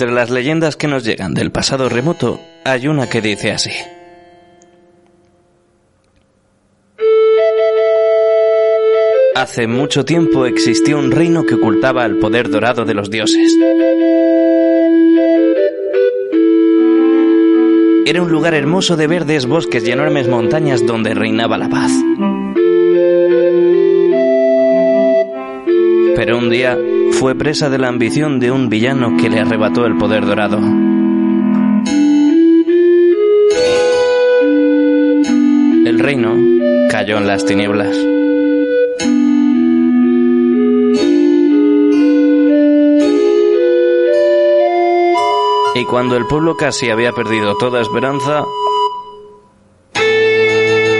Entre las leyendas que nos llegan del pasado remoto, hay una que dice así. Hace mucho tiempo existió un reino que ocultaba el poder dorado de los dioses. Era un lugar hermoso de verdes bosques y enormes montañas donde reinaba la paz. Pero un día fue presa de la ambición de un villano que le arrebató el poder dorado. El reino cayó en las tinieblas. Y cuando el pueblo casi había perdido toda esperanza,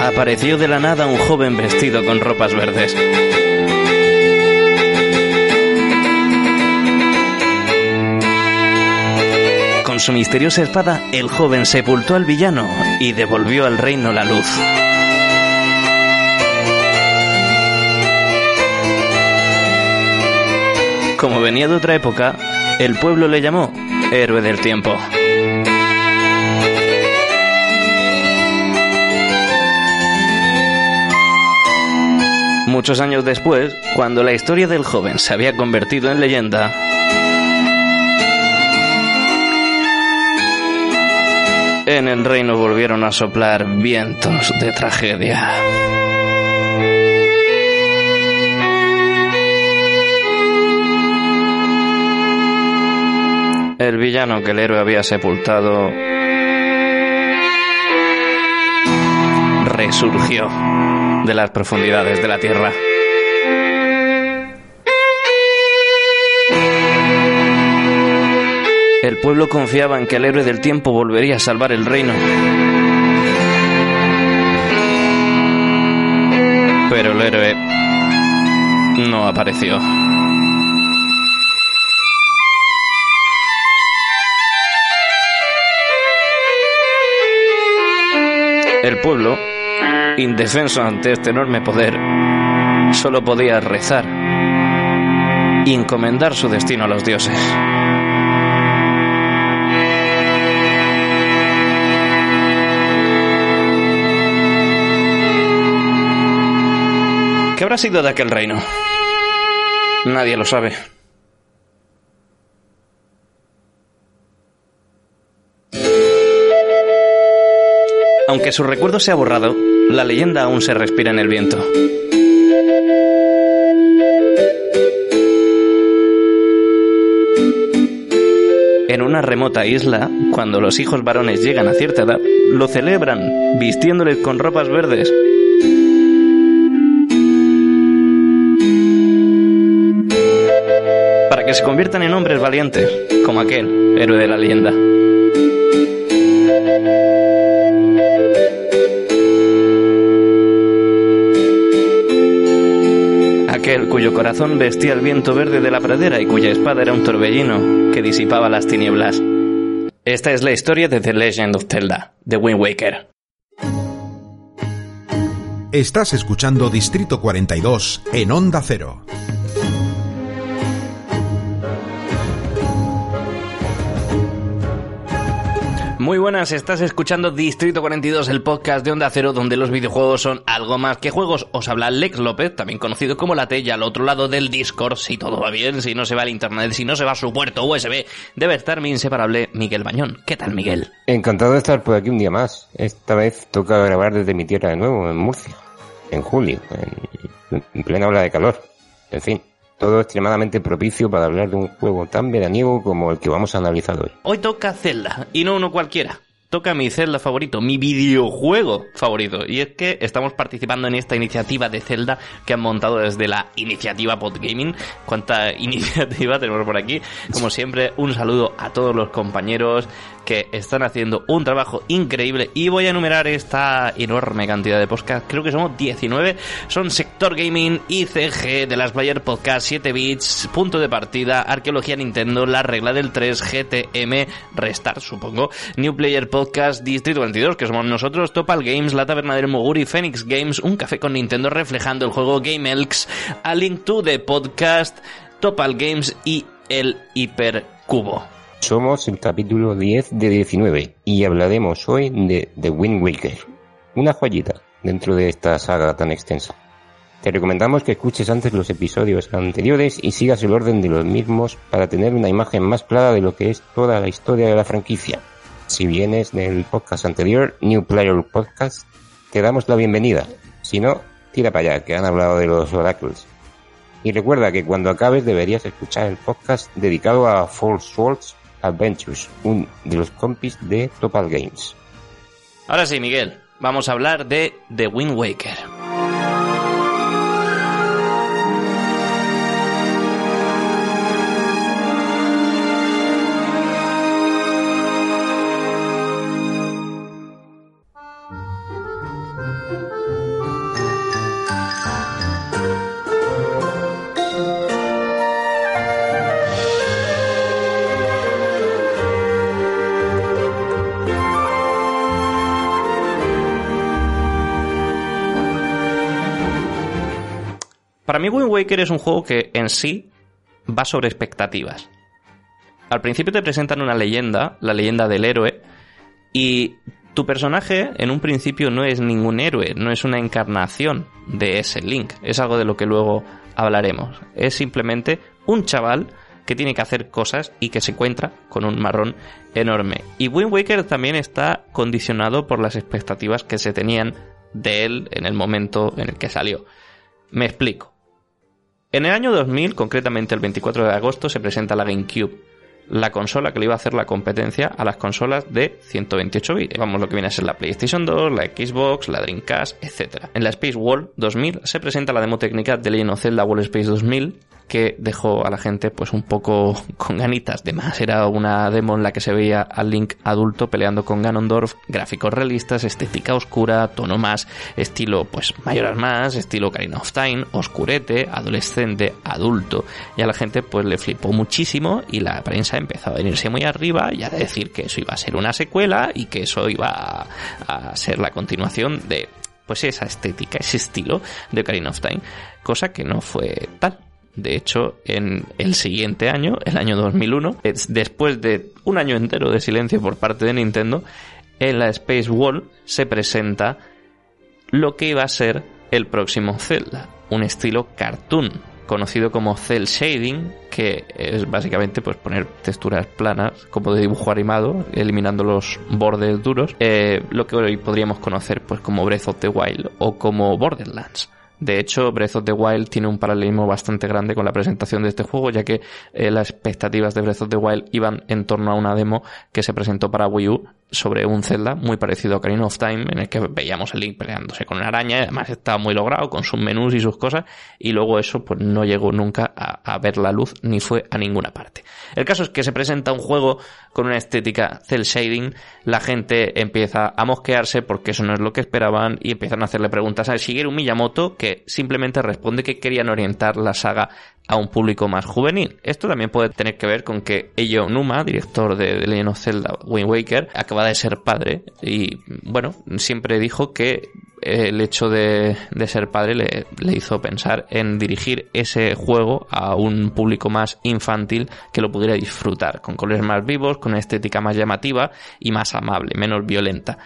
apareció de la nada un joven vestido con ropas verdes. Su misteriosa espada, el joven sepultó al villano y devolvió al reino la luz. Como venía de otra época, el pueblo le llamó héroe del tiempo. Muchos años después, cuando la historia del joven se había convertido en leyenda, en el reino volvieron a soplar vientos de tragedia. El villano que el héroe había sepultado resurgió de las profundidades de la tierra. El pueblo confiaba en que el héroe del tiempo volvería a salvar el reino. Pero el héroe no apareció. El pueblo, indefenso ante este enorme poder, solo podía rezar y encomendar su destino a los dioses. ¿Qué habrá sido de aquel reino? Nadie lo sabe. Aunque su recuerdo se ha borrado, la leyenda aún se respira en el viento. En una remota isla, cuando los hijos varones llegan a cierta edad, lo celebran vistiéndoles con ropas verdes. Que se conviertan en hombres valientes, como aquel héroe de la leyenda. Aquel cuyo corazón vestía el viento verde de la pradera y cuya espada era un torbellino que disipaba las tinieblas. Esta es la historia de The Legend of Zelda, de Wind Waker. Estás escuchando Distrito 42 en Onda Cero. Muy buenas, estás escuchando Distrito 42, el podcast de Onda Cero, donde los videojuegos son algo más que juegos. Os habla Lex López, también conocido como La Tella, al otro lado del Discord, si todo va bien, si no se va al internet, si no se va a su puerto USB, debe estar mi inseparable Miguel Bañón. ¿Qué tal, Miguel? Encantado de estar por aquí un día más. Esta vez toca grabar desde mi tierra de nuevo, en Murcia, en julio, en, en plena ola de calor. En fin, todo extremadamente propicio para hablar de un juego tan veraniego como el que vamos a analizar hoy. Hoy toca Zelda, y no uno cualquiera. Toca mi Zelda favorito, mi videojuego favorito. Y es que estamos participando en esta iniciativa de Zelda que han montado desde la iniciativa Podgaming. ¿Cuánta iniciativa tenemos por aquí? Como siempre, un saludo a todos los compañeros que están haciendo un trabajo increíble y voy a enumerar esta enorme cantidad de podcasts. Creo que somos 19. Son Sector Gaming, ICG, de las Player Podcast, 7 bits, Punto de Partida, Arqueología Nintendo, La Regla del 3, GTM, Restart, supongo, New Player Podcast, Distrito 22, que somos nosotros, Topal Games, La Taberna del Moguri, Phoenix Games, Un Café con Nintendo reflejando el juego Game Elks, A Link to the Podcast, Topal Games y el Hipercubo. Somos el capítulo 10 de 19 y hablaremos hoy de The Wind Waker, una joyita dentro de esta saga tan extensa. Te recomendamos que escuches antes los episodios anteriores y sigas el orden de los mismos para tener una imagen más clara de lo que es toda la historia de la franquicia. Si vienes del podcast anterior, New Player Podcast, te damos la bienvenida. Si no, tira para allá, que han hablado de los Oracles. Y recuerda que cuando acabes deberías escuchar el podcast dedicado a False Swords Adventures, un de los compis de Topal Games. Ahora sí, Miguel, vamos a hablar de The Wind Waker. Para mí Wind Waker es un juego que en sí va sobre expectativas. Al principio te presentan una leyenda, la leyenda del héroe, y tu personaje en un principio no es ningún héroe, no es una encarnación de ese Link, es algo de lo que luego hablaremos. Es simplemente un chaval que tiene que hacer cosas y que se encuentra con un marrón enorme. Y Wind Waker también está condicionado por las expectativas que se tenían de él en el momento en el que salió. Me explico. En el año 2000, concretamente el 24 de agosto, se presenta la GameCube, la consola que le iba a hacer la competencia a las consolas de 128 bits. Vamos, lo que viene a ser la PlayStation 2, la Xbox, la Dreamcast, etc. En la Space World 2000 se presenta la demo técnica de Legend of Zelda World Space 2000, que dejó a la gente pues un poco con ganitas de más. Era una demo en la que se veía al Link adulto peleando con Ganondorf, gráficos realistas, estética oscura, tono más, estilo pues mayoras más, estilo Karina of Time, oscurete, adolescente, adulto. Y a la gente pues le flipó muchísimo y la prensa empezó a venirse muy arriba y a decir que eso iba a ser una secuela y que eso iba a, a ser la continuación de pues esa estética, ese estilo de Karina of Time, cosa que no fue tal. De hecho, en el siguiente año, el año 2001, después de un año entero de silencio por parte de Nintendo, en la Space Wall se presenta lo que iba a ser el próximo Zelda, un estilo cartoon, conocido como cel shading, que es básicamente pues poner texturas planas como de dibujo animado, eliminando los bordes duros, eh, lo que hoy podríamos conocer pues como Breath of the Wild o como Borderlands. De hecho, Breath of the Wild tiene un paralelismo bastante grande con la presentación de este juego, ya que eh, las expectativas de Breath of the Wild iban en torno a una demo que se presentó para Wii U sobre un Zelda muy parecido a Ocarina of Time, en el que veíamos a Link peleándose con una araña, y además estaba muy logrado con sus menús y sus cosas, y luego eso pues no llegó nunca a, a, ver la luz ni fue a ninguna parte. El caso es que se presenta un juego con una estética cel shading, la gente empieza a mosquearse porque eso no es lo que esperaban y empiezan a hacerle preguntas a Shigeru Miyamoto que simplemente responde que querían orientar la saga a un público más juvenil. Esto también puede tener que ver con que Eiji Numa, director de The Legend of Zelda Wind Waker, acaba de ser padre y, bueno, siempre dijo que el hecho de, de ser padre le, le, hizo pensar en dirigir ese juego a un público más infantil que lo pudiera disfrutar, con colores más vivos, con una estética más llamativa y más amable, menos violenta.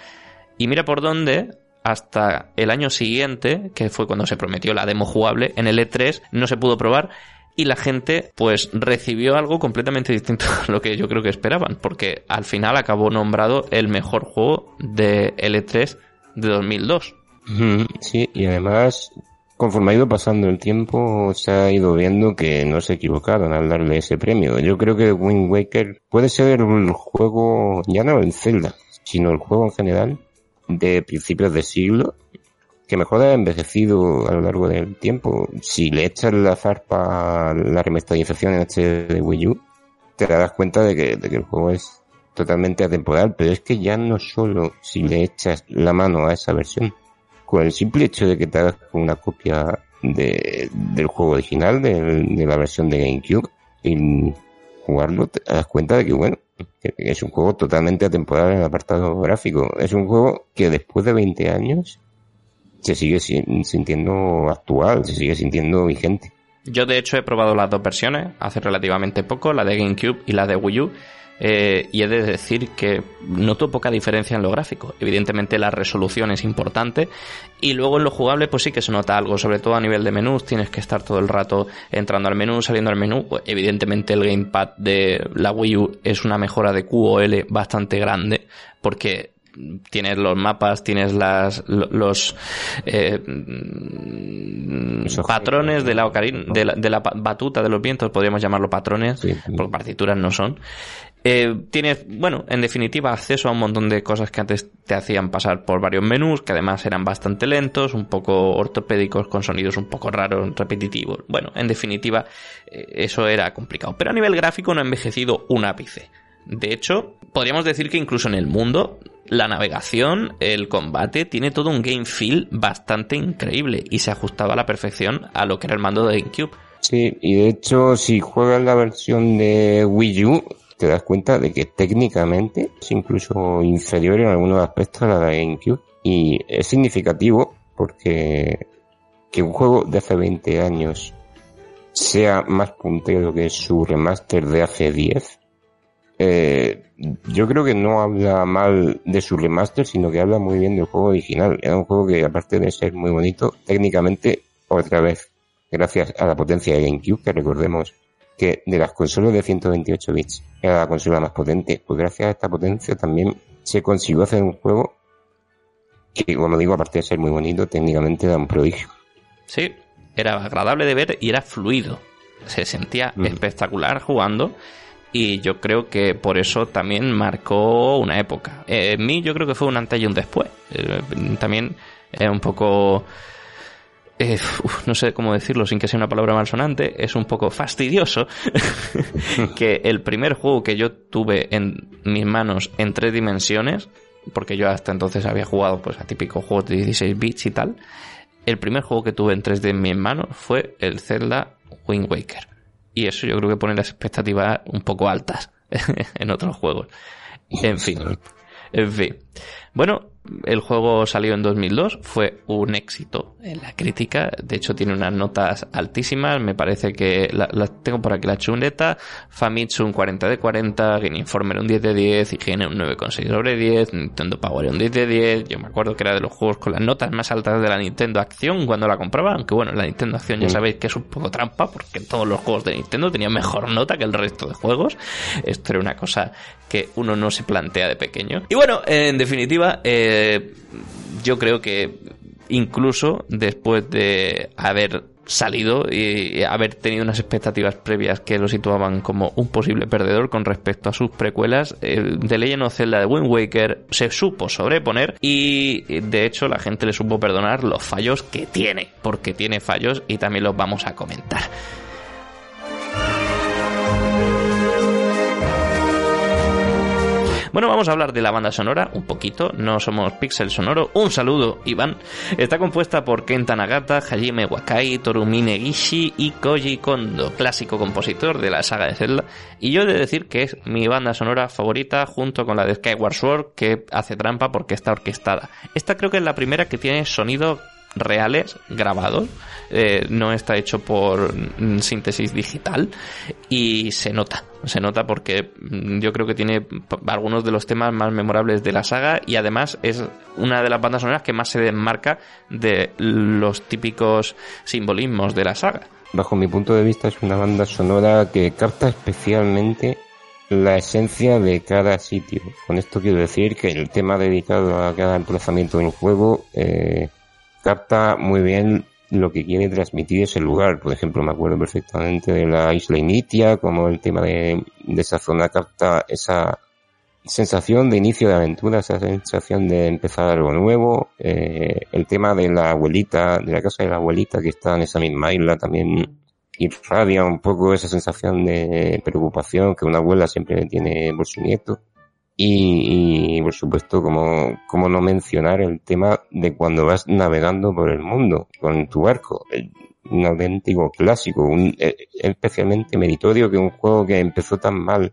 Y mira por dónde, hasta el año siguiente, que fue cuando se prometió la demo jugable, en el E3 no se pudo probar y la gente pues recibió algo completamente distinto a lo que yo creo que esperaban, porque al final acabó nombrado el mejor juego de L3 de 2002. Sí, y además, conforme ha ido pasando el tiempo, se ha ido viendo que no se equivocaron al darle ese premio. Yo creo que Wind Waker puede ser el juego, ya no el Zelda, sino el juego en general, de principios de siglo, que mejor ha envejecido a lo largo del tiempo. Si le echas la zarpa la remasterización en HD de Wii U, te darás cuenta de que, el juego es totalmente atemporal, pero es que ya no solo si le echas la mano a esa versión, con el simple hecho de que te hagas una copia de, del juego original, de, la versión de GameCube, y jugarlo, te das cuenta de que, bueno, es un juego totalmente atemporal en el apartado gráfico. Es un juego que después de 20 años se sigue sintiendo actual, se sigue sintiendo vigente. Yo de hecho he probado las dos versiones hace relativamente poco, la de GameCube y la de Wii U. eh, y he de decir que noto poca diferencia en lo gráfico. Evidentemente la resolución es importante y luego en lo jugable pues sí que se nota algo, sobre todo a nivel de menús, tienes que estar todo el rato entrando al menú, saliendo al menú. Pues, evidentemente el gamepad de la Wii U es una mejora de QoL bastante grande porque tienes los mapas, tienes las los, eh, patrones de la, de la, de la batuta de los vientos, podríamos llamarlo patrones, porque partituras no son. Eh, tienes, bueno, en definitiva, acceso a un montón de cosas que antes te hacían pasar por varios menús, que además eran bastante lentos, un poco ortopédicos, con sonidos un poco raros, repetitivos. Bueno, en definitiva, eh, eso era complicado. Pero a nivel gráfico no ha envejecido un ápice. De hecho, podríamos decir que incluso en el mundo, la navegación, el combate, tiene todo un game feel bastante increíble y se ajustaba a la perfección a lo que era el mando de GameCube. Sí, y de hecho, si juegas la versión de Wii U, te das cuenta de que técnicamente es incluso inferior en algunos aspectos a la de GameCube. Y es significativo porque que un juego de hace 20 años sea más puntero que su remaster de hace 10, eh, yo creo que no habla mal de su remaster, sino que habla muy bien del juego original. Era un juego que, aparte de ser muy bonito, técnicamente, otra vez, gracias a la potencia de GameCube, que recordemos que de las consolas de 128 bits era la consola más potente, pues gracias a esta potencia también se consiguió hacer un juego que, como digo, aparte de ser muy bonito, técnicamente era un prodigio. Sí, era agradable de ver y era fluido. Se sentía mm. espectacular jugando y yo creo que por eso también marcó una época. en mí yo creo que fue un antes y un después. Eh, también es un poco eh, no sé cómo decirlo sin que sea una palabra malsonante, es un poco fastidioso que el primer juego que yo tuve en mis manos en tres dimensiones, porque yo hasta entonces había jugado pues a típicos juegos de 16 bits y tal, el primer juego que tuve en 3D en mis manos fue el Zelda Wind Waker. Y eso yo creo que pone las expectativas un poco altas en otros juegos. En fin. En fin. Bueno, el juego salió en 2002, fue un éxito en la crítica, de hecho tiene unas notas altísimas, me parece que las tengo por aquí la chuleta, Famitsu un 40 de 40, Game Informer un 10 de 10, IGN un 9,6 sobre 10, Nintendo Power un 10 de 10, yo me acuerdo que era de los juegos con las notas más altas de la Nintendo Acción cuando la compraba, aunque bueno, la Nintendo Acción ya sabéis que es un poco trampa porque todos los juegos de Nintendo tenían mejor nota que el resto de juegos, esto era una cosa que uno no se plantea de pequeño. Y bueno, en definitiva, eh, yo creo que incluso después de haber salido y haber tenido unas expectativas previas que lo situaban como un posible perdedor con respecto a sus precuelas, el The Legend of Zelda de Wind Waker se supo sobreponer y de hecho la gente le supo perdonar los fallos que tiene, porque tiene fallos y también los vamos a comentar. Bueno, vamos a hablar de la banda sonora un poquito. No somos Pixel Sonoro. Un saludo, Iván. Está compuesta por Kenta Nagata, Hajime Wakai, Torumine Gishi y Koji Kondo, clásico compositor de la saga de Zelda. Y yo he de decir que es mi banda sonora favorita junto con la de Skyward Sword, que hace trampa porque está orquestada. Esta creo que es la primera que tiene sonido reales grabados, eh, no está hecho por mm, síntesis digital y se nota, se nota porque mm, yo creo que tiene algunos de los temas más memorables de la saga y además es una de las bandas sonoras que más se desmarca de los típicos simbolismos de la saga. Bajo mi punto de vista es una banda sonora que capta especialmente la esencia de cada sitio. Con esto quiero decir que el tema dedicado a cada emplazamiento en juego eh, capta muy bien lo que quiere transmitir ese lugar. Por ejemplo, me acuerdo perfectamente de la isla Initia, como el tema de, esa zona capta esa sensación de inicio de aventura, esa sensación de empezar algo nuevo. Eh, el tema de la abuelita, de la casa de la abuelita que está en esa misma isla también irradia un poco esa sensación de preocupación que una abuela siempre tiene por su nieto. Y, por supuesto, como, como no mencionar el tema de cuando vas navegando por el mundo con tu barco. Un auténtico clásico, un, e, especialmente meritorio que un juego que empezó tan mal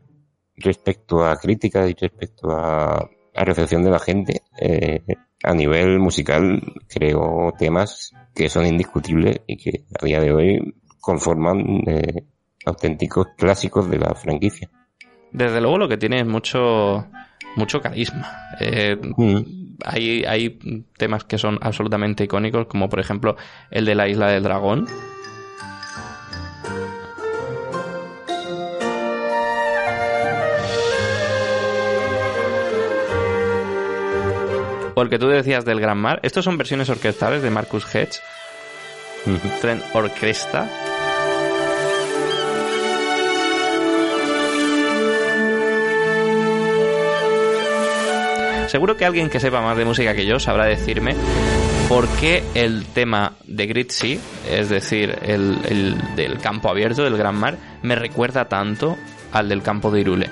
respecto a críticas y respecto a, recepción de la gente, eh, a nivel musical creó temas que son indiscutibles y que a día de hoy conforman eh, auténticos clásicos de la franquicia. desde luego lo que tiene es mucho, mucho carisma. Eh, Mm. hay, hay temas que son absolutamente icónicos, como por ejemplo el de la isla del dragón. O el que tú decías del Gran Mar. Estos son versiones orquestales de Marcus Hedge, Ujú. Trent Orquesta. Seguro que alguien que sepa más de música que yo sabrá decirme por qué el tema de Sea, es decir, el, el del campo abierto, del gran mar, me recuerda tanto al del campo de Irule.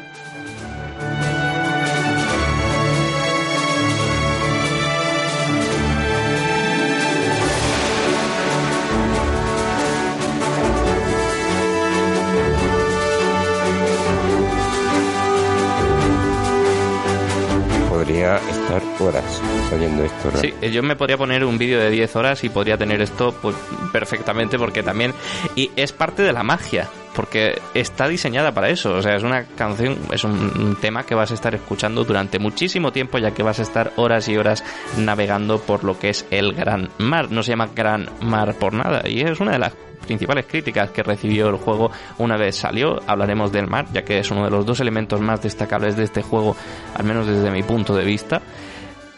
Horas oyendo esto. Sí, eh, yo me podría poner un vídeo de 10 horas y podría tener esto pues, perfectamente porque también... Y es parte de la magia, porque está diseñada para eso. O sea, es una canción, es un tema que vas a estar escuchando durante muchísimo tiempo ya que vas a estar horas y horas navegando por lo que es el Gran Mar. No se llama Gran Mar por nada y es una de las principales críticas que recibió el juego una vez salió. Hablaremos del mar, ya que es uno de los dos elementos más destacables de este juego, al menos desde mi punto de vista.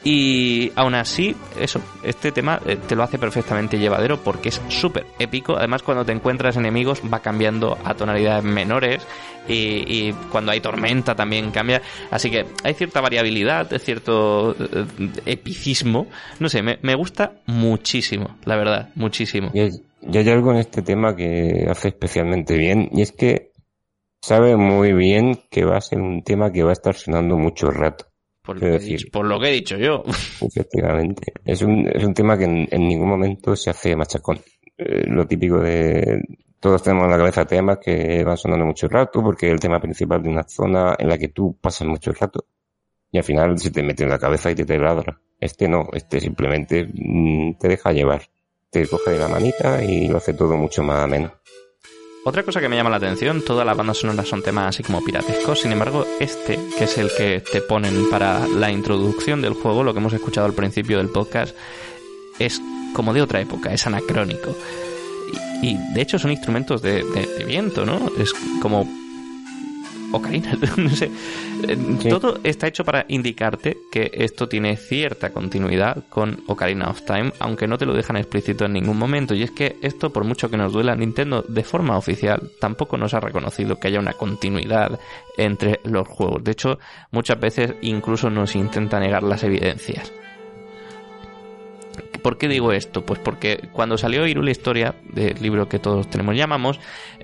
Y aún así, eso, este tema eh, te lo hace perfectamente llevadero porque es súper épico. Además, cuando te encuentras enemigos va cambiando a tonalidades menores y, cuando hay tormenta también cambia. Así que hay cierta variabilidad, cierto eh, epicismo. No sé, me, me gusta muchísimo, la verdad, muchísimo. Y hay, y hay algo en este tema que hace especialmente bien, y es que sabe muy bien que va a ser un tema que va a estar sonando mucho rato. Por lo, que he decir. dicho, por lo que he dicho yo. Efectivamente. Es un, es un tema que en, en ningún momento se hace machacón. Eh, lo típico de todos tenemos en la cabeza temas que van sonando mucho rato porque es el tema principal de una zona en la que tú pasas mucho rato y al final se te mete en la cabeza y te taladra. Este no, este simplemente mm, te deja llevar. Te coge de la manita y lo hace todo mucho más ameno. Otra cosa que me llama la atención, todas las bandas sonoras son temas así como piratescos, sin embargo, este, que es el que te ponen para la introducción del juego, lo que hemos escuchado al principio del podcast, es como de otra época, es anacrónico. Y, de hecho son instrumentos de viento, ¿no? Es como ocarina, no sé. Sí. Todo está hecho para indicarte que esto tiene cierta continuidad con Ocarina of Time, aunque no te lo dejan explícito en ningún momento. Y es que esto, por mucho que nos duela, Nintendo de forma oficial tampoco nos ha reconocido que haya una continuidad entre los juegos. De hecho, muchas veces incluso nos intenta negar las evidencias. ¿Por qué digo esto? Pues porque cuando salió Irule Historia, del libro que todos tenemos llamamos,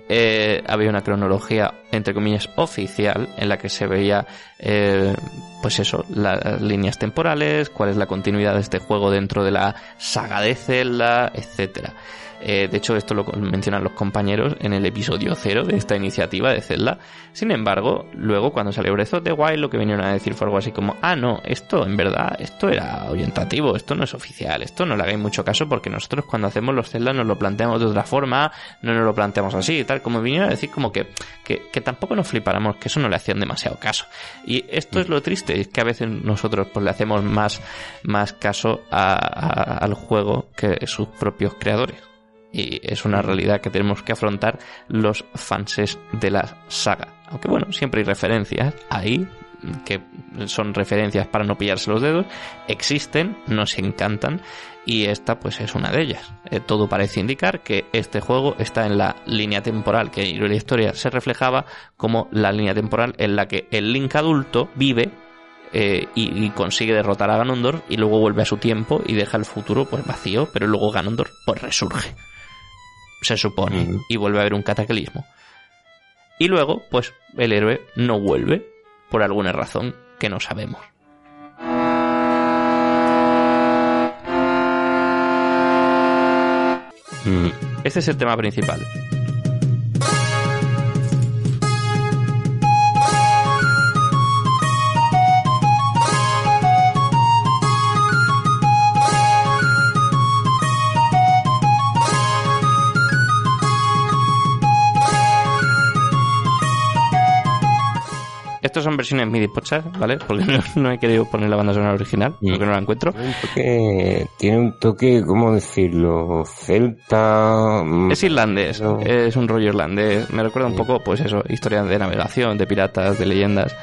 eh, había una cronología, entre comillas, oficial, en la que se veía, eh, pues eso, las líneas temporales, cuál es la continuidad de este juego dentro de la saga de Zelda, etcétera. Eh, de hecho, esto lo mencionan los compañeros en el episodio cero de esta iniciativa de Zelda. Sin embargo, luego cuando salió Breath of the Wild, lo que vinieron a decir fue algo así como, ah, no, esto en verdad, esto era orientativo, esto no es oficial, esto no le hagáis mucho caso porque nosotros cuando hacemos los Zelda nos lo planteamos de otra forma, no nos lo planteamos así y tal, como vinieron a decir como que, que, tampoco nos flipáramos, que eso no le hacían demasiado caso. Y esto es lo triste, es que a veces nosotros pues le hacemos más, más caso a, al juego que sus propios creadores y es una realidad que tenemos que afrontar los fanses de la saga. Aunque bueno, siempre hay referencias ahí que son referencias para no pillarse los dedos, existen, nos encantan y esta pues es una de ellas. Eh, todo parece indicar que este juego está en la línea temporal que en la historia se reflejaba como la línea temporal en la que el Link adulto vive eh, y, y, consigue derrotar a Ganondorf y luego vuelve a su tiempo y deja el futuro pues vacío, pero luego Ganondorf pues resurge se supone, y vuelve a haber un cataclismo. Y luego, pues, el héroe no vuelve, por alguna razón que no sabemos. Mm. Este es el tema principal. Estos son versiones MIDI pochas, ¿vale? Porque no, no he querido poner la banda sonora original, Mm. porque no la encuentro. Tiene un toque, tiene un toque, ¿cómo decirlo? Celta. mm, Es irlandés, no. es un rollo irlandés. Me recuerda un poco, pues eso, historias de navegación, de piratas, de leyendas.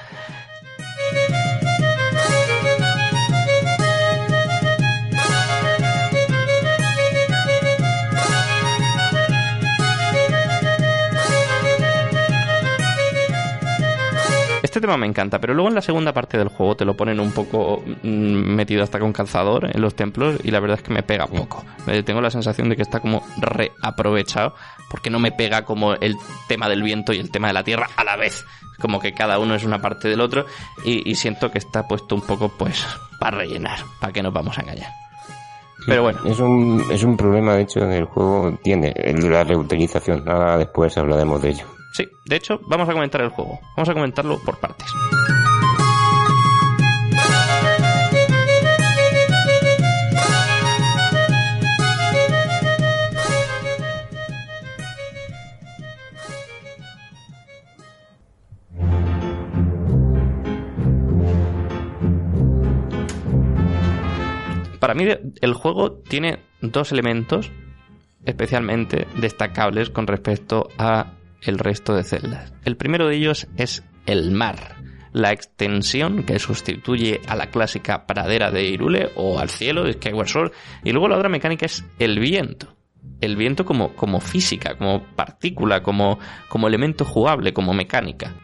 Tema me encanta, pero luego en la segunda parte del juego te lo ponen un poco mm, metido hasta con calzador en los templos y la verdad es que me pega poco. Eh, tengo la sensación de que está como reaprovechado porque no me pega como el tema del viento y el tema de la tierra a la vez. Como que cada uno es una parte del otro y, y siento que está puesto un poco pues para rellenar, para que nos vamos a engañar. Pero bueno, Es un, es un problema, de hecho, en el juego tiene, el de la reutilización. Ahora después hablaremos de ello. Sí, de hecho vamos a comentar el juego, vamos a comentarlo por partes. Para mí el juego tiene dos elementos especialmente destacables con respecto a el resto de celdas. El primero de ellos es el mar, la extensión que sustituye a la clásica pradera de Irule o al cielo de Skyward Sword y luego la otra mecánica es el viento. El viento como, como física, como partícula, como, como elemento jugable, como mecánica.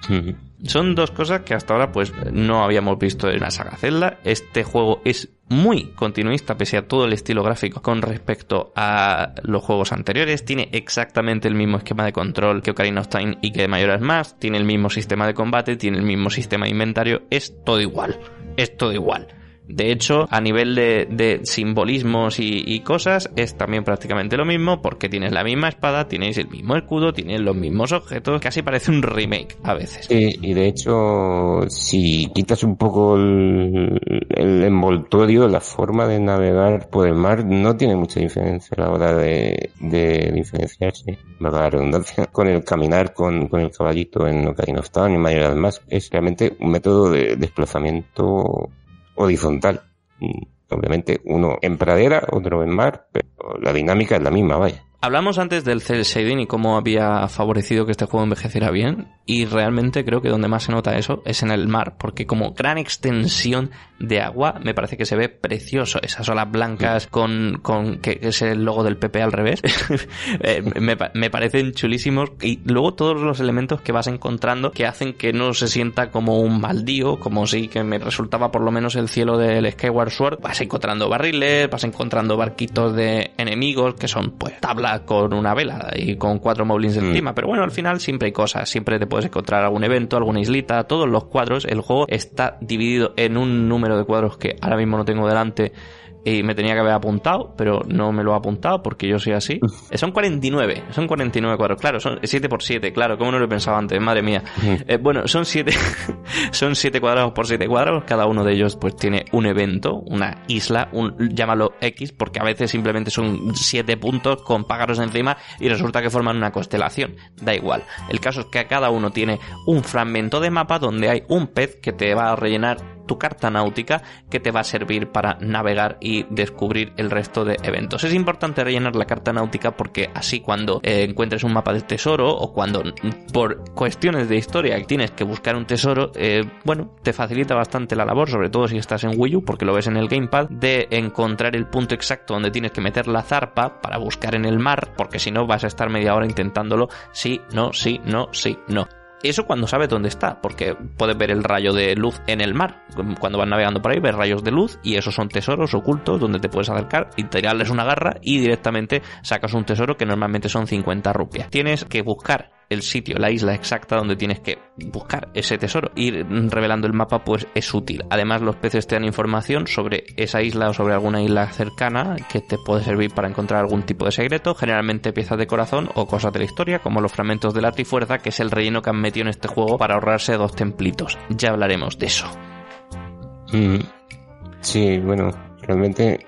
Son dos cosas que hasta ahora pues no habíamos visto en la saga Zelda. Este juego es muy continuista pese a todo el estilo gráfico con respecto a los juegos anteriores. Tiene exactamente el mismo esquema de control que Ocarina of Time y que Majora's Mask. Tiene el mismo sistema de combate, tiene el mismo sistema de inventario. Es todo igual. Es todo igual. De hecho, a nivel de, de simbolismos y, y cosas, es también prácticamente lo mismo, porque tienes la misma espada, tienes el mismo escudo, tienes los mismos objetos, casi parece un remake a veces. Y de hecho, si quitas un poco el, el envoltorio, la forma de navegar por el mar no tiene mucha diferencia a la hora de, de diferenciarse, la redundancia, con el caminar con, con el caballito en Ocarina of Time y Majora's Mask. Es realmente un método de desplazamiento horizontal. Mm, Obviamente uno en pradera, otro en mar, pero la dinámica es la misma, vaya. Hablamos antes del cel shading y cómo había favorecido que este juego envejeciera bien y realmente creo que donde más se nota eso es en el mar porque como gran extensión de agua me parece que se ve precioso. Esas olas blancas con, con que es el logo del PP al revés. Eh, me, me parecen chulísimos. Y luego todos los elementos que vas encontrando que hacen que no se sienta como un baldío como sí que me resultaba por lo menos el cielo del Skyward Sword. Vas encontrando barriles vas encontrando barquitos de enemigos que son pues tablas con una vela y con cuatro moblins Mm. encima. Pero bueno al final siempre hay cosas. Siempre te puedes encontrar algún evento alguna islita. Todos los cuadros el juego está dividido en un número de cuadros que ahora mismo no tengo delante y me tenía que haber apuntado, pero no me lo he apuntado porque yo soy así. Eh, Son 49, son 49 cuadros, claro, son 7 por 7, claro, como no lo he pensado antes, madre mía. Eh, bueno, son 7 son 7 cuadrados por 7 cuadrados, cada uno de ellos pues tiene un evento, una isla, un llámalo X, porque a veces simplemente son 7 puntos con pájaros encima y resulta que forman una constelación, da igual. El caso es que cada uno tiene un fragmento de mapa donde hay un pez que te va a rellenar tu carta náutica que te va a servir para navegar y descubrir el resto de eventos. Es importante rellenar la carta náutica porque así cuando eh, encuentres un mapa de tesoro o cuando por cuestiones de historia tienes que buscar un tesoro, eh, bueno, te facilita bastante la labor, sobre todo si estás en Wii U porque lo ves en el gamepad, de encontrar el punto exacto donde tienes que meter la zarpa para buscar en el mar, porque si no vas a estar media hora intentándolo, sí, no, sí, no, sí, no. Eso cuando sabes dónde está, porque puedes ver el rayo de luz en el mar. Cuando vas navegando por ahí, ves rayos de luz y esos son tesoros ocultos donde te puedes acercar y tirarles una garra y directamente sacas un tesoro que normalmente son 50 rupias. Tienes que buscar el sitio, la isla exacta donde tienes que buscar ese tesoro. Ir revelando el mapa pues es útil. Además los peces te dan información sobre esa isla o sobre alguna isla cercana que te puede servir para encontrar algún tipo de secreto, generalmente piezas de corazón o cosas de la historia como los fragmentos de la trifuerza que es el relleno que han metido en este juego para ahorrarse dos templitos. Ya hablaremos de eso. Mm. Sí, bueno, realmente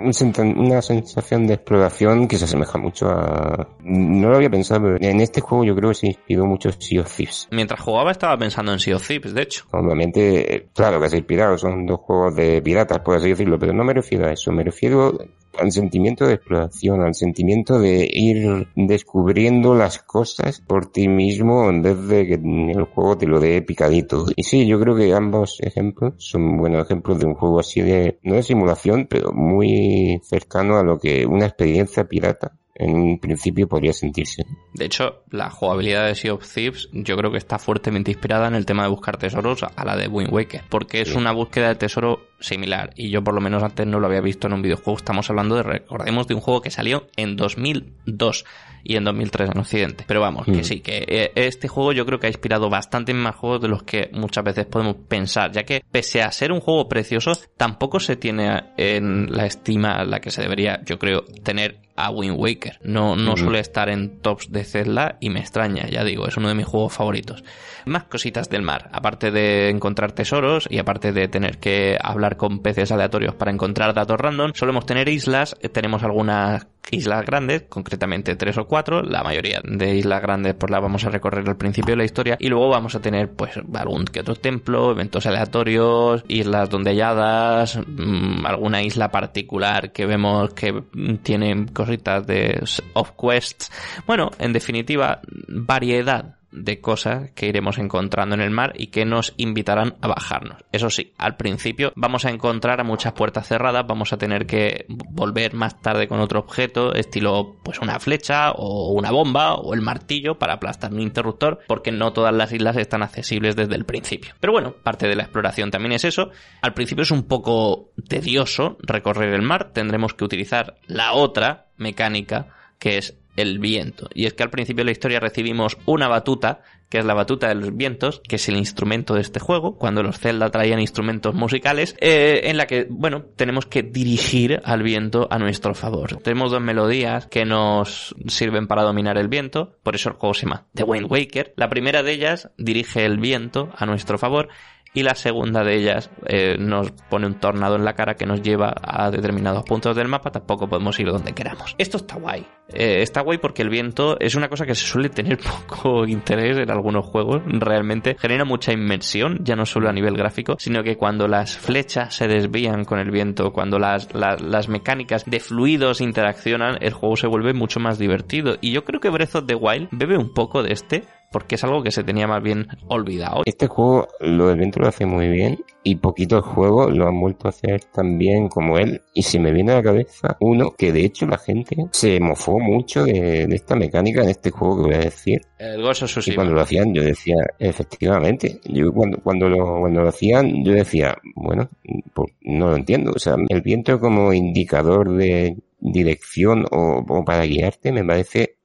una sensación de exploración que se asemeja mucho a... No lo había pensado, pero en este juego yo creo que se inspiró mucho Sea of Thieves. Mientras jugaba estaba pensando en Sea of Thieves, de hecho. Obviamente, claro que se ha inspirado, son dos juegos de piratas, por así decirlo, pero no me refiero a eso, me refiero al sentimiento de exploración, al sentimiento de ir descubriendo las cosas por ti mismo en vez de que el juego te lo dé picadito. Y sí, yo creo que ambos ejemplos son buenos ejemplos de un juego así de, no de simulación, pero muy cercano a lo que una experiencia pirata en un principio podría sentirse. De hecho, la jugabilidad de Sea of Thieves yo creo que está fuertemente inspirada en el tema de buscar tesoros a la de Wind Waker, porque es una búsqueda de tesoro similar y yo por lo menos antes no lo había visto en un videojuego. Estamos hablando de, recordemos, de un juego que salió en 2002 y en 2003 en Occidente. Pero vamos, que mm. sí, que eh, este juego yo creo que ha inspirado bastante más juegos de los que muchas veces podemos pensar, ya que pese a ser un juego precioso, tampoco se tiene en la estima la que se debería, yo creo, tener a Wind Waker. No, no suele estar en tops de Zelda y me extraña, ya digo, es uno de mis juegos favoritos. Más cositas del mar, aparte de encontrar tesoros y aparte de tener que hablar con peces aleatorios para encontrar datos random, solemos tener islas, eh, tenemos algunas islas grandes, concretamente tres o cuatro, la mayoría de islas grandes pues las vamos a recorrer al principio de la historia y luego vamos a tener pues algún que otro templo, eventos aleatorios, islas donde halladas, mm, alguna isla particular que vemos que tiene cositas de off quests, bueno, en definitiva, variedad de cosas que iremos encontrando en el mar y que nos invitarán a bajarnos. Eso sí, al principio vamos a encontrar a muchas puertas cerradas, vamos a tener que volver más tarde con otro objeto, estilo pues una flecha o una bomba o el martillo para aplastar un interruptor, porque no todas las islas están accesibles desde el principio. Pero bueno, parte de la exploración también es eso. Al principio es un poco tedioso recorrer el mar, tendremos que utilizar la otra mecánica que es el viento. Y es que al principio de la historia recibimos una batuta, que es la batuta de los vientos, que es el instrumento de este juego, cuando los Zelda traían instrumentos musicales, eh, en la que, bueno, tenemos que dirigir al viento a nuestro favor. Tenemos dos melodías que nos sirven para dominar el viento, por eso el juego se llama The Wind Waker. La primera de ellas dirige el viento a nuestro favor y la segunda de ellas eh, nos pone un tornado en la cara que nos lleva a determinados puntos del mapa, tampoco podemos ir donde queramos. Esto está guay. Eh, está guay porque el viento es una cosa que se suele tener poco interés en algunos juegos, realmente genera mucha inmersión, ya no solo a nivel gráfico, sino que cuando las flechas se desvían con el viento, cuando las, las mecánicas de fluidos interaccionan, el juego se vuelve mucho más divertido. Y yo creo que Breath of the Wild bebe un poco de este, porque es algo que se tenía más bien olvidado. Este juego, lo del viento lo hace muy bien y poquitos juegos lo han vuelto a hacer tan bien como él. Y se me viene a la cabeza uno que de hecho la gente se mofó mucho de, esta mecánica en este juego que voy a decir. El Gozo Y cuando lo hacían yo decía, efectivamente, yo cuando, cuando, lo, cuando lo hacían yo decía, bueno, pues no lo entiendo. O sea, el viento como indicador de dirección o, o para guiarte me parece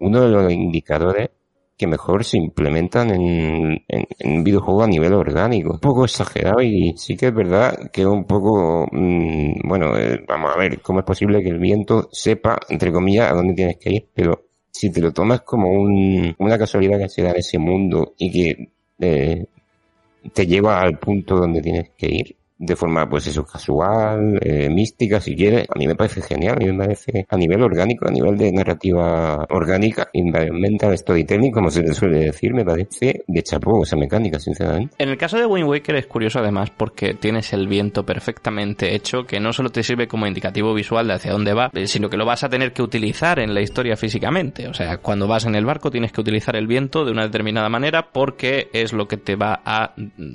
uno de los indicadores que mejor se implementan en, en, videojuego a nivel orgánico. Un poco exagerado y sí que es verdad que un poco, mm, bueno, eh, vamos a ver, cómo es posible que el viento sepa, entre comillas, a dónde tienes que ir, pero si te lo tomas como un, una casualidad que se da en ese mundo y que eh, te lleva al punto donde tienes que ir, de forma, pues eso, casual, eh, mística, si quieres. A mí me parece genial, a mí me parece a nivel orgánico, a nivel de narrativa orgánica, environmental storytelling, como se le suele decir, me parece de chapó esa mecánica, sinceramente. En el caso de Wind Waker es curioso además porque tienes el viento perfectamente hecho, que no solo te sirve como indicativo visual de hacia dónde va, eh, sino que lo vas a tener que utilizar en la historia físicamente. O sea, cuando vas en el barco tienes que utilizar el viento de una determinada manera porque es lo que te va a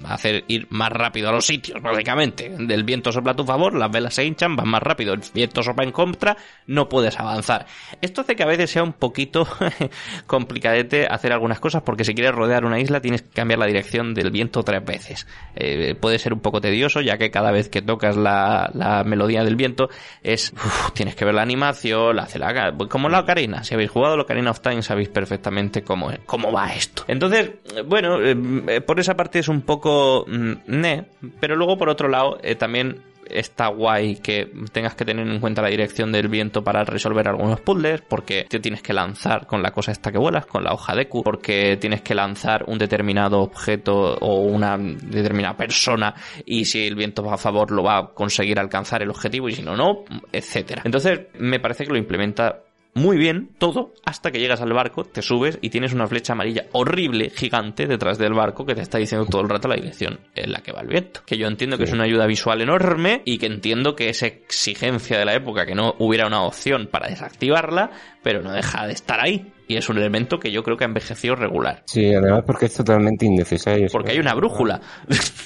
hacer ir más rápido a los sitios, básicamente del viento sopla a tu favor, las velas se hinchan, vas más rápido, el viento sopla en contra, no puedes avanzar. Esto hace que a veces sea un poquito complicadete hacer algunas cosas porque si quieres rodear una isla tienes que cambiar la dirección del viento tres veces. Eh, puede ser un poco tedioso ya que cada vez que tocas la, melodía del viento es tienes que ver la animación, la hace la como la ocarina. Si habéis jugado la ocarina of time sabéis perfectamente cómo, cómo va esto. Entonces, bueno, eh, por esa parte es un poco mm, ne, pero luego por otro lado, eh, también está guay que tengas que tener en cuenta la dirección del viento para resolver algunos puzzles, porque te tienes que lanzar con la cosa esta que vuelas, con la hoja de Q, porque tienes que lanzar un determinado objeto o una determinada persona y si el viento va a favor lo va a conseguir alcanzar el objetivo y si no, no, etcétera. Entonces me parece que lo implementa muy bien todo hasta que llegas al barco, te subes y tienes una flecha amarilla horrible, gigante, detrás del barco que te está diciendo todo el rato la dirección en la que va el viento. Que yo entiendo que es una ayuda visual enorme y que entiendo que es exigencia de la época que no hubiera una opción para desactivarla, pero no deja de estar ahí. Y es un elemento que yo creo que ha envejecido regular. Sí, además porque es totalmente innecesario. Porque hay una brújula.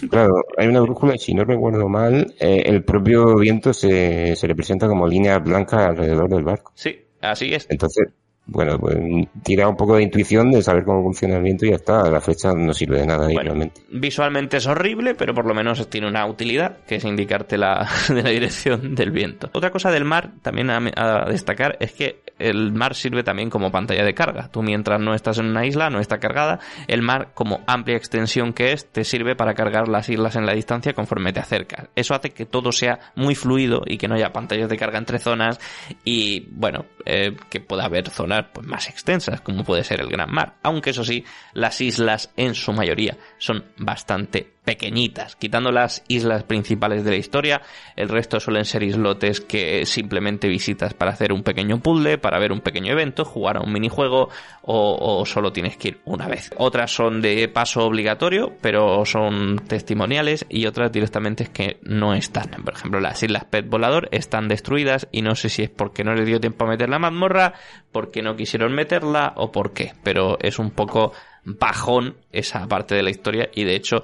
Claro, hay una brújula y si no recuerdo mal, eh, el propio viento se, se representa como líneas blancas alrededor del barco. Sí, Así es. Entonces, bueno, pues tira un poco de intuición de saber cómo funciona el viento y ya está. La flecha no sirve de nada ahí realmente. Visualmente es horrible, pero por lo menos tiene una utilidad, que es indicarte la, de la dirección del viento. Otra cosa del mar, también a, a, destacar, es que el mar sirve también como pantalla de carga. Tú mientras no estás en una isla, no está cargada, el mar, como amplia extensión que es, te sirve para cargar las islas en la distancia conforme te acercas. Eso hace que todo sea muy fluido y que no haya pantallas de carga entre zonas y, bueno, eh, que pueda haber zonas pues, más extensas, como puede ser el Gran Mar. Aunque eso sí, las islas en su mayoría son bastante pequeñitas. Quitando las islas principales de la historia, el resto suelen ser islotes que simplemente visitas para hacer un pequeño puzzle, para ver un pequeño evento, jugar a un minijuego o, o solo tienes que ir una vez. Otras son de paso obligatorio, pero son testimoniales y otras directamente es que no están. Por ejemplo, las islas Pet Volador están destruidas y no sé si es porque no les dio tiempo a meter la mazmorra, porque no quisieron meterla o por qué, pero es un poco bajón esa parte de la historia y de hecho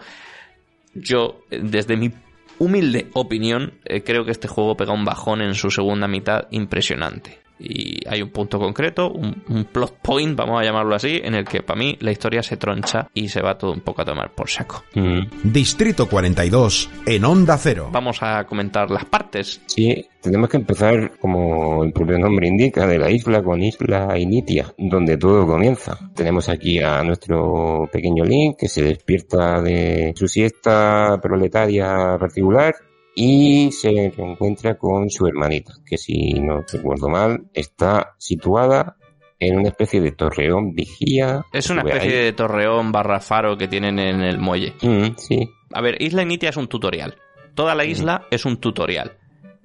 yo, desde mi humilde opinión, eh, creo que este juego pega un bajón en su segunda mitad impresionante. Y hay un punto concreto, un, un, plot point, vamos a llamarlo así, en el que para mí la historia se troncha y se va todo un poco a tomar por saco. Mm. Distrito 42 en Onda Cero. Vamos a comentar las partes. Sí, tenemos que empezar, como el propio nombre indica, de la isla con Isla Initia, donde todo comienza. Tenemos aquí a nuestro pequeño Link que se despierta de su siesta proletaria particular y se encuentra con su hermanita, que si no recuerdo mal, está situada en una especie de torreón vigía. Es una especie ahí. de torreón barra faro que tienen en el muelle. Mm, sí. A ver, Isla Initia es un tutorial. Toda la isla mm. es un tutorial.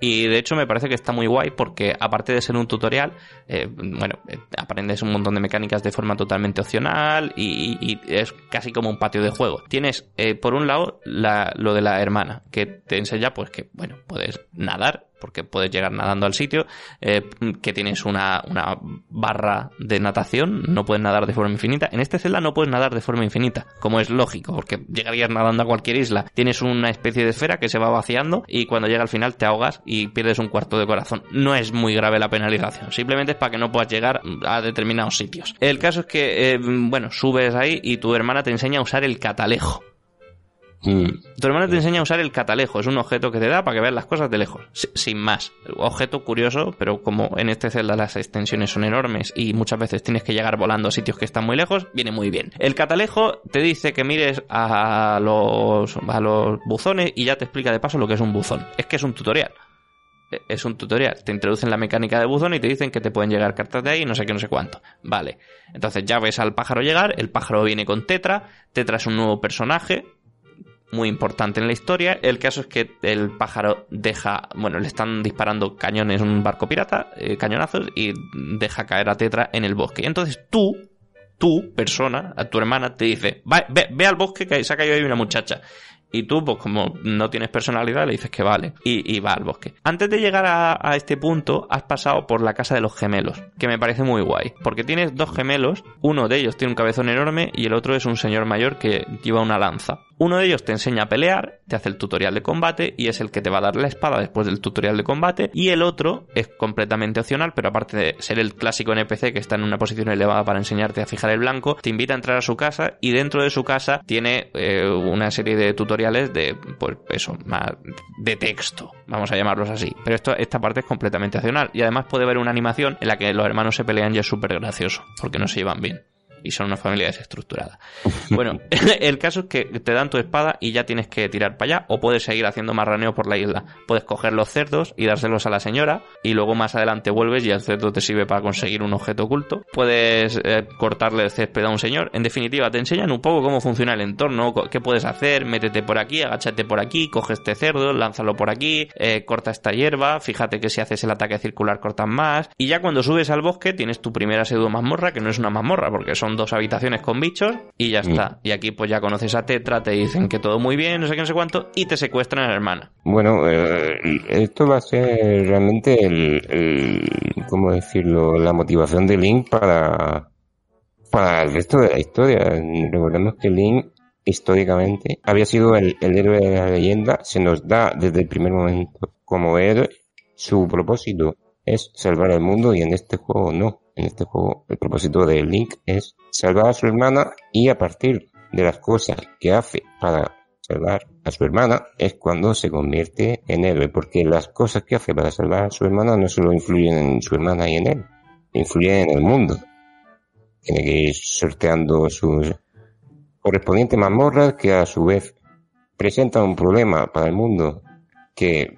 Y de hecho me parece que está muy guay porque aparte de ser un tutorial, eh, bueno, eh, aprendes un montón de mecánicas de forma totalmente opcional y, y es casi como un patio de juego. Tienes, eh, por un lado, la, lo de la hermana, que te enseña pues que, bueno, puedes nadar, porque puedes llegar nadando al sitio, eh, que tienes una, una, barra de natación, no puedes nadar de forma infinita. En este Zelda no puedes nadar de forma infinita, como es lógico, porque llegarías nadando a cualquier isla. Tienes una especie de esfera que se va vaciando y cuando llega al final te ahogas y pierdes un cuarto de corazón. No es muy grave la penalización, simplemente es para que no puedas llegar a determinados sitios. El caso es que, eh, bueno, subes ahí y tu hermana te enseña a usar el catalejo. Mm. Tu hermana te enseña a usar el catalejo, es un objeto que te da para que veas las cosas de lejos, sin más. Objeto curioso, pero como en este Zelda las extensiones son enormes y muchas veces tienes que llegar volando a sitios que están muy lejos, viene muy bien. El catalejo te dice que mires a los, a los buzones y ya te explica de paso lo que es un buzón. Es que es un tutorial es un tutorial. Te introducen la mecánica de buzón y te dicen que te pueden llegar cartas de ahí, no sé qué, no sé cuánto. Vale. Entonces ya ves al pájaro llegar, el pájaro viene con Tetra, Tetra es un nuevo personaje, muy importante en la historia. El caso es que el pájaro deja, bueno, le están disparando cañones un barco pirata, eh, cañonazos, y deja caer a Tetra en el bosque. Entonces tú, tú, persona, a tu hermana, te dice, ve, ve al bosque que se ha caído ahí una muchacha. Y tú, pues como no tienes personalidad, le dices que vale. Y, y va al bosque. Antes de llegar a, a, este punto, has pasado por la casa de los gemelos. Que me parece muy guay. Porque tienes dos gemelos. Uno de ellos tiene un cabezón enorme. Y el otro es un señor mayor que lleva una lanza. Uno de ellos te enseña a pelear, te hace el tutorial de combate y es el que te va a dar la espada después del tutorial de combate. Y el otro es completamente opcional, pero aparte de ser el clásico NPC que está en una posición elevada para enseñarte a fijar el blanco, te invita a entrar a su casa y dentro de su casa tiene eh, una serie de tutoriales de, pues eso, más de texto, vamos a llamarlos así. Pero esto, esta parte es completamente opcional y además puede haber una animación en la que los hermanos se pelean y es súper gracioso, porque no se llevan bien. Y son una familia desestructurada. Bueno, el caso es que te dan tu espada y ya tienes que tirar para allá o puedes seguir haciendo marraneo por la isla. Puedes coger los cerdos y dárselos a la señora y luego más adelante vuelves y el cerdo te sirve para conseguir un objeto oculto. Puedes eh, cortarle el césped a un señor. En definitiva, te enseñan un poco cómo funciona el entorno, qué puedes hacer, métete por aquí, agáchate por aquí, coge este cerdo, lánzalo por aquí, eh, corta esta hierba, fíjate que si haces el ataque circular cortan más. Y ya cuando subes al bosque tienes tu primera pseudo mazmorra, que no es una mazmorra porque son dos habitaciones con bichos y ya está. Y aquí pues ya conoces a Tetra, te dicen que todo muy bien, no sé qué, no sé cuánto, y te secuestran a la hermana. Bueno, eh, esto va a ser realmente el, el, ¿cómo decirlo? La motivación de Link para, para el resto de la historia. Recordemos que Link históricamente había sido el, el héroe de la leyenda, se nos da desde el primer momento como héroe, su propósito es salvar al mundo y en este juego no. En este juego el propósito de Link es salvar a su hermana y a partir de las cosas que hace para salvar a su hermana es cuando se convierte en héroe, porque las cosas que hace para salvar a su hermana no solo influyen en su hermana y en él, influyen en el mundo. Tiene que ir sorteando sus correspondientes mazmorras que a su vez presentan un problema para el mundo que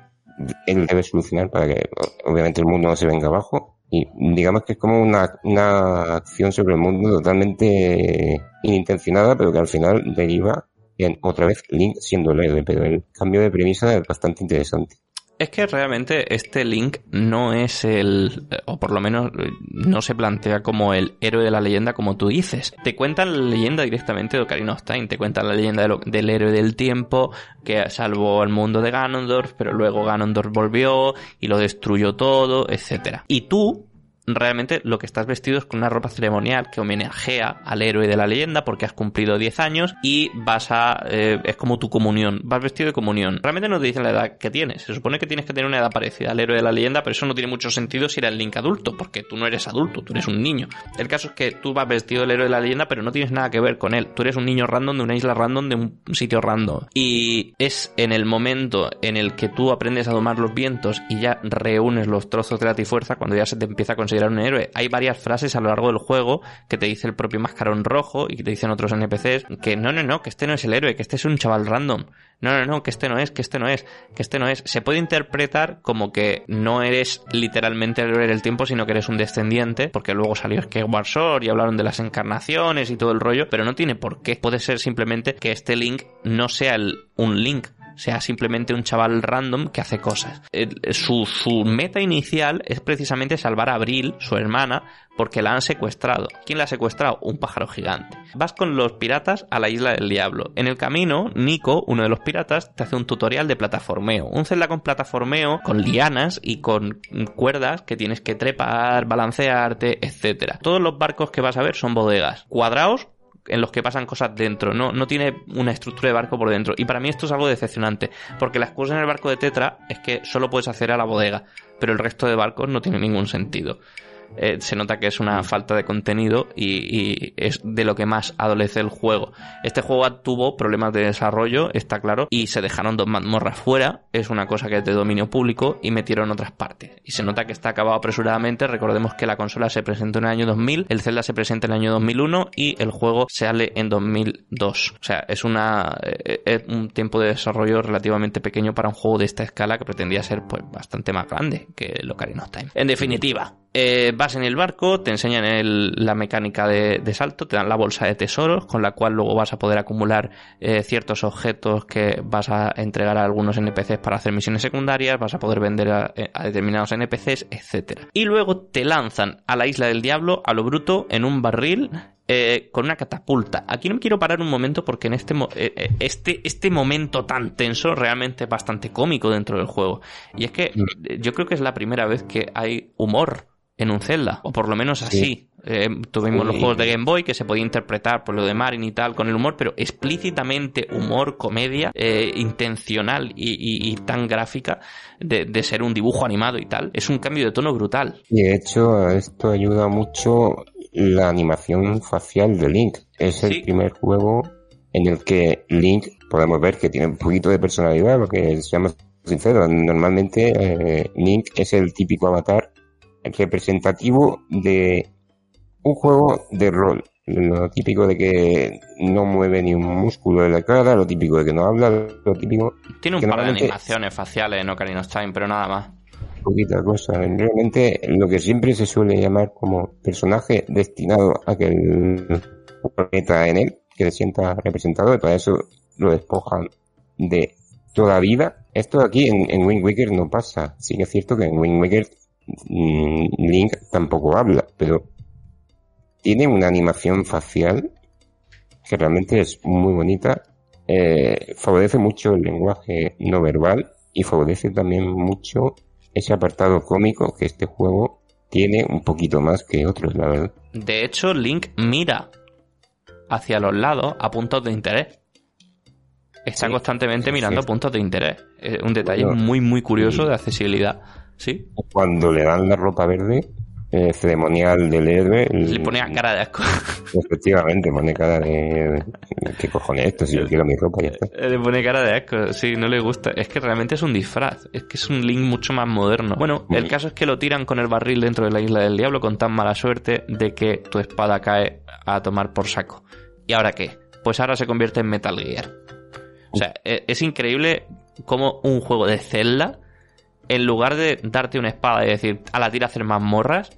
él debe solucionar para que obviamente el mundo no se venga abajo y digamos que es como una, una acción sobre el mundo totalmente inintencionada pero que al final deriva en otra vez Link siendo el héroe pero el cambio de premisa es bastante interesante es que realmente este Link no es el, o por lo menos no se plantea como el héroe de la leyenda como tú dices. Te cuentan la leyenda directamente de Ocarina of Time, te cuentan la leyenda del héroe del tiempo que salvó al mundo de Ganondorf, pero luego Ganondorf volvió y lo destruyó todo, etcétera. Y tú realmente lo que estás vestido es con una ropa ceremonial que homenajea al héroe de la leyenda porque has cumplido 10 años y vas a... Eh, es como tu comunión, vas vestido de comunión. Realmente no te dicen la edad que tienes, se supone que tienes que tener una edad parecida al héroe de la leyenda, pero eso no tiene mucho sentido si eres Link adulto, porque tú no eres adulto, tú eres un niño. El caso es que tú vas vestido del héroe de la leyenda, pero no tienes nada que ver con él. Tú eres un niño random de una isla random, de un sitio random. Y es en el momento en el que tú aprendes a domar los vientos y ya reúnes los trozos de la Trifuerza, cuando ya se te empieza a conseguir un héroe. Hay varias frases a lo largo del juego que te dice el propio mascarón rojo y que te dicen otros NPCs que no, no, no, que este no es el héroe, que este es un chaval random. No, no, no, que este no es, que este no es, que este no es. Se puede interpretar como que no eres literalmente el héroe del tiempo, sino que eres un descendiente, porque luego salió Skyward Sword y hablaron de las encarnaciones y todo el rollo, pero no tiene por qué. Puede ser simplemente que este Link no sea el, un Link, sea simplemente un chaval random que hace cosas. su, meta inicial es precisamente salvar a Abril, su hermana, porque la han secuestrado. ¿Quién la ha secuestrado? Un pájaro gigante. Vas con los piratas a la isla del diablo. En el camino, Nico, uno de los piratas, te hace un tutorial de plataformeo. Un celda con plataformeo, con lianas y con cuerdas que tienes que trepar, balancearte, etc. Todos los barcos que vas a ver son bodegas. Cuadrados en los que pasan cosas dentro, no, no tiene una estructura de barco por dentro. Y para mí esto es algo decepcionante, porque las cosas en el barco de Tetra es que solo puedes hacer a la bodega, pero el resto de barcos no tiene ningún sentido. Eh, se nota que es una falta de contenido y, es de lo que más adolece el juego. Este juego tuvo problemas de desarrollo, está claro, y se dejaron dos mazmorras fuera, es una cosa que es de dominio público, y metieron otras partes. Y se nota que está acabado apresuradamente, recordemos que la consola se presentó en el año 2000, el Zelda se presenta en el año 2001 y el juego sale en 2002. O sea, es, una, eh, es un tiempo de desarrollo relativamente pequeño para un juego de esta escala que pretendía ser pues bastante más grande que el Ocarina of Time. En definitiva, eh, vas en el barco, te enseñan la mecánica de, salto, te dan la bolsa de tesoros, con la cual luego vas a poder acumular eh, ciertos objetos que vas a entregar a algunos NPCs para hacer misiones secundarias, vas a poder vender a, determinados NPCs, etc. Y luego te lanzan a la isla del diablo, a lo bruto, en un barril, eh, con una catapulta. Aquí no me quiero parar un momento porque en este, este, este momento tan tenso realmente es bastante cómico dentro del juego. Y es que mm. yo creo que es la primera vez que hay humor en un Zelda, o por lo menos así. Eh, tuvimos los juegos de Game Boy que se podía interpretar por lo de Marin y tal con el humor, pero explícitamente humor, comedia, eh, intencional y, tan gráfica de, ser un dibujo animado y tal. Es un cambio de tono brutal. Y de hecho, esto ayuda mucho la animación facial de Link. Es el primer juego en el que Link podemos ver que tiene un poquito de personalidad, lo que seamos sinceros. Normalmente eh, Link es el típico avatar representativo de un juego de rol. Lo típico de que no mueve ni un músculo de la cara, lo típico de que no habla, lo típico... Tiene un par de animaciones faciales en Ocarina of Time, pero nada más. poquita cosa. Realmente lo que siempre se suele llamar como personaje destinado a que el planeta en él que se sienta representado y para eso lo despojan de toda vida. Esto aquí en, en Wind Waker no pasa. Sí que es cierto que en Wind Waker Link tampoco habla, pero tiene una animación facial que realmente es muy bonita. Eh, favorece mucho el lenguaje no verbal y favorece también mucho ese apartado cómico que este juego tiene un poquito más que otros, la verdad. De hecho, Link mira hacia los lados a puntos de interés. Está Sí, constantemente mirando puntos de interés. Es un detalle Bueno, muy, muy curioso de accesibilidad. ¿Sí? Cuando le dan la ropa verde, eh, ceremonial del héroe, Le ponía cara de asco. efectivamente pone cara de ¿qué cojones es esto? Si yo quiero mi ropa ya está. Le pone cara de asco, sí, no le gusta. Es que realmente es un disfraz, es que es un Link mucho más moderno. Bueno, el Mm. caso es que lo tiran con el barril dentro de la isla del diablo con tan mala suerte de que tu espada cae a tomar por saco. ¿Y ahora qué? Pues ahora se convierte en Metal Gear. O sea, e- es increíble cómo un juego de Zelda, en lugar de darte una espada y decir, a la tira hacer mazmorras,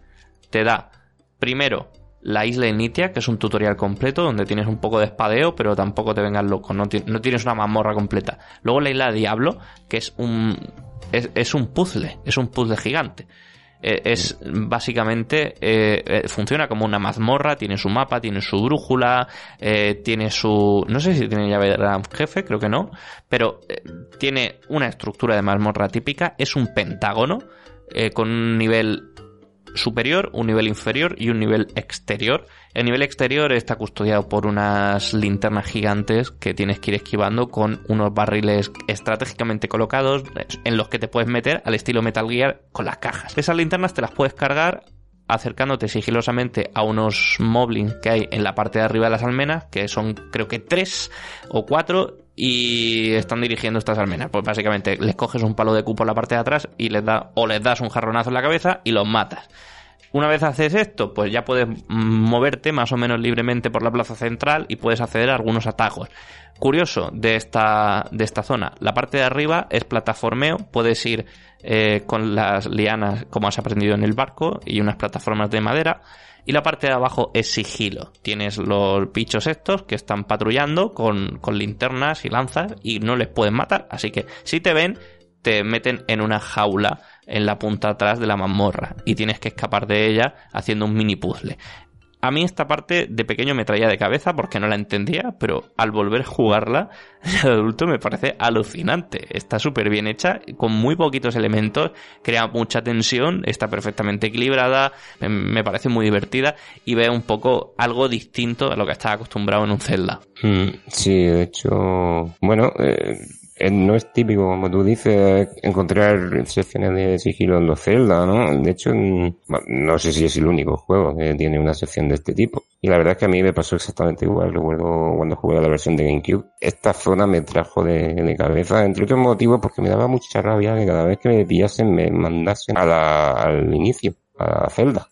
te da primero la isla Initia, que es un tutorial completo donde tienes un poco de espadeo, pero tampoco te vengas loco, no, ti- no tienes una mazmorra completa. Luego la isla Diablo, que es un es, es un puzzle, es un puzzle gigante. Eh, es básicamente eh, eh, funciona como una mazmorra, tiene su mapa, tiene su brújula, tiene su no sé si tiene llave de gran jefe, creo que no, pero tiene una estructura de mazmorra típica, es un pentágono con un nivel superior, un nivel inferior y un nivel exterior. El nivel exterior está custodiado por unas linternas gigantes que tienes que ir esquivando con unos barriles estratégicamente colocados en los que te puedes meter al estilo Metal Gear con las cajas. Esas linternas te las puedes cargar acercándote sigilosamente a unos moblins que hay en la parte de arriba de las almenas, que son creo que tres o cuatro, y están dirigiendo estas almenas. Pues básicamente les coges un palo de cupo en la parte de atrás y les da, o les das un jarronazo en la cabeza y los matas. Una vez haces esto, pues ya puedes moverte más o menos libremente por la plaza central y puedes acceder a algunos atajos. Curioso de esta, de esta zona, la parte de arriba es plataformeo, puedes ir eh, con las lianas como has aprendido en el barco y unas plataformas de madera. Y la parte de abajo es sigilo. Tienes los bichos estos que están patrullando con, con linternas y lanzas y no les pueden matar. Así que si te ven, te meten en una jaula en la punta atrás de la mazmorra y tienes que escapar de ella haciendo un mini puzzle. A mí esta parte de pequeño me traía de cabeza porque no la entendía, pero al volver a jugarla de adulto me parece alucinante. Está súper bien hecha, con muy poquitos elementos, crea mucha tensión, está perfectamente equilibrada, me- me parece muy divertida y ve un poco algo distinto a lo que estaba acostumbrado en un Zelda. Mm, Sí, de hecho, bueno, eh, no es típico, como tú dices, encontrar secciones de sigilo en los Zelda, ¿no? De hecho, no sé si es el único juego que tiene una sección de este tipo. Y la verdad es que a mí me pasó exactamente igual. Recuerdo cuando jugué a la versión de GameCube. Esta zona me trajo de, cabeza, entre otros motivos, porque me daba mucha rabia que cada vez que me pillasen me mandasen a la, al inicio, a la celda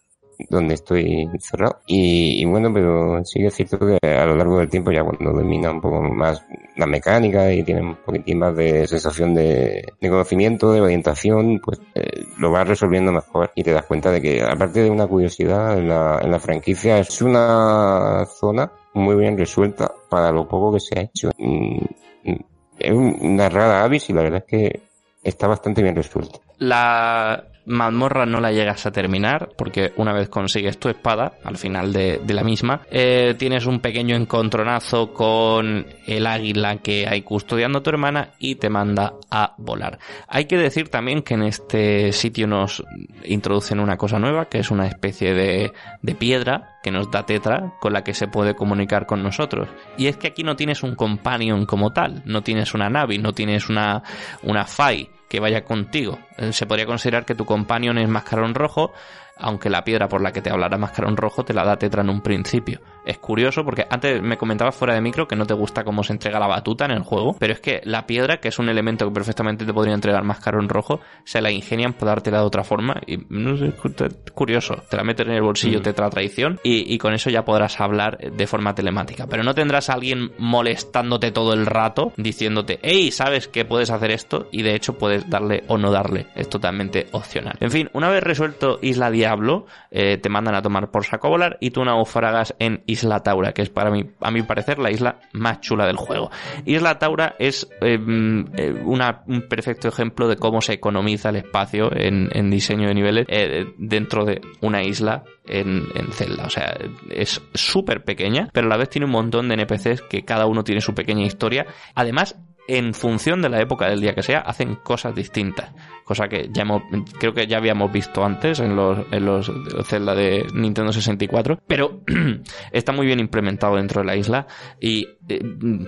donde estoy encerrado. Y, bueno, pero sí que es cierto que a lo largo del tiempo, ya cuando domina un poco más la mecánica y tiene un poquitín más de sensación de, conocimiento, de orientación, pues eh, lo vas resolviendo mejor y te das cuenta de que, aparte de una curiosidad en la, en la franquicia, es una zona muy bien resuelta para lo poco que se ha hecho. Mm, mm, Es un- una rara avis y la verdad es que está bastante bien resuelta. La mazmorra no la llegas a terminar porque una vez consigues tu espada al final de, de la misma eh, tienes un pequeño encontronazo con el águila que hay custodiando a tu hermana y te manda a volar. Hay que decir también que en este sitio nos introducen una cosa nueva que es una especie de, de piedra que nos da tetra con la que se puede comunicar con nosotros. Y es que aquí no tienes un companion como tal no tienes una Navi no tienes una una Fai que vaya contigo. Eh, Se podría considerar que tu companion es Mascarón Rojo, aunque la piedra por la que te hablará Mascarón Rojo te la da Tetra en un principio. Es curioso porque antes me comentabas fuera de micro que no te gusta cómo se entrega la batuta en el juego, pero es que la piedra, que es un elemento que perfectamente te podría entregar Mascarón Rojo, se la ingenian para dártela de otra forma y no sé, es curioso, te la metes en el bolsillo, mm. Tetra traición y, y con eso ya podrás hablar de forma telemática, pero no tendrás a alguien molestándote todo el rato diciéndote, hey, ¿sabes que puedes hacer esto? Y de hecho puedes darle o no darle, es totalmente opcional. En fin, una vez resuelto Isla Diablo, eh, te mandan a tomar por saco volar y tú naufragas en Isla Taura, que es para mí, a mi parecer, la isla más chula del juego. Isla Taura es em, eh, un perfecto ejemplo de cómo se economiza el espacio en, diseño de niveles eh, dentro de una isla en, en Zelda. O sea, es súper pequeña, pero a la vez tiene un montón de NPCs que cada uno tiene su pequeña historia. Además, en función de la época del día que sea, hacen cosas distintas cosa que ya hemos, creo que ya habíamos visto antes en los, en los Zelda de Nintendo 64, pero está muy bien implementado dentro de la isla y eh,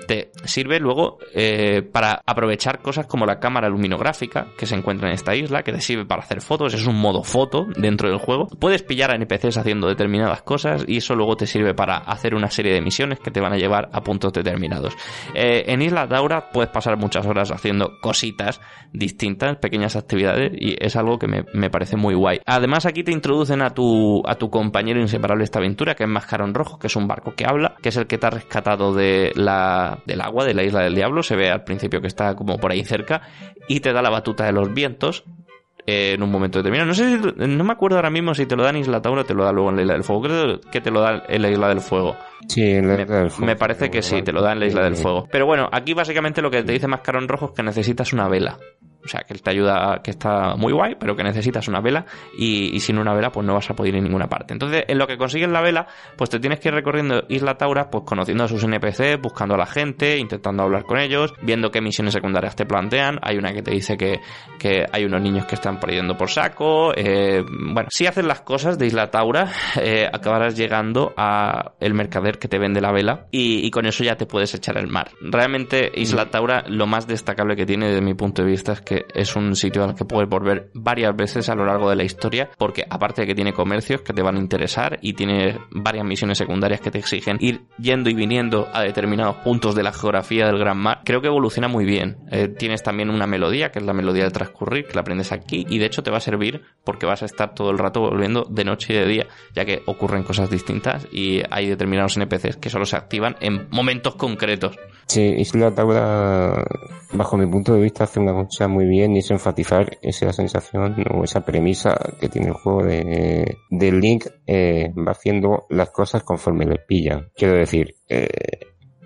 te sirve luego eh, para aprovechar cosas como la cámara luminográfica que se encuentra en esta isla, que te sirve para hacer fotos, es un modo foto dentro del juego. Puedes pillar a NPCs haciendo determinadas cosas y eso luego te sirve para hacer una serie de misiones que te van a llevar a puntos determinados. Eh, en Isla Daura puedes pasar muchas horas haciendo cositas distintas, pequeñas actividades y es algo que me, parece muy guay. Además aquí te introducen a tu, a tu compañero inseparable de esta aventura, que es Mascarón Rojo, que es un barco que habla, que es el que te ha rescatado de la, del agua, de la isla del diablo, se ve al principio que está como por ahí cerca, y te da la batuta de los vientos, en un momento determinado. No sé no me acuerdo ahora mismo si te lo dan en Isla Taura o te lo da luego en la Isla del Fuego. Creo que te lo da en la Isla del Fuego. Sí, en la Isla del Fuego. Me parece que sí, te lo da en la Isla del Fuego. Pero bueno, aquí básicamente lo que te dice Mascarón Rojo es que necesitas una vela. O sea, que él te ayuda, que está muy guay, pero que necesitas una vela y, sin una vela pues no vas a poder ir en ninguna parte. Entonces, en lo que consigues la vela, pues te tienes que ir recorriendo Isla Taura, pues conociendo a sus NPC, buscando a la gente, intentando hablar con ellos, viendo qué misiones secundarias te plantean. Hay una que te dice que, que hay unos niños que están perdiendo por saco. Eh, bueno, si haces las cosas de Isla Taura, eh, acabarás llegando a el mercader que te vende la vela y, y con eso ya te puedes echar al mar. Realmente Isla mm. Taura, lo más destacable que tiene desde mi punto de vista es que es un sitio al que puedes volver varias veces a lo largo de la historia, porque aparte de que tiene comercios que te van a interesar y tiene varias misiones secundarias que te exigen ir yendo y viniendo a determinados puntos de la geografía del Gran Mar, creo que evoluciona muy bien. Eh, tienes también una melodía, que es la melodía de transcurrir, que la aprendes aquí y de hecho te va a servir porque vas a estar todo el rato volviendo de noche y de día, ya que ocurren cosas distintas y hay determinados NPCs que solo se activan en momentos concretos. Sí, Isla Taura, bajo mi punto de vista, hace una cosa muy bien y es enfatizar esa sensación o esa premisa que tiene el juego de, de Link eh, va haciendo las cosas conforme le pillan. Quiero decir, eh,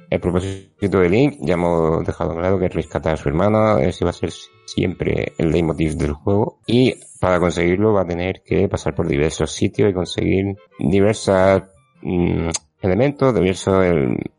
el propósito de Link, ya hemos dejado claro que es rescatar a su hermana, ese va a ser siempre el leitmotiv del juego y para conseguirlo va a tener que pasar por diversos sitios y conseguir diversas mm, elementos, diversos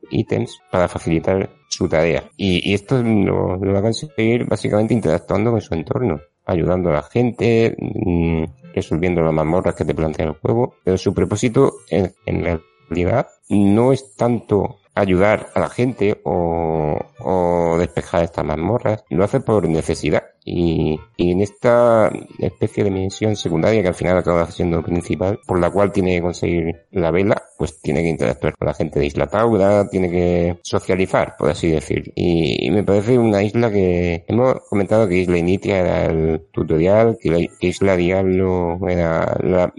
ítems para facilitar su tarea. Y, esto lo, va a conseguir básicamente interactuando con su entorno, ayudando a la gente, mm, resolviendo las mazmorras que te plantea el juego. Pero su propósito en, en realidad no es tanto ayudar a la gente o, o despejar estas mazmorras, lo hace por necesidad. Y, y, en esta especie de misión secundaria que al final acaba siendo principal, por la cual tiene que conseguir la vela, pues tiene que interactuar con la gente de Isla Taura, tiene que socializar, por así decir. Y, me parece una isla que hemos comentado que Isla Initia era el tutorial, que, Isla Diablo era la,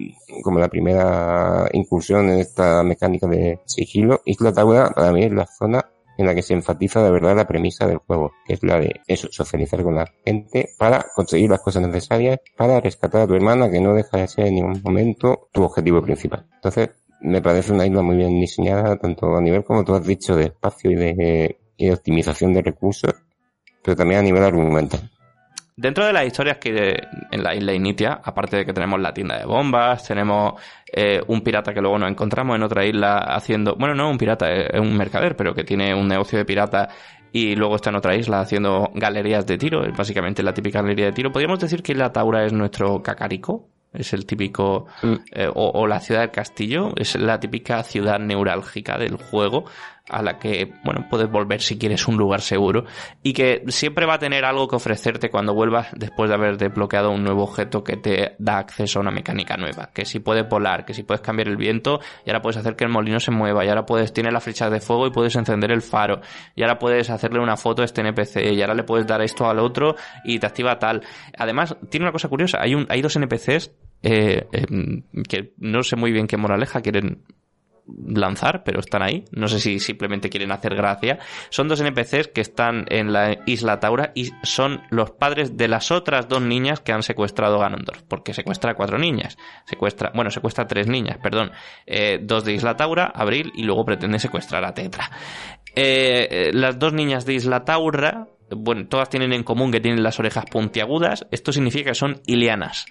como la primera incursión en esta mecánica de sigilo. Isla Taura para mí es la zona en la que se enfatiza de verdad la premisa del juego, que es la de eso, socializar con la gente para conseguir las cosas necesarias para rescatar a tu hermana, que no deja de ser en ningún momento tu objetivo principal. Entonces, me parece una isla muy bien diseñada, tanto a nivel, como tú has dicho, de espacio y de, y de optimización de recursos, pero también a nivel argumental. Dentro de las historias que en la isla Initia, aparte de que tenemos la tienda de bombas, tenemos eh, un pirata que luego nos encontramos en otra isla haciendo, bueno, no un pirata, es un mercader, pero que tiene un negocio de pirata y luego está en otra isla haciendo galerías de tiro, es básicamente la típica galería de tiro. Podríamos decir que la Taura es nuestro cacarico, es el típico, mm. eh, o, la ciudad del castillo, es la típica ciudad neurálgica del juego, a la que, bueno, puedes volver si quieres un lugar seguro y que siempre va a tener algo que ofrecerte cuando vuelvas después de haber desbloqueado un nuevo objeto que te da acceso a una mecánica nueva, que si puedes volar, que si puedes cambiar el viento y ahora puedes hacer que el molino se mueva y ahora puedes, tiene la flecha de fuego y puedes encender el faro y ahora puedes hacerle una foto a este NPC y ahora le puedes dar esto al otro y te activa tal. Además, tiene una cosa curiosa, hay, un, hay dos NPCs eh, em, que no sé muy bien qué moraleja quieren lanzar, pero están ahí. No sé si simplemente quieren hacer gracia. Son dos NPCs que están en la isla Taura y son los padres de las otras dos niñas que han secuestrado Ganondorf, porque secuestra a cuatro niñas. Secuestra, bueno, secuestra a tres niñas, perdón. Eh, dos de Isla Taura, Abril, y luego pretende secuestrar a Tetra. Eh, eh, las dos niñas de Isla Taura, bueno, todas tienen en común que tienen las orejas puntiagudas. Esto significa que son ilianas.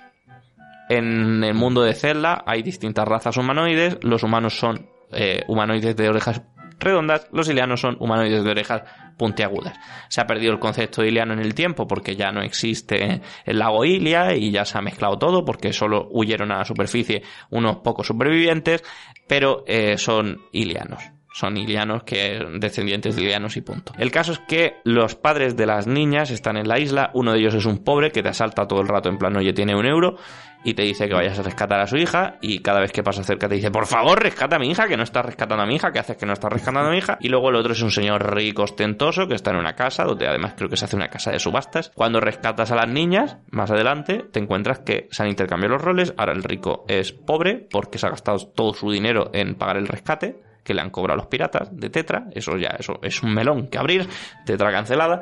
En el mundo de Zelda hay distintas razas humanoides. Los humanos son eh, humanoides de orejas redondas, los ilianos son humanoides de orejas puntiagudas. Se ha perdido el concepto de iliano en el tiempo porque ya no existe el lago Ilia y ya se ha mezclado todo porque solo huyeron a la superficie unos pocos supervivientes, pero eh, son ilianos son ilianos que descendientes de ilianos y punto. El caso es que los padres de las niñas están en la isla, uno de ellos es un pobre que te asalta todo el rato en plan, oye, tiene un euro y te dice que vayas a rescatar a su hija y cada vez que pasa cerca te dice, por favor, rescata a mi hija, que no estás rescatando a mi hija, que haces que no estás rescatando a mi hija. Y luego el otro es un señor rico ostentoso que está en una casa, donde además creo que se hace una casa de subastas. Cuando rescatas a las niñas, más adelante, te encuentras que se han intercambiado los roles, ahora el rico es pobre porque se ha gastado todo su dinero en pagar el rescate que le han cobrado los piratas de Tetra, eso ya eso es un melón que abrir, Tetra cancelada,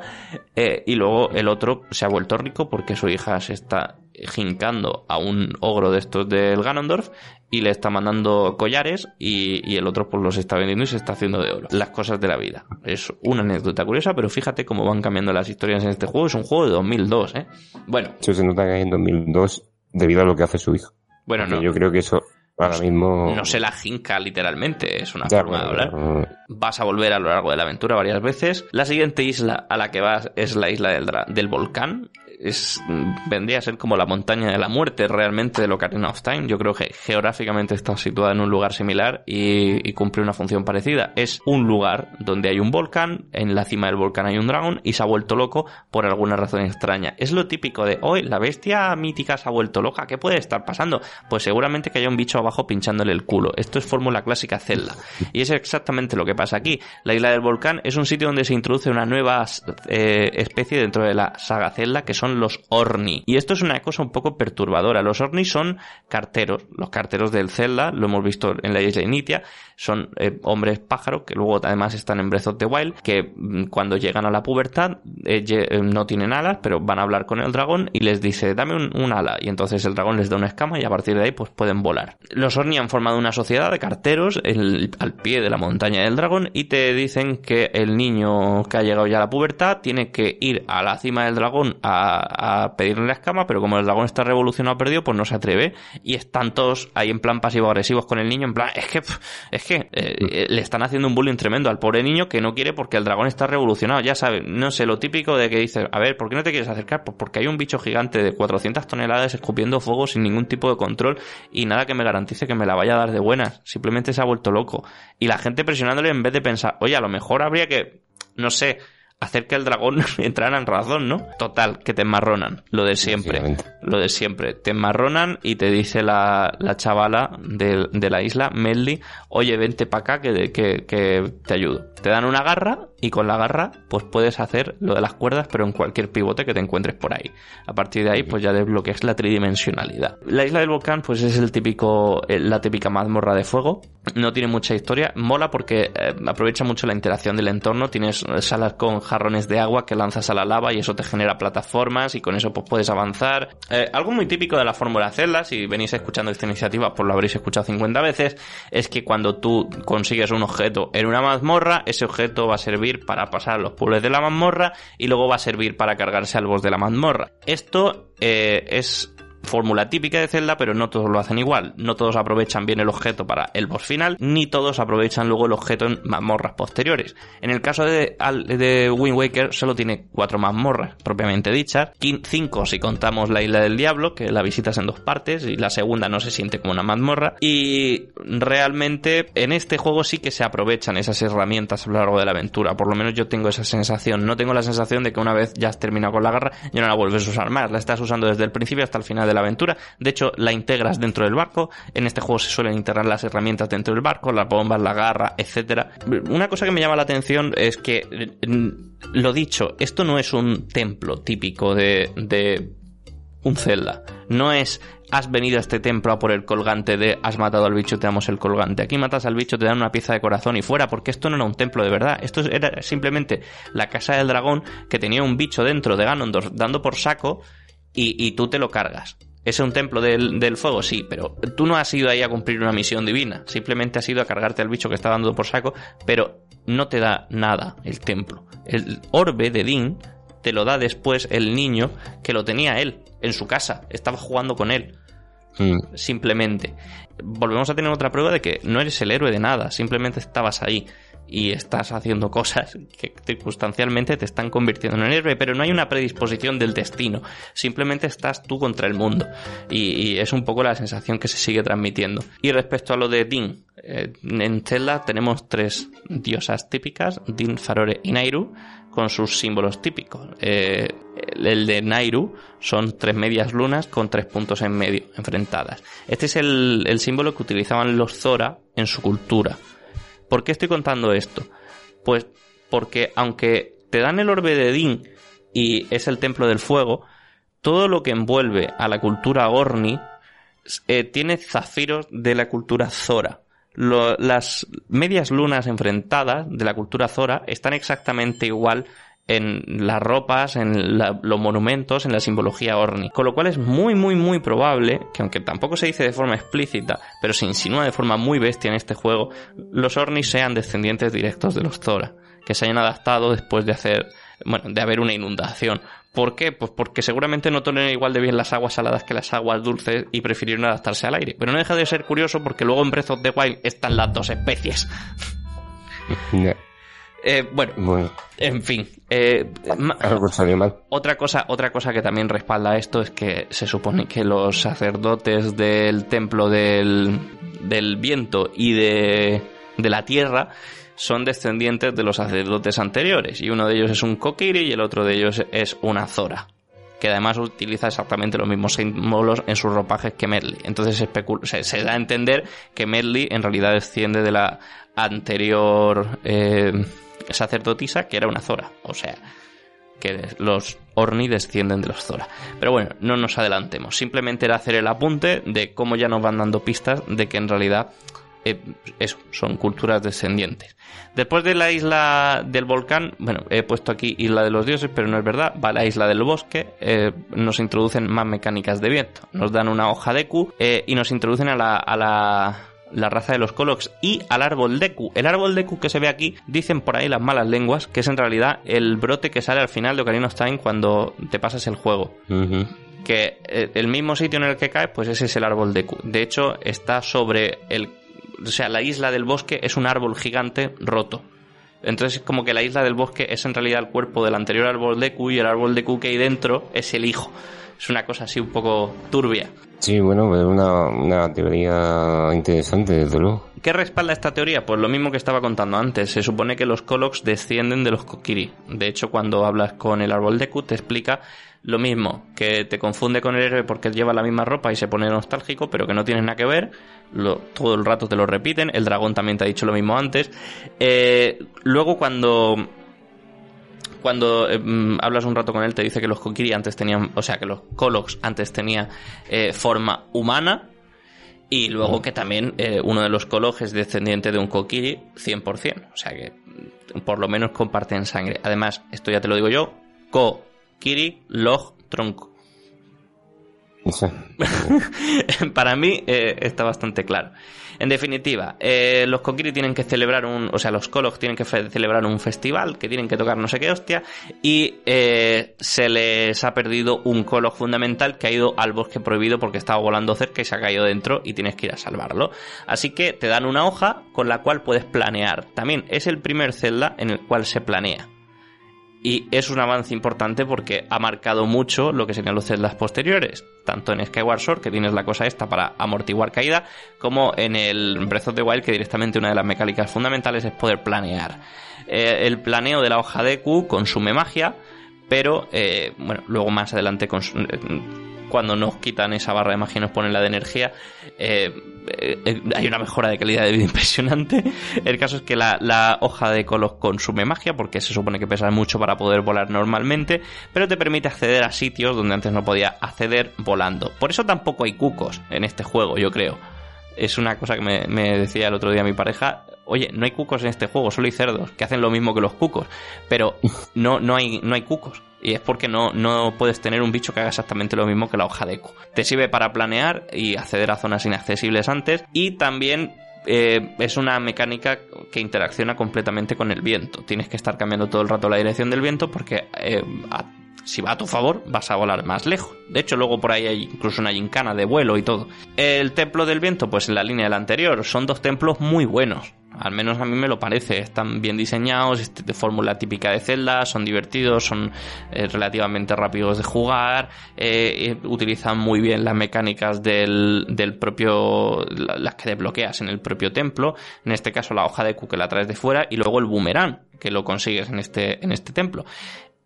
eh, y luego el otro se ha vuelto rico porque su hija se está jincando a un ogro de estos del Ganondorf y le está mandando collares y, el otro pues los está vendiendo y se está haciendo de oro. Las cosas de la vida. Es una anécdota curiosa, pero fíjate cómo van cambiando las historias en este juego. Es un juego de 2002, ¿eh? Bueno. Eso se nota que hay en 2002 debido a lo que hace su hijo. Bueno, no. Yo creo que eso Ahora mismo. No se la jinca literalmente, es una forma de hablar. Vas a volver a lo largo de la aventura varias veces. La siguiente isla a la que vas es la isla del, del volcán es, vendría a ser como la montaña de la muerte realmente de Ocarina of Time. Yo creo que geográficamente está situada en un lugar similar y, cumple una función parecida. Es un lugar donde hay un volcán, en la cima del volcán hay un dragón y se ha vuelto loco por alguna razón extraña. Es lo típico de, hoy la bestia mítica se ha vuelto loca, ¿qué puede estar pasando? Pues seguramente que haya un bicho abajo pinchándole el culo. Esto es fórmula clásica Zelda. Y es exactamente lo que pasa aquí. La isla del volcán es un sitio donde se introduce una nueva eh, especie dentro de la saga Zelda que son los Orni. Y esto es una cosa un poco perturbadora. Los Orni son carteros, los carteros del Zelda, lo hemos visto en la isla Initia, son eh, hombres pájaros que luego además están en Breath of the Wild, que mm, cuando llegan a la pubertad eh, eh, no tienen alas, pero van a hablar con el dragón y les dice, dame un, ala. Y entonces el dragón les da una escama y a partir de ahí pues pueden volar. Los Orni han formado una sociedad de carteros al pie de la montaña del dragón y te dicen que el niño que ha llegado ya a la pubertad tiene que ir a la cima del dragón a, a pedirle la escama, pero como el dragón está revolucionado perdido, pues no se atreve. Y están todos ahí en plan pasivo-agresivos con el niño, en plan, es que, es que eh, eh, le están haciendo un bullying tremendo al pobre niño que no quiere porque el dragón está revolucionado, ya sabes, no sé, lo típico de que dices, a ver, ¿por qué no te quieres acercar? Pues porque hay un bicho gigante de 400 toneladas escupiendo fuego sin ningún tipo de control y nada que me garantice que me la vaya a dar de buenas, simplemente se ha vuelto loco. Y la gente presionándole en vez de pensar, oye, a lo mejor habría que, no sé, hacer que el dragón entrara en razón, ¿no? Total, que te enmarronan. Lo de siempre. Lo de siempre. Te enmarronan y te dice la, la chavala de, de, la isla, Melly, oye, vente para acá que, que, que te ayudo. Te dan una garra y con la garra pues puedes hacer lo de las cuerdas pero en cualquier pivote que te encuentres por ahí. A partir de ahí pues ya desbloqueas la tridimensionalidad. La isla del volcán pues es el típico, eh, la típica mazmorra de fuego. No tiene mucha historia. Mola porque eh, aprovecha mucho la interacción del entorno. Tienes salas con jarrones de agua que lanzas a la lava y eso te genera plataformas y con eso pues puedes avanzar. Eh, algo muy típico de la fórmula Zelda, si venís escuchando esta iniciativa pues lo habréis escuchado 50 veces, es que cuando tú consigues un objeto en una mazmorra ese objeto va a servir para pasar los puzzles de la mazmorra y luego va a servir para cargarse al boss de la mazmorra. Esto eh, es fórmula típica de Zelda, pero no todos lo hacen igual. No todos aprovechan bien el objeto para el boss final, ni todos aprovechan luego el objeto en mazmorras posteriores. En el caso de, de Wind Waker solo tiene cuatro mazmorras, propiamente dichas, cinco si contamos la isla del diablo, que la visitas en dos partes, y la segunda no se siente como una mazmorra, y realmente en este juego sí que se aprovechan esas herramientas a lo largo de la aventura, por lo menos yo tengo esa sensación, no tengo la sensación de que una vez ya has terminado con la garra, ya no la vuelves a usar más, la estás usando desde el principio hasta el final de la aventura. De hecho, la integras dentro del barco. En este juego se suelen integrar las herramientas dentro del barco, las bombas, la garra, etcétera. Una cosa que me llama la atención es que, lo dicho, esto no es un templo típico de, de un Zelda. No es has venido a este templo a por el colgante de has matado al bicho, te damos el colgante. Aquí matas al bicho, te dan una pieza de corazón y fuera, porque esto no era un templo de verdad. Esto era simplemente la casa del dragón que tenía un bicho dentro de Ganondorf dando por saco y, y tú te lo cargas. ¿Es un templo del, fuego? Sí, pero tú no has ido ahí a cumplir una misión divina. Simplemente has ido a cargarte al bicho que está dando por saco, pero no te da nada el templo. El orbe de Din te lo da después el niño que lo tenía él en su casa. Estaba jugando con él. Mm. Simplemente. Volvemos a tener otra prueba de que no eres el héroe de nada. Simplemente estabas ahí y estás haciendo cosas que circunstancialmente te están convirtiendo en un héroe, pero no hay una predisposición del destino, simplemente estás tú contra el mundo y, es un poco la sensación que se sigue transmitiendo. Y respecto a lo de Din, eh, en Zelda tenemos tres diosas típicas, Din, Farore y Nairu, con sus símbolos típicos. Eh, el de Nairu son tres medias lunas con tres puntos en medio, enfrentadas. Este es el, el símbolo que utilizaban los Zora en su cultura. ¿Por qué estoy contando esto? Pues porque aunque te dan el orbe de Din y es el templo del fuego, todo lo que envuelve a la cultura Orni eh, tiene zafiros de la cultura Zora. las medias lunas enfrentadas de la cultura Zora están exactamente igual en las ropas, en los monumentos, en la simbología Orni. Con lo cual es muy, muy, muy probable que, aunque tampoco se dice de forma explícita, pero se insinúa de forma muy bestia en este juego, los Orni sean descendientes directos de los Zora, que se hayan adaptado después de hacer, bueno, de haber una inundación. ¿Por qué? Pues porque seguramente no toleran igual de bien las aguas saladas que las aguas dulces y prefirieron adaptarse al aire. Pero no deja de ser curioso porque luego en Breath of the Wild están las dos especies. Eh, bueno, en fin. Eh, otra cosa, otra cosa que también respalda esto es que se supone que los sacerdotes del templo del, del viento y de, de la tierra son descendientes de los sacerdotes anteriores. Y uno de ellos es un Kokiri y el otro de ellos es una Zora que además utiliza exactamente los mismos símbolos en sus ropajes que Medley. Entonces se, se, da a entender que Medley en realidad desciende de la anterior eh, sacerdotisa que era una Zora. O sea, que los Orni descienden de los Zora. Pero bueno, no nos adelantemos. Simplemente era hacer el apunte de cómo ya nos van dando pistas de que en realidad eh, eso, son culturas descendientes. Después de la isla del volcán, bueno, he puesto aquí isla de los dioses, pero no es verdad, va la isla del bosque, eh, nos introducen más mecánicas de viento, nos dan una hoja de Q eh, y nos introducen a a la la raza de los Colox y al árbol Deku. El árbol Deku que se ve aquí, dicen por ahí las malas lenguas, que es en realidad el brote que sale al final de Ocarina of Time cuando te pasas el juego. Que eh, el mismo sitio en el que cae, pues ese es el árbol Deku. De hecho, está sobre el. O sea, la isla del bosque es un árbol gigante roto. Entonces, como que la isla del bosque es en realidad el cuerpo del anterior árbol Deku y el árbol Deku que hay dentro es el hijo. Es una cosa así un poco turbia. Sí, bueno, es una, una teoría interesante, desde luego. ¿Qué respalda esta teoría? Pues lo mismo que estaba contando antes. Se supone que los Koloks descienden de los Kokiri. De hecho, cuando hablas con el árbol de Q, te explica lo mismo, que te confunde con el héroe porque lleva la misma ropa y se pone nostálgico, pero que no tiene nada que ver. todo el rato te lo repiten. El dragón también te ha dicho lo mismo antes. Eh, luego, cuando cuando eh, mm, hablas un rato con él te dice que los Kokiri antes tenían, o sea, que los Koloks antes tenía eh, forma humana y luego que también eh, uno de los Koloks es descendiente de un Kokiri 100%, o sea que mm, por lo menos comparten sangre. Además, esto ya te lo digo yo, Kokiri Log Tronco. Para mí está bastante claro. En definitiva, eh, los Kokiri tienen que celebrar un, o sea, los Kolos tienen que celebrar un festival, que tienen que tocar no sé qué hostia, y eh, se les ha perdido un Kolok fundamental que ha ido al bosque prohibido porque estaba volando cerca y se ha caído dentro y tienes que ir a salvarlo. Así que te dan una hoja con la cual puedes planear. También es el primer Zelda en el cual se planea. Y es un avance importante porque ha marcado mucho lo que serían los celdas posteriores, tanto en Skyward Sword, que tienes la cosa esta para amortiguar caída, como en el Breath of the Wild, que directamente una de las mecánicas fundamentales es poder planear. Eh, el planeo de la hoja de Q consume magia, pero eh, bueno, luego más adelante cuando nos quitan esa barra de magia y nos ponen la de energía, eh, eh, hay una mejora de calidad de vida impresionante. El caso es que la, hoja de colos consume magia porque se supone que pesa mucho para poder volar normalmente, pero te permite acceder a sitios donde antes no podía acceder volando. Por eso tampoco hay cucos en este juego, yo creo. Es una cosa que me, me decía el otro día mi pareja. Oye, no hay cucos en este juego, solo hay cerdos que hacen lo mismo que los cucos, pero no, no, hay, no hay cucos. Y es porque no, no puedes tener un bicho que haga exactamente lo mismo que la hoja de eco. Te sirve para planear y acceder a zonas inaccesibles antes. Y también eh, es una mecánica que interacciona completamente con el viento. Tienes que estar cambiando todo el rato la dirección del viento porque eh, si va a tu favor vas a volar más lejos. De hecho, luego por ahí hay incluso una gincana de vuelo y todo. El templo del viento, pues en la línea del anterior, son dos templos muy buenos. Al menos a mí me lo parece. Están bien diseñados, de fórmula típica de Zelda, son divertidos, son eh, relativamente rápidos de jugar, eh, utilizan muy bien las mecánicas del, del propio, las que desbloqueas en el propio templo. En este caso la hoja de Q que la traes de fuera y luego el boomerang que lo consigues en este, en este templo.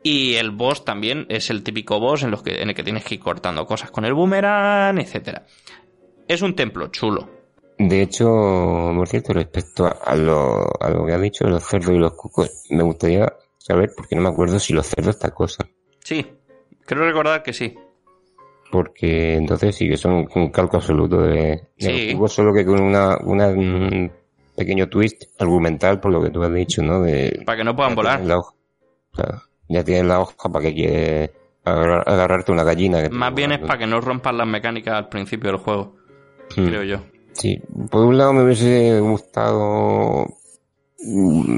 Y el boss también es el típico boss en, los que, en el que tienes que ir cortando cosas con el boomerang, etcétera. Es un templo chulo, de hecho, por cierto, respecto a lo, a lo que ha dicho de los cerdos y los cucos, me gustaría saber, porque no me acuerdo si los cerdos esta cosa. Sí, creo recordar que sí. Porque entonces sí que son un calco absoluto de, los cucos, solo que con una, una, un pequeño twist argumental, por lo que tú has dicho, ¿no? De, para que no puedan volar. Ya tienes la hoja para que quieres agarrarte una gallina. Más bien es para que no rompan las mecánicas al principio del juego, hmm. creo yo. Sí, por un lado me hubiese gustado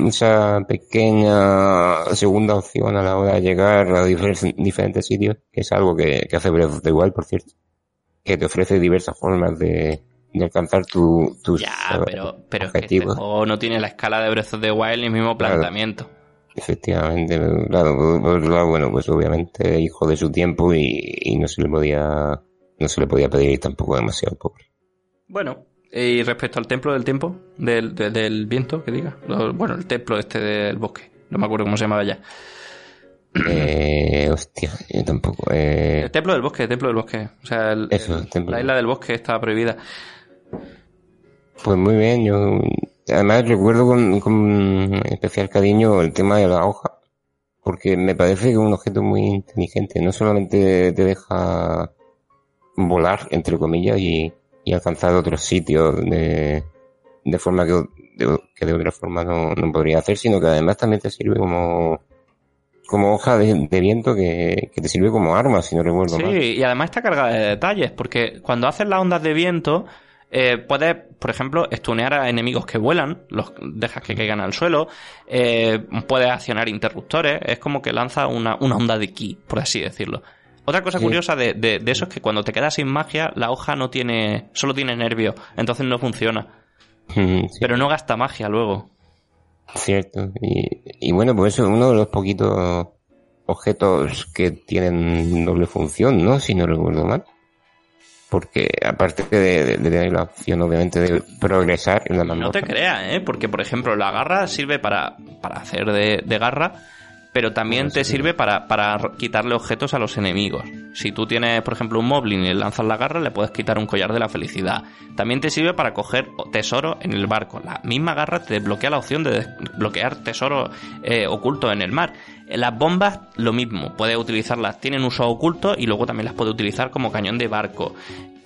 esa pequeña segunda opción a la hora de llegar a diferentes, sitios, que es algo que, hace Breath of the Wild, por cierto, que te ofrece diversas formas de, alcanzar tu, tus ya, pero, pero Es que este juego no tiene la escala de Breath of the Wild ni el mismo planteamiento. Efectivamente, claro, bueno, pues obviamente hijo de su tiempo y, no se le podía no se le podía pedir tampoco demasiado pobre. Bueno, y respecto al templo del tiempo, del, del, viento, que diga. Bueno, el templo este del bosque. No me acuerdo cómo se llamaba ya. Eh, hostia, yo tampoco. Eh... El templo del bosque, el templo del bosque. O sea, la isla del bosque está prohibida. Pues muy bien, yo además recuerdo con, con especial cariño el tema de la hoja, porque me parece que es un objeto muy inteligente. No solamente te deja volar, entre comillas, y, y alcanzar otros sitios de, de forma que de, que de otra forma no, no, podría hacer, sino que además también te sirve como como hoja de, viento que, que, te sirve como arma, si no recuerdo sí, mal. Sí, y además está cargada de detalles, porque cuando haces las ondas de viento, eh, puedes, por ejemplo, estunear a enemigos que vuelan, los dejas que caigan al suelo, eh, puedes accionar interruptores, es como que lanza una, una onda de ki, por así decirlo. Otra cosa curiosa de, de, eso es que cuando te quedas sin magia, la hoja no tiene, solo tiene nervio, entonces no funciona. Pero no gasta magia luego. Cierto. Y, bueno, pues eso es uno de los poquitos objetos que tienen doble función, ¿no? Si no recuerdo mal. Porque aparte de, tener la opción, obviamente, de progresar en la No te creas, ¿eh? Porque, por ejemplo, la garra sirve para, para hacer de, de garra pero también te sirve para, para, quitarle objetos a los enemigos. Si tú tienes, por ejemplo, un Moblin y le lanzas la garra, le puedes quitar un collar de la felicidad. También te sirve para coger tesoro en el barco. La misma garra te desbloquea la opción de desbloquear tesoro eh, oculto en el mar. Las bombas, lo mismo, puedes utilizarlas, tienen uso oculto y luego también las puedes utilizar como cañón de barco.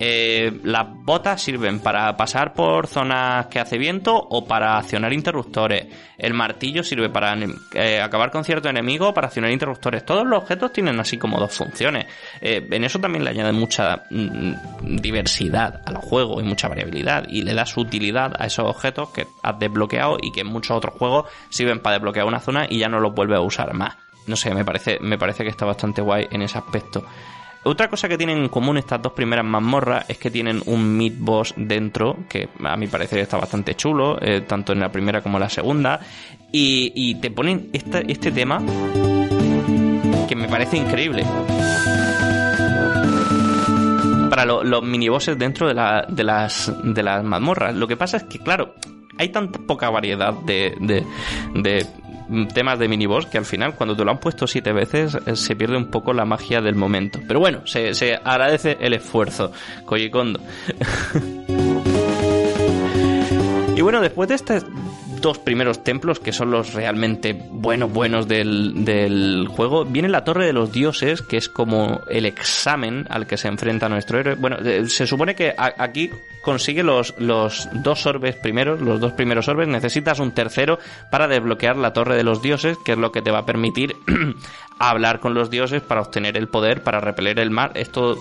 Eh, las botas sirven para pasar por zonas que hace viento o para accionar interruptores. El martillo sirve para eh, acabar con cierto enemigo o para accionar interruptores. Todos los objetos tienen así como dos funciones. Eh, en eso también le añade mucha mm, diversidad al juego y mucha variabilidad. Y le da utilidad a esos objetos que has desbloqueado y que en muchos otros juegos sirven para desbloquear una zona y ya no los vuelve a usar más. No sé, me parece, me parece que está bastante guay en ese aspecto. Otra cosa que tienen en común estas dos primeras mazmorras es que tienen un mid boss dentro, que a mi parecer está bastante chulo, eh, tanto en la primera como en la segunda. Y, te ponen este tema que me parece increíble. Para los minibosses dentro de, de, las, de las mazmorras. Lo que pasa es que, claro, hay tan poca variedad de, de, temas de miniboss que al final, cuando te lo han puesto siete veces, eh, se pierde un poco la magia del momento. Pero bueno, se, agradece el esfuerzo, Koji y bueno, después de este dos primeros templos, que son los realmente buenos, buenos del, del, juego, viene la Torre de los Dioses, que es como el examen al que se enfrenta nuestro héroe. Bueno, eh, se supone que aquí consigue los, los dos orbes primeros, los dos primeros orbes, necesitas un tercero para desbloquear la Torre de los Dioses, que es lo que te va a permitir hablar con los dioses para obtener el poder, para repeler el mar. Esto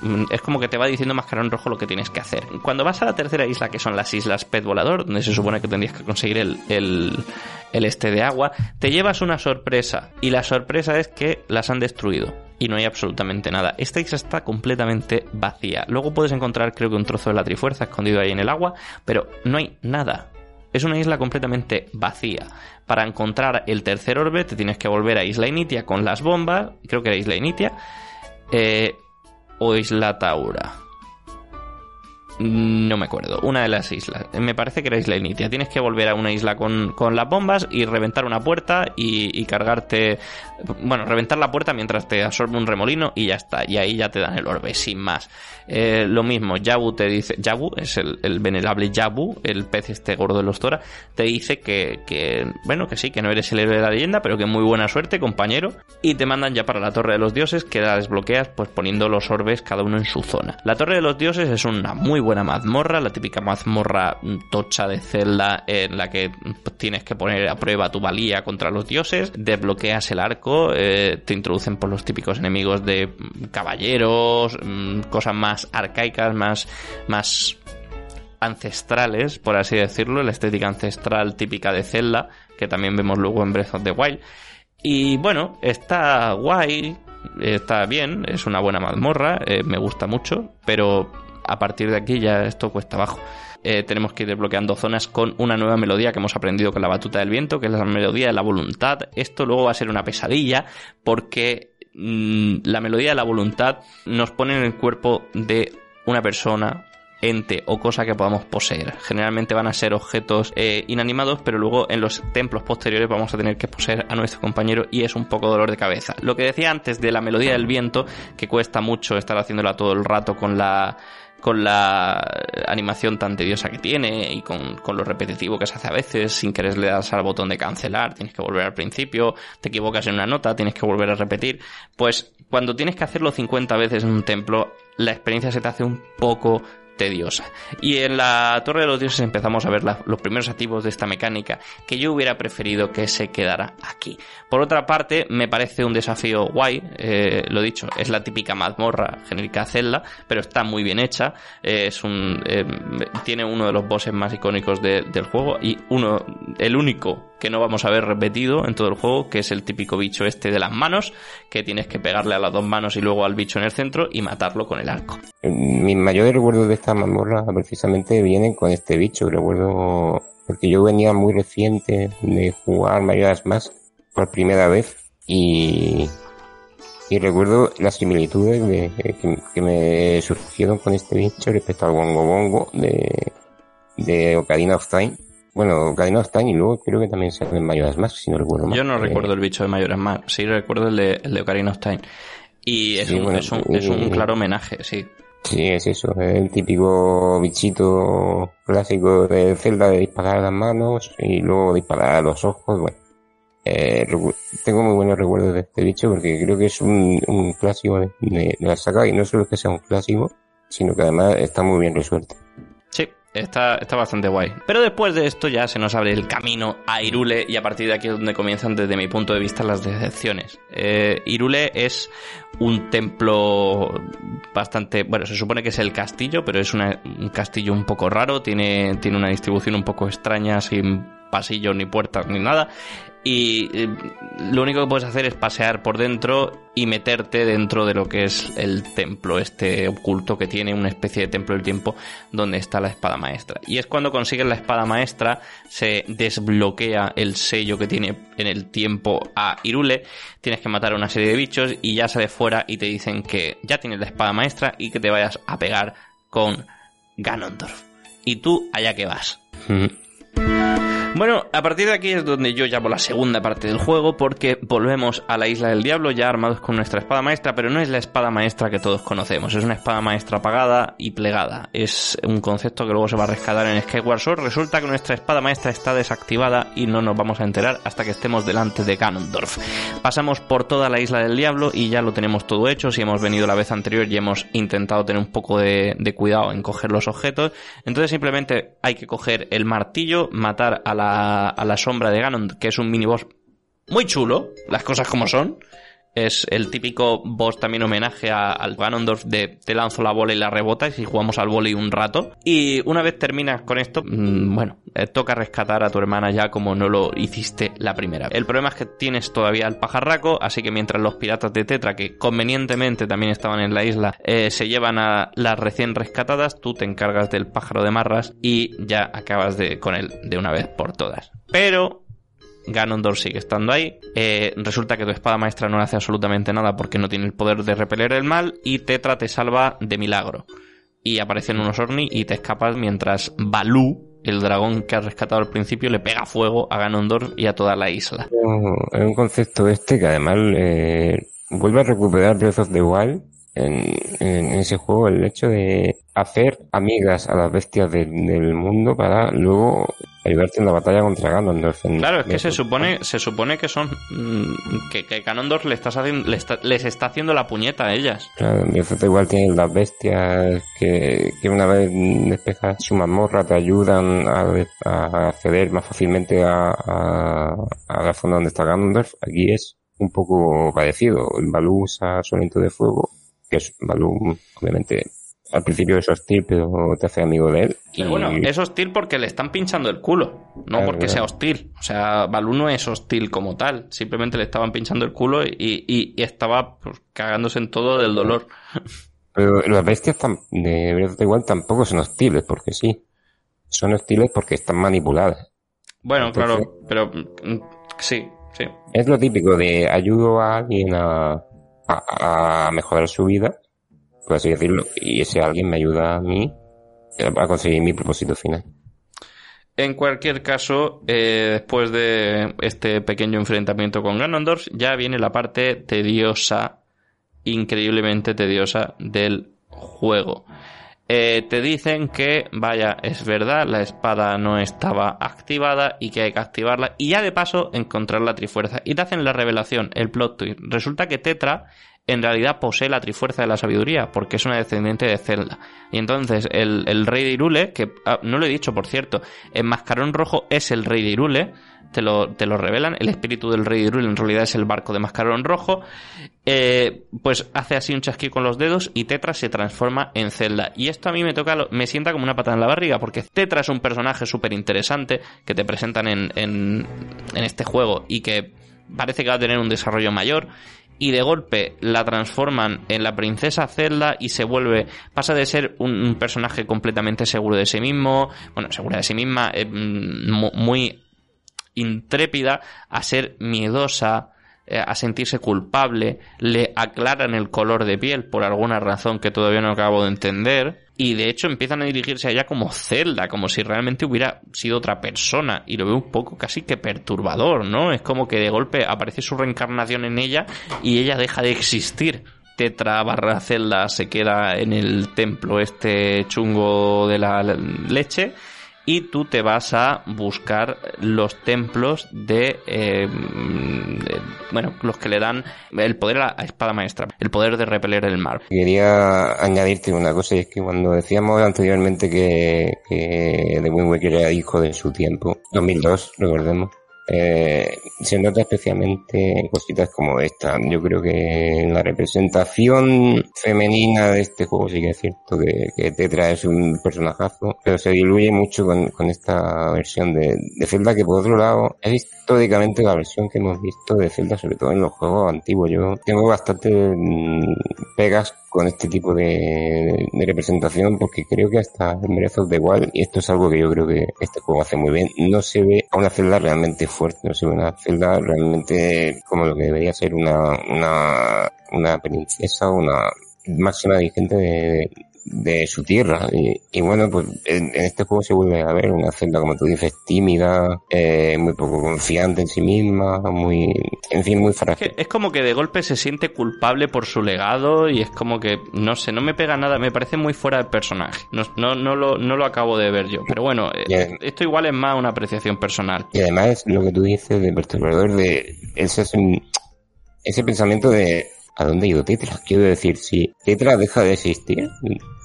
mm, es como que te va diciendo mascarón rojo lo que tienes que hacer. Cuando vas a la tercera isla, que son las islas Pet Volador, donde se supone que tendrías que conseguir el, este de agua, te llevas una sorpresa. Y la sorpresa es que las han destruido. Y no hay absolutamente nada. Esta isla está completamente vacía. Luego puedes encontrar, creo que un trozo de la Trifuerza escondido ahí en el agua, pero no hay nada. Es una isla completamente vacía. Para encontrar el tercer orbe te tienes que volver a Isla Initia con las bombas, creo que era Isla Initia, eh, o Isla Taura. No me acuerdo, una de las islas. Me parece que era Isla Initia. Tienes que volver a una isla con, con las bombas y reventar una puerta y, y, cargarte. Bueno, reventar la puerta mientras te absorbe un remolino y ya está. Y ahí ya te dan el orbe, sin más. Eh, lo mismo, Yabu te dice. Yabu es el, el, venerable Yabu, el pez este gordo de los Tora. Te dice que, que, bueno, que sí, que no eres el héroe de la leyenda, pero que muy buena suerte, compañero. Y te mandan ya para la Torre de los Dioses, que la desbloqueas pues poniendo los orbes cada uno en su zona. La Torre de los Dioses es una muy buena mazmorra, la típica mazmorra tocha de celda en la que tienes que poner a prueba tu valía contra los dioses, desbloqueas el arco, eh, te introducen por los típicos enemigos de caballeros, mm, cosas más arcaicas, más, más ancestrales, por así decirlo, la estética ancestral típica de Zelda, que también vemos luego en Breath of the Wild. Y bueno, está guay, está bien, es una buena mazmorra, eh, me gusta mucho, pero a partir de aquí ya esto cuesta abajo. Eh, tenemos que ir desbloqueando zonas con una nueva melodía que hemos aprendido con la batuta del viento, que es la melodía de la voluntad. Esto luego va a ser una pesadilla porque mmm, la melodía de la voluntad nos pone en el cuerpo de una persona ente o cosa que podamos poseer. Generalmente van a ser objetos eh, inanimados, pero luego en los templos posteriores vamos a tener que poseer a nuestro compañero y es un poco dolor de cabeza. Lo que decía antes de la melodía del viento, que cuesta mucho estar haciéndola todo el rato con la con la animación tan tediosa que tiene y con, con, lo repetitivo que se hace a veces, sin querer le das al botón de cancelar, tienes que volver al principio, te equivocas en una nota, tienes que volver a repetir, pues cuando tienes que hacerlo 50 veces en un templo, la experiencia se te hace un poco tediosa. Y en la Torre de los Dioses empezamos a ver los primeros activos de esta mecánica que yo hubiera preferido que se quedara aquí. Por otra parte, me parece un desafío guay, eh, lo dicho, es la típica mazmorra genérica Zelda, pero está muy bien hecha, eh, es un, eh, tiene uno de los bosses más icónicos de, del juego y uno, el único que no vamos a ver repetido en todo el juego, que es el típico bicho este de las manos, que tienes que pegarle a las dos manos y luego al bicho en el centro y matarlo con el arco. Mis mayores recuerdos de esta mazmorra precisamente vienen con este bicho, recuerdo porque yo venía muy reciente de jugar Mayoras más por primera vez y, y recuerdo las similitudes de, que, que, me surgieron con este bicho respecto al Bongo Bongo de, de Ocarina of Time bueno, Ocarina of Time y luego creo que también se en Majora's Mask, si no recuerdo mal. Yo no eh, recuerdo el bicho de Majora's Mask, sí recuerdo el de, el de Ocarina of Time. Y es, sí, un, bueno, es, un, es un claro homenaje, sí. Sí, es eso, es el típico bichito clásico de Zelda de disparar a las manos y luego disparar a los ojos, bueno. Eh, tengo muy buenos recuerdos de este bicho porque creo que es un, un clásico de, de, la saga y no solo que sea un clásico, sino que además está muy bien resuelto. Sí, está, está bastante guay. Pero después de esto ya se nos abre el camino a Irule y a partir de aquí es donde comienzan desde mi punto de vista las decepciones. Eh, Irule es un templo bastante, bueno, se supone que es el castillo, pero es un castillo un poco raro, tiene, tiene una distribución un poco extraña, sin pasillos ni puertas ni nada. Y eh, lo único que puedes hacer es pasear por dentro y meterte dentro de lo que es el templo, este oculto que tiene una especie de templo del tiempo donde está la espada maestra. Y es cuando consigues la espada maestra, se desbloquea el sello que tiene en el tiempo a Irule, tienes que matar a una serie de bichos y ya sales fuera y te dicen que ya tienes la espada maestra y que te vayas a pegar con Ganondorf. Y tú allá que vas. Ujú. Bueno, a partir de aquí es donde yo llamo la segunda parte del juego porque volvemos a la isla del diablo ya armados con nuestra espada maestra, pero no es la espada maestra que todos conocemos, es una espada maestra apagada y plegada. Es un concepto que luego se va a rescatar en Skyward Sword. Resulta que nuestra espada maestra está desactivada y no nos vamos a enterar hasta que estemos delante de Ganondorf. Pasamos por toda la isla del diablo y ya lo tenemos todo hecho. Si hemos venido la vez anterior y hemos intentado tener un poco de, de cuidado en coger los objetos, entonces simplemente hay que coger el martillo, matar a la, a la sombra de Ganon, que es un miniboss muy chulo, las cosas como son. Es el típico boss también homenaje al Ganondorf de te lanzo la bola y la rebotas y jugamos al volei un rato. Y una vez terminas con esto, mm, bueno, eh, toca rescatar a tu hermana ya como no lo hiciste la primera. El problema es que tienes todavía el pajarraco, así que mientras los piratas de Tetra, que convenientemente también estaban en la isla, eh, se llevan a las recién rescatadas, tú te encargas del pájaro de marras y ya acabas de, con él de una vez por todas. Pero Ganondorf sigue estando ahí. Eh, resulta que tu espada maestra no hace absolutamente nada porque no tiene el poder de repeler el mal. Y Tetra te salva de milagro. Y aparecen unos Orni y te escapas mientras Balú, el dragón que has rescatado al principio, le pega fuego a Ganondorf y a toda la isla. Es un concepto este que además eh, vuelve a recuperar Breath of the Wild en, ese juego, el hecho de hacer amigas a las bestias de- del mundo para luego ayudarte en la batalla contra Ganondorf. en- Claro, es que se supone, se supone que son. mm, que, que Ganondorf le estás haciendo, le está- les está haciendo la puñeta a ellas. Claro, en Breath of the Wild tienes las bestias que, que una vez despejas su mazmorra te ayudan a, de- a acceder más fácilmente a, a, a la zona donde está Ganondorf. Aquí es un poco parecido. El Balú usa su de fuego, que es Balú, obviamente, al principio es hostil, pero te hace amigo de él. Pero Y- bueno, es hostil porque le están pinchando el culo, no Claro, porque claro. sea hostil. O sea, Balú no es hostil como tal, simplemente le estaban pinchando el culo y, y- y estaba pues, cagándose en todo del dolor. Pero las bestias de Breath Wild tampoco son hostiles, porque sí. Son hostiles porque están manipuladas. Bueno, Entonces- claro, pero mm, sí, sí. Es lo típico de ayudo a alguien a, a, a mejorar su vida, por así decirlo, y ese alguien me ayuda a mí a conseguir mi propósito final. En cualquier caso, eh, después de este pequeño enfrentamiento con Ganondorf, ya viene la parte tediosa, increíblemente tediosa del juego. Eh, te dicen que, vaya, es verdad, la espada no estaba activada y que hay que activarla. Y ya de paso, encontrar la trifuerza. Y te hacen la revelación, el plot twist. Resulta que Tetra en realidad posee la trifuerza de la sabiduría, porque es una descendiente de Zelda. Y entonces el, el rey de Irule, que ah, no lo he dicho por cierto, en Mascarón Rojo es el rey de Irule, te lo, te lo revelan, el espíritu del rey de Irule en realidad es el barco de Mascarón Rojo, eh, pues hace así un chasquido con los dedos y Tetra se transforma en Zelda. Y esto a mí me toca, me sienta como una patada en la barriga, porque Tetra es un personaje súper interesante que te presentan en, en, en este juego y que parece que va a tener un desarrollo mayor y de golpe la transforman en la princesa Zelda y se vuelve pasa de ser un, personaje completamente seguro de sí mismo bueno segura de sí misma eh, mm, mu- muy intrépida a ser miedosa eh, a sentirse culpable le aclaran el color de piel por alguna razón que todavía no acabo de entender y de hecho empiezan a dirigirse a ella como Zelda, como si realmente hubiera sido otra persona. Y lo veo un poco casi que perturbador, ¿no? Es como que de golpe aparece su reencarnación en ella y ella deja de existir. Tetra barra Zelda se queda en el templo este chungo de la leche y tú te vas a buscar los templos de, eh, bueno, los que le dan el poder a la espada maestra, el poder de repeler el mar. Quería añadirte una cosa, y es que cuando decíamos anteriormente que, que The Wind Waker era hijo de su tiempo, 2002, recordemos, eh, se nota especialmente en cositas como esta. Yo creo que la representación femenina de este juego sí que es cierto que, Tetra es un personajazo, pero se diluye mucho con, esta versión de, de, Zelda que por otro lado es históricamente la versión que hemos visto de Zelda, sobre todo en los juegos antiguos. Yo tengo bastante mm, pegas con este tipo de, representación porque creo que hasta en Breath of the y esto es algo que yo creo que este juego hace muy bien, no se ve a una Zelda realmente fuerte, no se ve una Zelda realmente como lo que debería ser una, una, una princesa, una máxima dirigente de, de su tierra. Y, y bueno, pues en, en, este juego se vuelve a ver una Zelda, como tú dices, tímida, eh, muy poco confiante en sí misma, muy, en fin, muy frágil. Es, que es como que de golpe se siente culpable por su legado y es como que, no sé, no me pega nada, me parece muy fuera del personaje. No, no, no, lo, no lo acabo de ver yo. Pero bueno, además, esto igual es más una apreciación personal. Y además, lo que tú dices de perturbador, de ese, es un, ese pensamiento de ¿A dónde ha ido Tetra? Quiero decir, si Tetra deja de existir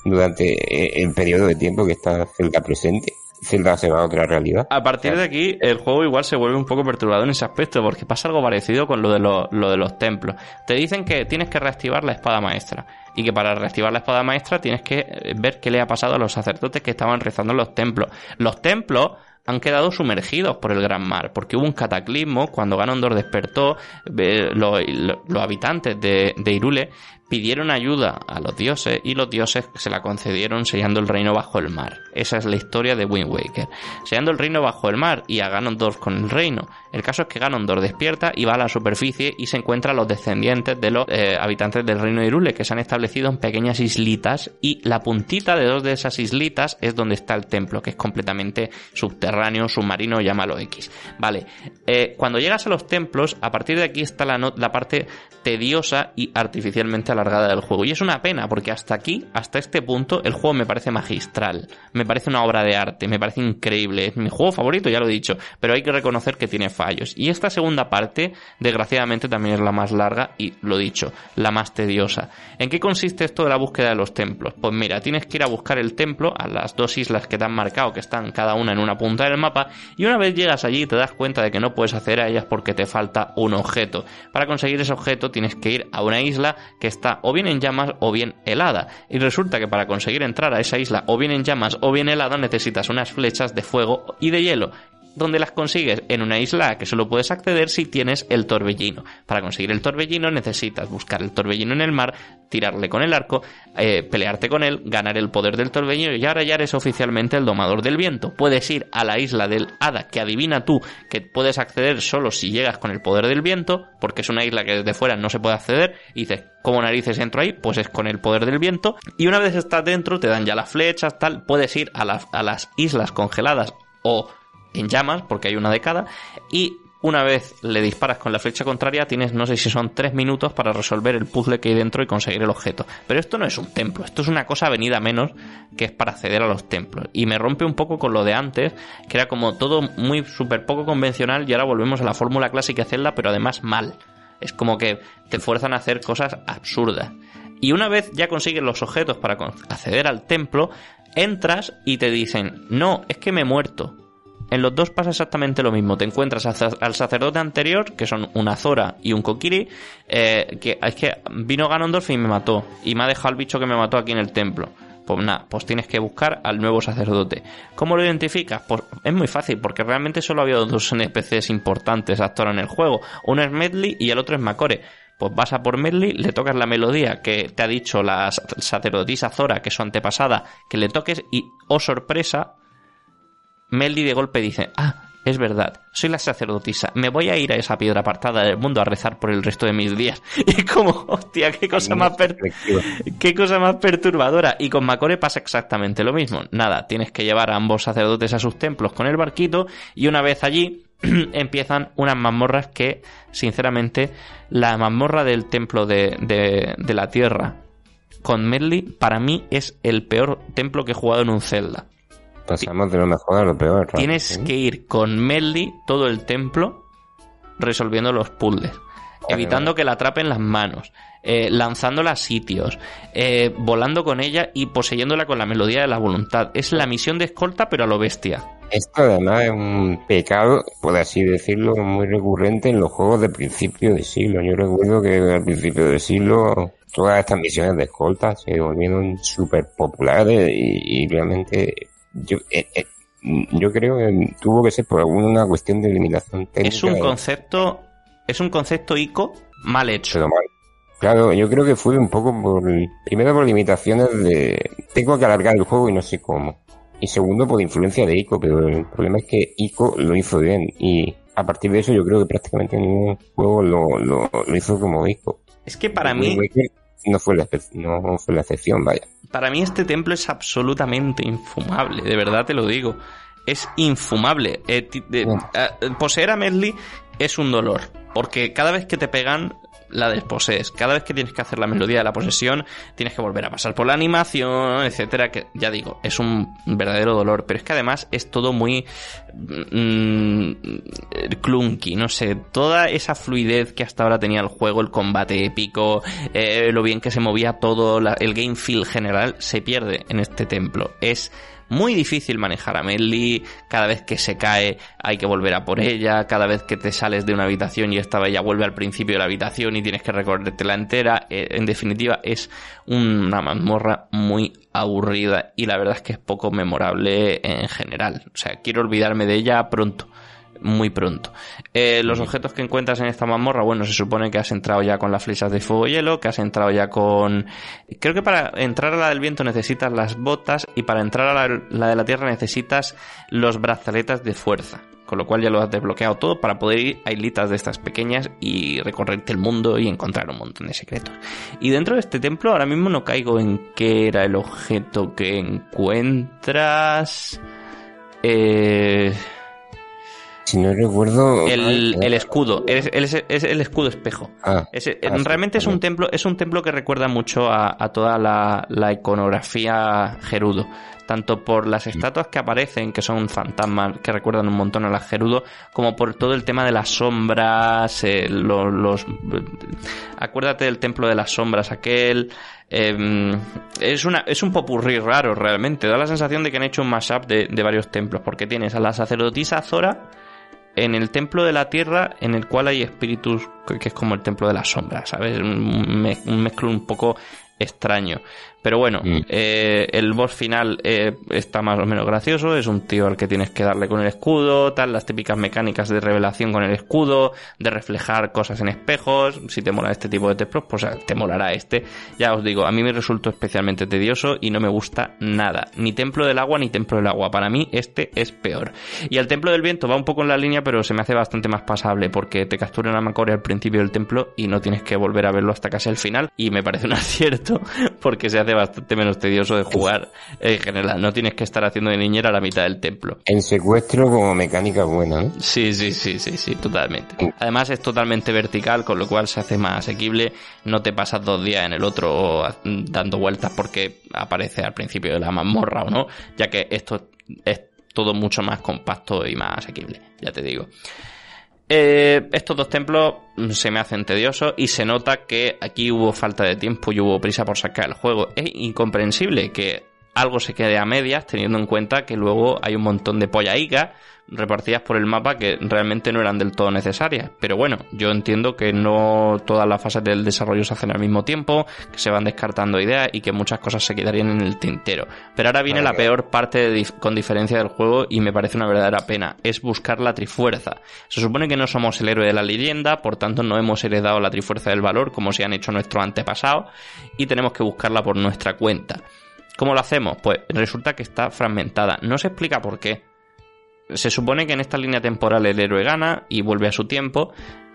durante el periodo de tiempo que está Zelda presente, Zelda se va a otra realidad. A partir de aquí, el juego igual se vuelve un poco perturbado en ese aspecto, porque pasa algo parecido con lo de, lo, lo de los templos. Te dicen que tienes que reactivar la espada maestra, y que para reactivar la espada maestra tienes que ver qué le ha pasado a los sacerdotes que estaban rezando en los templos. Los templos han quedado sumergidos por el gran mar, porque hubo un cataclismo cuando Ganondorf despertó, eh, los, habitantes de Irule pidieron ayuda a los dioses y los dioses se la concedieron sellando el reino bajo el mar. Esa es la historia de Wind Waker. Sellando el reino bajo el mar y a Ganondorf con el reino. El caso es que Ganondorf despierta y va a la superficie y se encuentra a los descendientes de los eh, habitantes del reino de Irule que se han establecido en pequeñas islitas y la puntita de dos de esas islitas es donde está el templo que es completamente subterráneo, submarino, llámalo X. Vale, eh, cuando llegas a los templos, a partir de aquí está la, la parte tediosa y artificialmente alargada del juego. Y es una pena, porque hasta aquí, hasta este punto, el juego me parece magistral. Me parece una obra de arte, me parece increíble. Es mi juego favorito, ya lo he dicho, pero hay que reconocer que tiene fallos. Y esta segunda parte, desgraciadamente, también es la más larga y, lo dicho, la más tediosa. ¿En qué consiste esto de la búsqueda de los templos? Pues mira, tienes que ir a buscar el templo a las dos islas que te han marcado, que están cada una en una punta del mapa, y una vez llegas allí te das cuenta de que no puedes acceder a ellas porque te falta un objeto. Para conseguir ese objeto tienes que ir a una isla que está o bien en llamas o bien helada. Y resulta que para conseguir entrar a esa isla o bien en llamas o bien helada necesitas unas flechas de fuego y de hielo donde las consigues en una isla que solo puedes acceder si tienes el torbellino. Para conseguir el torbellino necesitas buscar el torbellino en el mar, tirarle con el arco, eh, pelearte con él, ganar el poder del torbellino y ahora ya eres oficialmente el domador del viento. Puedes ir a la isla del hada que adivina tú que puedes acceder solo si llegas con el poder del viento, porque es una isla que desde fuera no se puede acceder y dices, ¿cómo narices entro ahí? Pues es con el poder del viento y una vez estás dentro te dan ya las flechas, tal, puedes ir a las, a las islas congeladas o en llamas, porque hay una de cada, y una vez le disparas con la flecha contraria, tienes no sé si son tres minutos para resolver el puzzle que hay dentro y conseguir el objeto. Pero esto no es un templo, esto es una cosa venida menos que es para acceder a los templos. Y me rompe un poco con lo de antes, que era como todo muy súper poco convencional y ahora volvemos a la fórmula clásica Zelda, pero además mal. Es como que te fuerzan a hacer cosas absurdas. Y una vez ya consigues los objetos para acceder al templo, entras y te dicen, no, es que me he muerto. En los dos pasa exactamente lo mismo. Te encuentras al sacerdote anterior, que son una Zora y un Kokiri, eh, que es que vino Ganondorf y me mató. Y me ha dejado el bicho que me mató aquí en el templo. Pues nada, pues tienes que buscar al nuevo sacerdote. ¿Cómo lo identificas? Pues es muy fácil, porque realmente solo había dos NPCs importantes hasta ahora en el juego. Uno es Medley y el otro es Macore. Pues vas a por Medley, le tocas la melodía que te ha dicho la sacerdotisa Zora, que es su antepasada, que le toques y, oh sorpresa, Meldy de golpe dice, ah, es verdad, soy la sacerdotisa, me voy a ir a esa piedra apartada del mundo a rezar por el resto de mis días. Y como, hostia, qué cosa más per qué cosa más perturbadora. Y con Macore pasa exactamente lo mismo. Nada, tienes que llevar a ambos sacerdotes a sus templos con el barquito y una vez allí empiezan unas mazmorras que, sinceramente, la mazmorra del templo de, de, de la tierra con Medley para mí es el peor templo que he jugado en un Zelda Pasamos de lo mejor a lo peor. ¿no? Tienes ¿Sí? que ir con Melly todo el templo resolviendo los puzzles, evitando que la atrapen las manos, eh, lanzándola a sitios, eh, volando con ella y poseyéndola con la melodía de la voluntad. Es la misión de escolta, pero a lo bestia. Esto además es un pecado, por así decirlo, muy recurrente en los juegos de principio de siglo. Yo recuerdo que al principio del siglo todas estas misiones de escolta se volvieron súper populares y, y realmente yo, eh, eh, yo creo que tuvo que ser por alguna cuestión de limitación técnica. Es un concepto, es un concepto ICO mal hecho. mal. Claro, yo creo que fue un poco por, primero por limitaciones de, tengo que alargar el juego y no sé cómo. Y segundo por influencia de ICO, pero el problema es que ICO lo hizo bien y a partir de eso yo creo que prácticamente ningún juego lo, lo, lo hizo como ICO. Es que para mí, no fue la, no fue la excepción, vaya. para mí este templo es absolutamente infumable, de verdad te lo digo. Es infumable. Eh, eh, poseer a Medley es un dolor, porque cada vez que te pegan la desposees. Cada vez que tienes que hacer la melodía de la posesión, tienes que volver a pasar por la animación, etcétera, que ya digo, es un verdadero dolor, pero es que además es todo muy mm, clunky, no sé, toda esa fluidez que hasta ahora tenía el juego, el combate épico, eh, lo bien que se movía todo, el game feel general, se pierde en este templo. Es muy difícil manejar a Medley, cada vez que se cae hay que volver a por ella, cada vez que te sales de una habitación y esta ella vuelve al principio de la habitación y tienes que recorrértela entera, eh, en definitiva es una mazmorra muy aburrida y la verdad es que es poco memorable en general, o sea, quiero olvidarme de ella pronto. Muy pronto. Eh, los objetos que encuentras en esta mazmorra, bueno, se supone que has entrado ya con las flechas de fuego y hielo, que has entrado ya con... Creo que para entrar a la del viento necesitas las botas y para entrar a la, la de la tierra necesitas los brazaletas de fuerza. Con lo cual ya lo has desbloqueado todo para poder ir a islitas de estas pequeñas y recorrerte el mundo y encontrar un montón de secretos. Y dentro de este templo ahora mismo no caigo en qué era el objeto que encuentras... Eh... Si no recuerdo... El, el escudo, es, es- es el escudo espejo. Ah, Es- ah, sí, realmente es un templo, es un templo que recuerda mucho a, a toda la, la iconografía gerudo. Tanto por las estatuas que aparecen, que son fantasmas que recuerdan un montón a las gerudo, como por todo el tema de las sombras, eh, lo- los, acuérdate del templo de las sombras aquel. eh, es, una, es un popurrí raro realmente. Da la sensación de que han hecho un mashup de, de varios templos, porque tienes a la sacerdotisa Zora, en el templo de la tierra en el cual hay espíritus que es como el templo de las sombras, ¿sabes? Un mezclo un poco extraño. Pero bueno, Mm. eh, el boss final eh, está más o menos gracioso. Es un tío al que tienes que darle con el escudo, tal, las típicas mecánicas de revelación con el escudo, de reflejar cosas en espejos. Si te mola este tipo de templos, pues te molará este. Ya os digo, a mí me resultó especialmente tedioso y no me gusta nada. Ni templo del agua ni templo del agua. Para mí este es peor. Y el templo del viento va un poco en la línea, pero se me hace bastante más pasable porque te capturan a Macore al principio del templo y no tienes que volver a verlo hasta casi el final. Y me parece un acierto porque se hace bastante menos tedioso de jugar en general. No tienes que estar haciendo de niñera a la mitad del templo. En secuestro como mecánica buena, ¿no? Sí, sí, sí, sí, sí, totalmente. Además es totalmente vertical, con lo cual se hace más asequible. No te pasas dos días en el otro mm, dando vueltas porque aparece al principio de la mazmorra o no, ya que esto es todo mucho más compacto y más asequible, ya te digo. Eh, estos dos templos se me hacen tediosos y se nota que aquí hubo falta de tiempo y hubo prisa por sacar el juego. Es incomprensible que algo se quede a medias teniendo en cuenta que luego hay un montón de pollaicas repartidas por el mapa que realmente no eran del todo necesarias. Pero bueno, yo entiendo que no todas las fases del desarrollo se hacen al mismo tiempo, que se van descartando ideas y que muchas cosas se quedarían en el tintero. Pero ahora viene la peor parte de con diferencia del juego y me parece una verdadera pena, es buscar la trifuerza. Se supone que no somos el héroe de la leyenda, por tanto no hemos heredado la trifuerza del valor como se han hecho nuestros antepasados y tenemos que buscarla por nuestra cuenta. ¿Cómo lo hacemos? Pues resulta que está fragmentada. No se explica por qué. Se supone que en esta línea temporal el héroe gana y vuelve a su tiempo.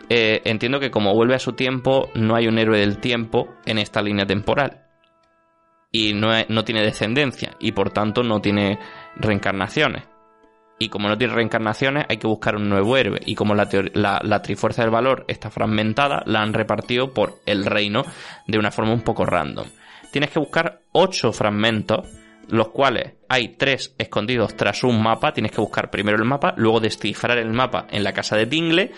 Eh, entiendo que como vuelve a su tiempo, no hay un héroe del tiempo en esta línea temporal. Y no, no tiene descendencia. Y por tanto no tiene reencarnaciones. Y como no tiene reencarnaciones, hay que buscar un nuevo héroe. Y como la, la, la Trifuerza del Valor está fragmentada, la han repartido por el reino de una forma un poco random. Tienes que buscar ocho fragmentos, los cuales hay tres escondidos tras un mapa, tienes que buscar primero el mapa, luego descifrar el mapa en la casa de Tingle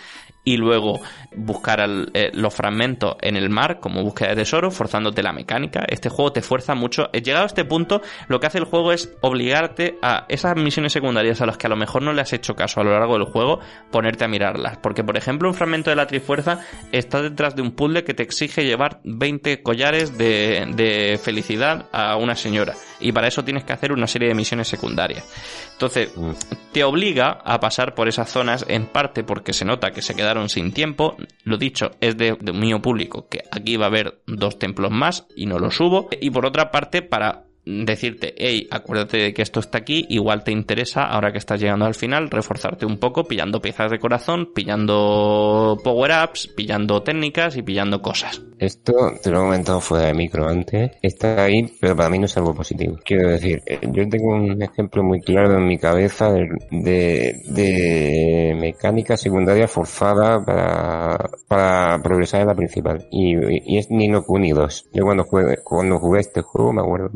y luego buscar eh, los fragmentos en el mar como búsqueda de tesoro, forzándote la mecánica. Este juego te fuerza mucho. Eh, llegado a este punto, lo que hace el juego es obligarte a esas misiones secundarias a las que a lo mejor no le has hecho caso a lo largo del juego, ponerte a mirarlas. Porque, por ejemplo, un fragmento de la Trifuerza está detrás de un puzzle que te exige llevar 20 collares de felicidad a una señora. Y para eso tienes que hacer una serie de misiones secundarias. Entonces, te obliga a pasar por esas zonas en parte porque se nota que se quedaron sin tiempo. Lo dicho, es de dominio público que aquí va a haber dos templos más y no lo subo. Y por otra parte, para decirte, hey, acuérdate de que esto está aquí, igual te interesa, ahora que estás llegando al final, reforzarte un poco pillando piezas de corazón, pillando power-ups, pillando técnicas y pillando cosas. Esto, te lo he comentado fuera de micro antes, está ahí, pero para mí no es algo positivo. Quiero decir, eh, yo tengo un ejemplo muy claro en mi cabeza de, mecánica secundaria forzada para, para progresar en la principal. Y, es Nino Kuni 2. Yo cuando jugué, cuando jugué este juego me acuerdo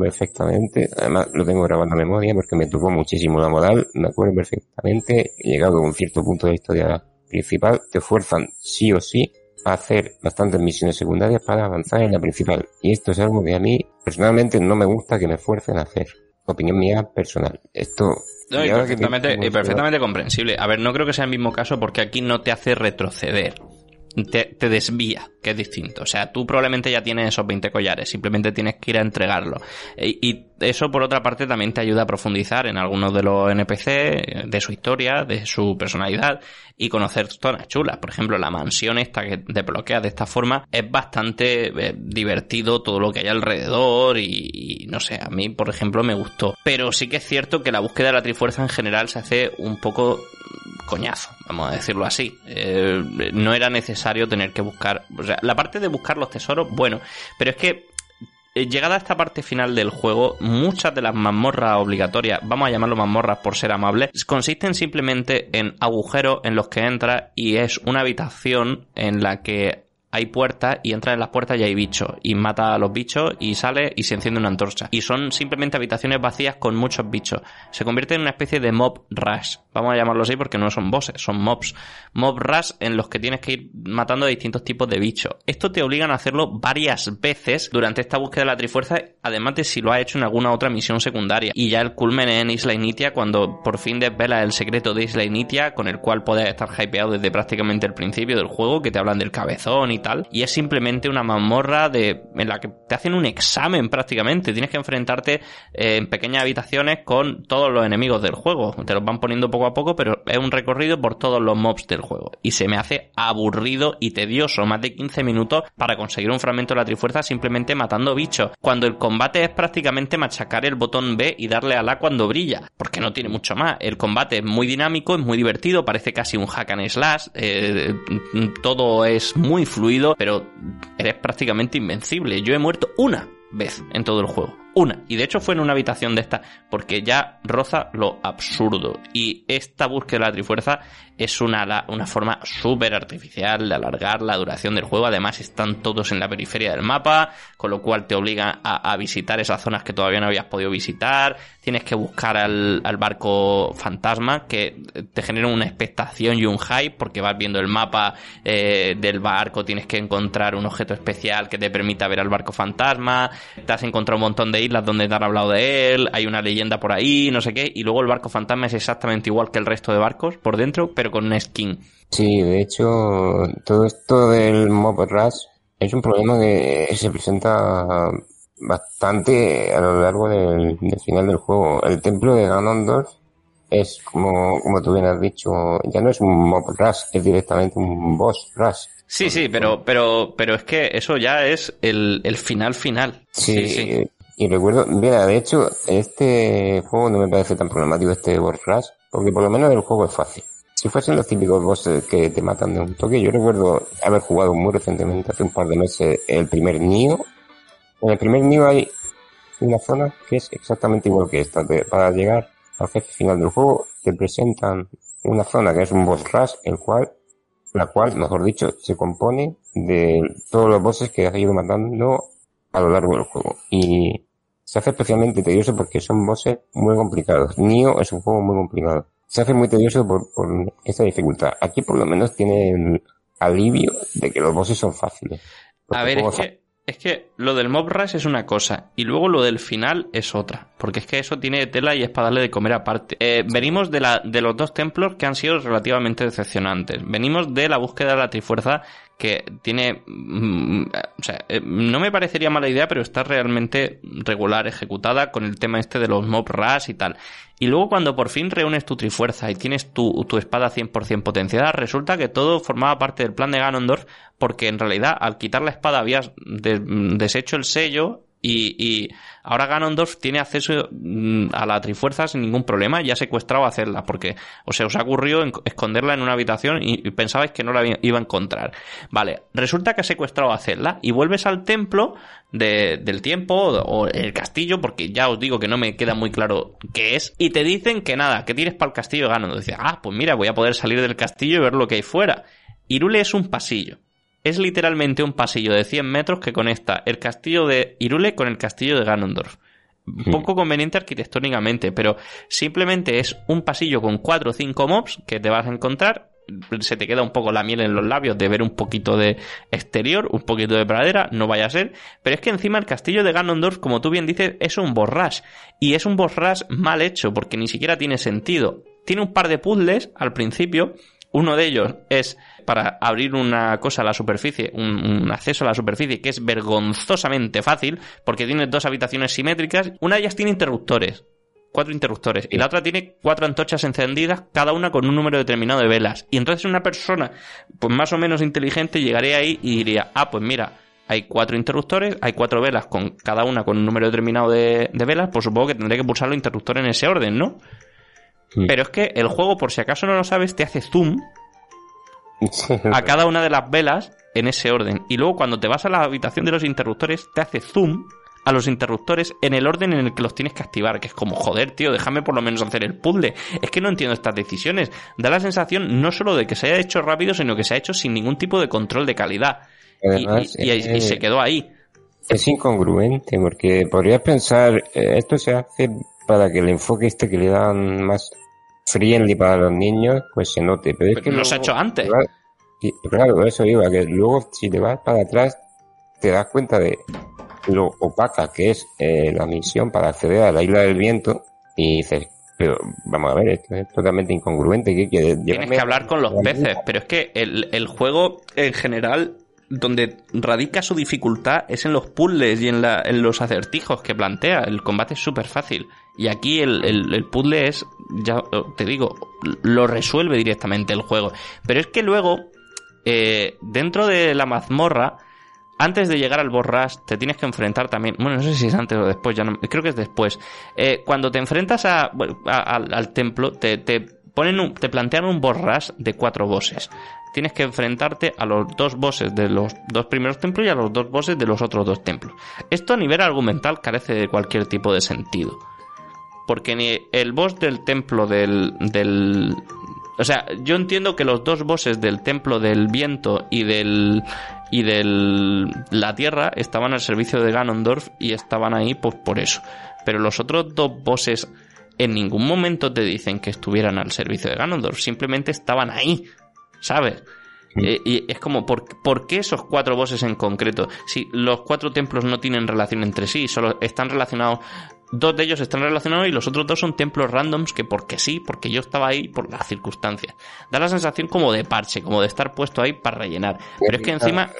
perfectamente Además, lo tengo grabando a memoria porque me tocó muchísimo la moral. Me acuerdo perfectamente. Llegado a un cierto punto de la historia principal, te fuerzan sí o sí a hacer bastantes misiones secundarias para avanzar en la principal. Y esto es algo que a mí personalmente no me gusta que me fuercen a hacer. Opinión mía personal. Esto y perfectamente, perfectamente comprensible. A ver, no creo que sea el mismo caso porque aquí no te hace retroceder te, desvía, que es distinto. O sea, tú probablemente ya tienes esos 20 collares, simplemente tienes que ir a entregarlo. E, y, eso, por otra parte, también te ayuda a profundizar en algunos de los NPC, de su historia, de su personalidad, y conocer zonas chulas. Por ejemplo, la mansión esta que te bloquea de esta forma es bastante eh, divertido todo lo que hay alrededor y, no sé, a mí, por ejemplo, me gustó. Pero sí que es cierto que la búsqueda de la Trifuerza en general se hace un poco coñazo, vamos a decirlo así. Eh, no era necesario tener que buscar, o sea, la parte de buscar los tesoros, bueno, pero es que eh, llegada a esta parte final del juego, muchas de las mazmorras obligatorias, vamos a llamarlo mazmorras por ser amables, consisten simplemente en agujeros en los que entras y es una habitación en la que hay puertas y entra en las puertas y hay bichos. Y mata a los bichos y sale y se enciende una antorcha. Y son simplemente habitaciones vacías con muchos bichos. Se convierte en una especie de mob rush. Vamos a llamarlo así porque no son bosses, son mobs. Mob rush en los que tienes que ir matando a distintos tipos de bichos. Esto te obligan a hacerlo varias veces durante esta búsqueda de la Trifuerza, además de si lo has hecho en alguna otra misión secundaria. Y ya el culmen en Isla Initia cuando por fin desvela el secreto de Isla Initia con el cual puedes estar hypeado desde prácticamente el principio del juego, que te hablan del cabezón y y es simplemente una mazmorra de, en la que te hacen un examen prácticamente, tienes que enfrentarte eh, en pequeñas habitaciones con todos los enemigos del juego, te los van poniendo poco a poco, pero es un recorrido por todos los mobs del juego, y se me hace aburrido y tedioso, más de 15 minutos para conseguir un fragmento de la trifuerza simplemente matando bichos, cuando el combate es prácticamente machacar el botón B y darle a la cuando brilla, porque no tiene mucho más, el combate es muy dinámico, es muy divertido, parece casi un hack and slash, eh, todo es muy fluido, pero eres prácticamente invencible. Yo he muerto una vez en todo el juego. Una. Y de hecho fue en una habitación de esta, porque ya roza lo absurdo. Y esta búsqueda de la Trifuerza es una, una forma súper artificial de alargar la duración del juego. Además están todos en la periferia del mapa, con lo cual te obliga a, visitar esas zonas que todavía no habías podido visitar. Tienes que buscar al, barco fantasma, que te genera una expectación y un hype, porque vas viendo el mapa eh, del barco, tienes que encontrar un objeto especial que te permita ver al barco fantasma. Te has encontrado un montón de islas donde te han hablado de él, hay una leyenda por ahí, no sé qué, y luego el barco fantasma es exactamente igual que el resto de barcos por dentro, pero con una skin. Sí, de hecho, todo esto del mob rush es un problema que se presenta bastante a lo largo del, final del juego. El templo de Ganondorf es como, como tú bien has dicho, ya no es un mob rush, es directamente un boss rush. Sí, sí, pero, pero, pero es que eso ya es el, el final final. Sí, sí, y recuerdo, mira, de hecho, este juego no me parece tan problemático este boss rush, porque por lo menos el juego es fácil. Si fuesen los típicos bosses que te matan de un toque, yo recuerdo haber jugado muy recientemente, hace un par de meses, el primer Nio. En el primer Nio hay una zona que es exactamente igual que esta. Para llegar al jefe final del juego, te presentan una zona que es un boss rush, el cual, la cual, mejor dicho, se compone de todos los bosses que has ido matando a lo largo del juego. Y se hace especialmente tedioso porque son bosses muy complicados. Nio es un juego muy complicado. Se hace muy tedioso por, por esa dificultad. Aquí por lo menos tiene el alivio de que los bosses son fáciles. A ver, es que, es que lo del mob rush es una cosa y luego lo del final es otra. Porque es que eso tiene tela y es para darle de comer aparte. Eh, venimos de, la, de los dos templos que han sido relativamente decepcionantes. Venimos de la búsqueda de la trifuerza que tiene... mm, o sea, eh, no me parecería mala idea, pero está realmente regular ejecutada con el tema este de los mob rush y tal. Y luego cuando por fin reúnes tu trifuerza y tienes tu, tu espada 100% potenciada, resulta que todo formaba parte del plan de Ganondorf porque en realidad al quitar la espada habías de- deshecho el sello y, y ahora Ganondorf tiene acceso mm, a la trifuerza sin ningún problema y ha secuestrado a hacerla porque, o sea, os ha ocurrido esconderla en una habitación y, pensabais que no la iba a encontrar. Vale, resulta que ha secuestrado a hacerla y vuelves al templo de- del tiempo o, o el castillo porque ya os digo que no me queda muy claro qué es y te dicen que nada, que tires para el castillo de Ganondorf. Dices, ah, pues mira, voy a poder salir del castillo y ver lo que hay fuera. Irule es un pasillo. Es literalmente un pasillo de 100 metros que conecta el castillo de Irule con el castillo de Ganondorf. Poco conveniente arquitectónicamente, pero simplemente es un pasillo con 4 o 5 mobs que te vas a encontrar. Se te queda un poco la miel en los labios de ver un poquito de exterior, un poquito de pradera, no vaya a ser. Pero es que encima el castillo de Ganondorf, como tú bien dices, es un boss rush. Y es un boss rush mal hecho, porque ni siquiera tiene sentido. Tiene un par de puzzles al principio. Uno de ellos es para abrir una cosa a la superficie, un, acceso a la superficie que es vergonzosamente fácil, porque tiene dos habitaciones simétricas. Una de ellas tiene interruptores, cuatro interruptores, y la otra tiene cuatro antorchas encendidas, cada una con un número determinado de velas. Y entonces una persona, pues más o menos inteligente, llegaría ahí y diría, ah, pues mira, hay cuatro interruptores, hay cuatro velas, con cada una con un número determinado de, de velas, pues supongo que tendré que pulsar los interruptores en ese orden, ¿no? Sí. Pero es que el juego, por si acaso no lo sabes, te hace zoom a cada una de las velas en ese orden. Y luego cuando te vas a la habitación de los interruptores, te hace zoom a los interruptores en el orden en el que los tienes que activar. Que es como, joder, tío, déjame por lo menos hacer el puzzle. Es que no entiendo estas decisiones. Da la sensación no solo de que se haya hecho rápido, sino que se ha hecho sin ningún tipo de control de calidad. Y- Además, y, y- y se quedó ahí. Es incongruente porque podrías pensar, eh, esto se hace para que el enfoque este que le dan más friendly para los niños, pues se note. Pero es Pero que no se ha hecho antes. vas- sí, claro, eso iba, que luego si te vas para atrás te das cuenta de lo opaca que es eh, la misión para acceder a la isla del viento y dices, pero vamos a ver, esto es totalmente incongruente. ¿qué quieres? Tienes que hablar con los peces, pero es que el, el juego en general, donde radica su dificultad es en los puzzles y en, la- en los acertijos que plantea. El combate es súper fácil. Y aquí el, el- el puzzle es, ya te digo, lo resuelve directamente el juego. Pero es que luego, eh, dentro de la mazmorra, antes de llegar al boss rush, te tienes que enfrentar también. Bueno, no sé si es antes o después, ya no, creo que es después. Eh, cuando te enfrentas a, al, templo, te, te ponen un- te plantean un boss rush de cuatro bosses. Tienes que enfrentarte a los dos bosses de los dos primeros templos y a los dos bosses de los otros dos templos. Esto a nivel argumental carece de cualquier tipo de sentido. Porque ni el boss del templo del, del... O sea, yo entiendo que los dos bosses del templo del viento y del... Y del... La tierra estaban al servicio de Ganondorf y estaban ahí pues por eso. Pero los otros dos bosses en ningún momento te dicen que estuvieran al servicio de Ganondorf. Simplemente estaban ahí. ¿Sabes? Eh, y es como, ¿por, por qué esos cuatro bosses en concreto? Si los cuatro templos no tienen relación entre sí, solo están relacionados, dos de ellos están relacionados y los otros dos son templos randoms que porque sí, porque yo estaba ahí por las circunstancias. Da la sensación como de parche, como de estar puesto ahí para rellenar. Pero es que encima